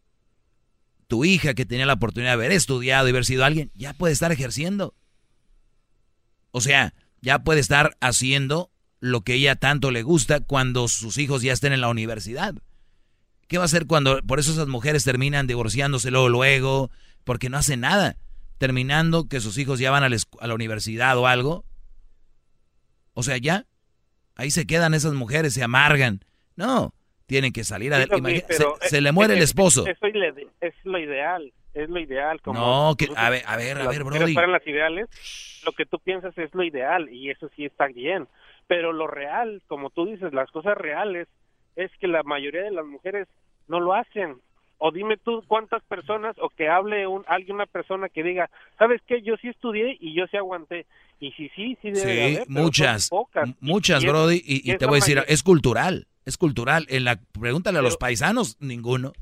tu hija que tenía la oportunidad de haber estudiado y haber sido alguien, ya puede estar ejerciendo. O sea, ya puede estar haciendo lo que ella tanto le gusta cuando sus hijos ya estén en la universidad. ¿Qué va a hacer cuando, por eso esas mujeres terminan divorciándose luego, luego, porque no hacen nada, terminando que sus hijos ya van a la, universidad o algo? O sea, ya, ahí se quedan esas mujeres, se amargan. No, tienen que salir a... se, le muere el esposo. Eso es lo ideal, es lo ideal. Como no, que, a ver, a ver, a ver, Brody. las ideales, lo que tú piensas es lo ideal y eso sí está bien. Pero lo real, como tú dices, las cosas reales, es que la mayoría de las mujeres no lo hacen. O dime tú cuántas personas, o que hable un, alguien, una persona que diga, ¿sabes qué? Yo sí estudié y yo sí aguanté. Y sí, sí, sí debe sí, haber, muchas, muchas, Brody, y, te voy a decir, es cultural es cultural. En la pregúntale a los paisanos, ninguno.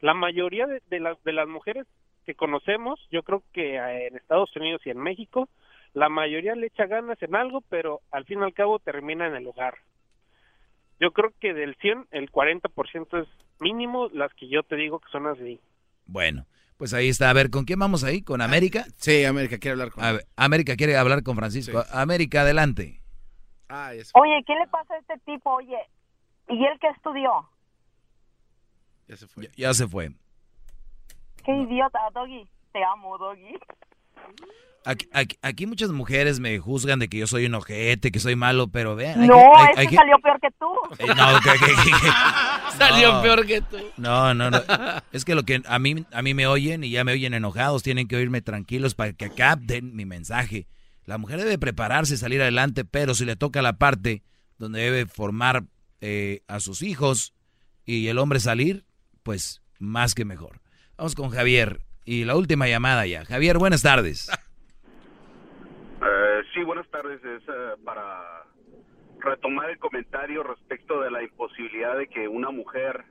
La mayoría de, de, las, de las mujeres que conocemos, yo creo que eh, en Estados Unidos y en México, la mayoría le echa ganas en algo, pero al fin y al cabo termina en el hogar. Yo creo que del 100, el 40% es mínimo las que yo te digo que son así. Bueno, pues ahí está. A ver, ¿con quién vamos ahí? ¿Con América? Sí, América quiere hablar con... América quiere hablar con Francisco. América, adelante. Oye, ¿qué le pasa a este tipo? Oye, ¿y él qué estudió? Ya se fue. Ya, se fue. Qué idiota, Doggy. Te amo, Doggy. Aquí, aquí, muchas mujeres me juzgan de que yo soy un ojete, que soy malo, pero vean. No, que, ese salió peor que tú. Eh, no, que, salió peor que tú. No, no, no. Es que lo que a mí, a mí me oyen y ya me oyen enojados, tienen que oírme tranquilos para que capten mi mensaje. La mujer debe prepararse, salir adelante, pero si le toca la parte donde debe formar eh, a sus hijos y el hombre salir, pues más que mejor. Vamos con Javier y la última llamada ya. Javier, buenas tardes. Uh, sí, buenas tardes. Es eh, para retomar el comentario respecto de la imposibilidad de que una mujer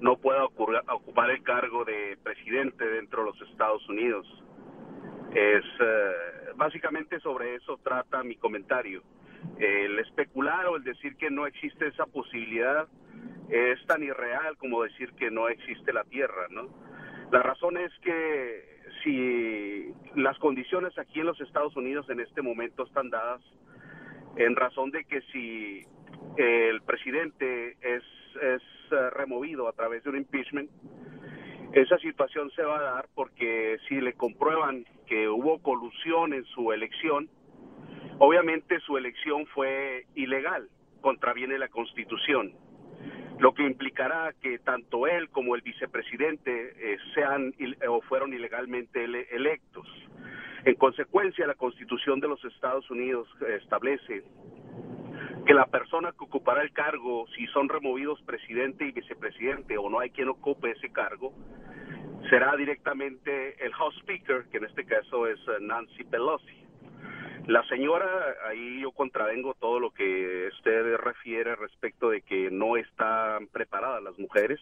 no pueda ocupar el cargo de presidente dentro de los Estados Unidos. Es uh, básicamente sobre eso trata mi comentario. El especular o el decir que no existe esa posibilidad es tan irreal como decir que no existe la Tierra, ¿no? La razón es que si las condiciones aquí en los Estados Unidos en este momento están dadas en razón de que si el presidente es, es eh, removido a través de un impeachment, esa situación se va a dar porque si le comprueban que hubo colusión en su elección, obviamente su elección fue ilegal, contraviene la Constitución, lo que implicará que tanto él como el vicepresidente eh, sean o fueron ilegalmente electos. En consecuencia, la Constitución de los Estados Unidos establece que la persona que ocupará el cargo, si son removidos presidente y vicepresidente o no hay quien ocupe ese cargo, será directamente el House Speaker, que en este caso es eh, Nancy Pelosi. La señora, ahí yo contravengo todo lo que usted refiere respecto de que no están preparadas las mujeres.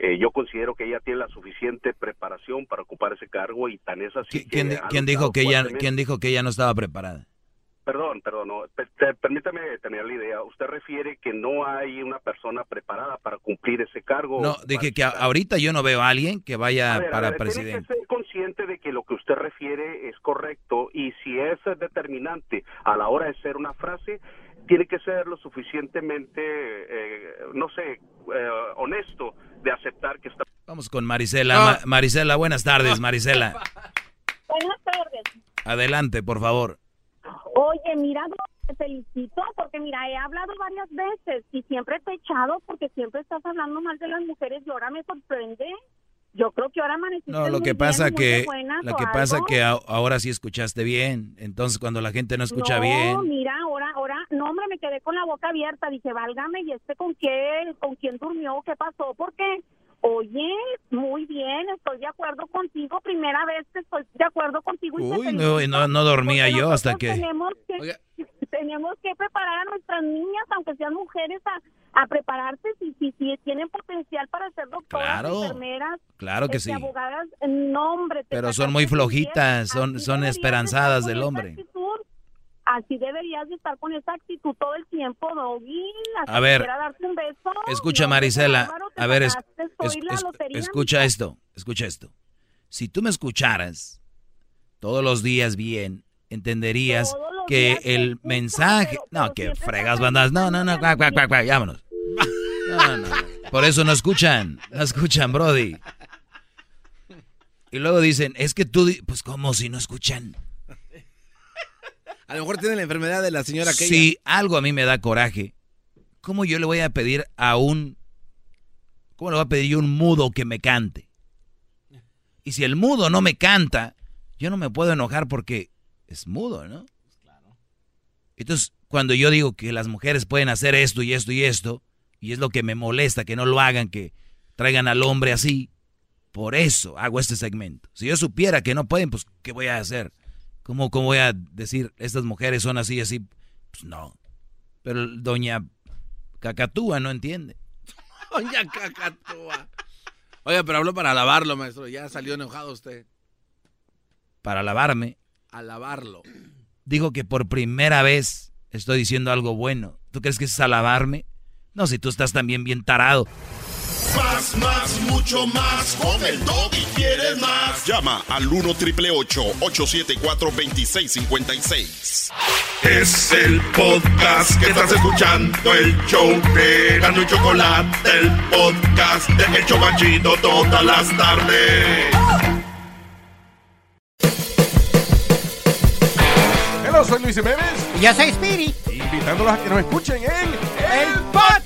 Eh, yo considero que ella tiene la suficiente preparación para ocupar ese cargo y tan es así. ¿Quién, ¿quién dijo que ella, ¿Quién dijo que ella no estaba preparada? Perdón, perdón, no, permítame tener la idea. Usted refiere que no hay una persona preparada para cumplir ese cargo. No, dije que ahorita yo no veo a alguien que vaya para presidente. Tiene que ser consciente de que lo que usted refiere es correcto y si es determinante a la hora de ser una frase, tiene que ser lo suficientemente, eh, no sé, eh, honesto de aceptar que está. Vamos con Marisela. Marisela, buenas tardes, Marisela. Buenas tardes. Adelante, por favor. Oye, mira, te felicito porque mira, he hablado varias veces y siempre te he echado porque siempre estás hablando mal de las mujeres y ahora me sorprende. Yo creo que ahora amaneciste No, lo que pasa que lo que pasa que ahora sí escuchaste bien. Entonces cuando la gente no escucha bien. No, mira, ahora ahora no, hombre, me quedé con la boca abierta, dije, "Válgame, ¿y este con qué con quién durmió? ¿Qué pasó? ¿Por qué?" Oye, muy bien, estoy de acuerdo contigo. Primera vez que estoy de acuerdo contigo. Uy, no, no, dormía yo hasta que... Tenemos que, tenemos que preparar a nuestras niñas, aunque sean mujeres, a, a prepararse si, si, si, tienen potencial para ser doctoras, claro, enfermeras, claro que este, sí. abogadas. No, hombre, Pero son muy flojitas, son, son esperanzadas del hombre. Así deberías de estar con esa actitud todo el tiempo, Doggy. A ver, darte un beso. escucha Marisela, a ver, escucha esto, escucha esto. Si tú me escucharas todos los días bien, entenderías que el mensaje... No, que fregas bandas. No, no, no, cuac, cuac, cuac, cuac, vámonos. No, no, Por eso no escuchan, no escuchan, Brody. Y luego dicen, es que tú... Pues, ¿cómo si no escuchan? A lo mejor tiene la enfermedad de la señora que Si algo a mí me da coraje, ¿cómo yo le voy a pedir a un... ¿Cómo le voy a pedir yo a un mudo que me cante? Y si el mudo no me canta, yo no me puedo enojar porque es mudo, ¿no? Entonces, cuando yo digo que las mujeres pueden hacer esto y esto y esto, y es lo que me molesta que no lo hagan, que traigan al hombre así, por eso hago este segmento. Si yo supiera que no pueden, pues, ¿qué voy a hacer? ¿Cómo, cómo voy a decir, estas mujeres son así, así? Pues no. Pero doña Cacatúa no entiende. doña Cacatúa. Oiga, pero habló para lavarlo, maestro. Ya salió enojado usted. Para lavarme. A lavarlo. Dijo que por primera vez estoy diciendo algo bueno. ¿Tú crees que es alabarme? No, si tú estás también bien tarado. Más, más, mucho más. Con el y quieres más. Llama al 1 triple 874 2656. Es el podcast que estás escuchando. El show de Gano y Chocolate. El podcast de Hecho Machito todas las tardes. Hola, soy Luis Jiménez. Y yo soy Spirit. Invitándolos a que nos escuchen en El Podcast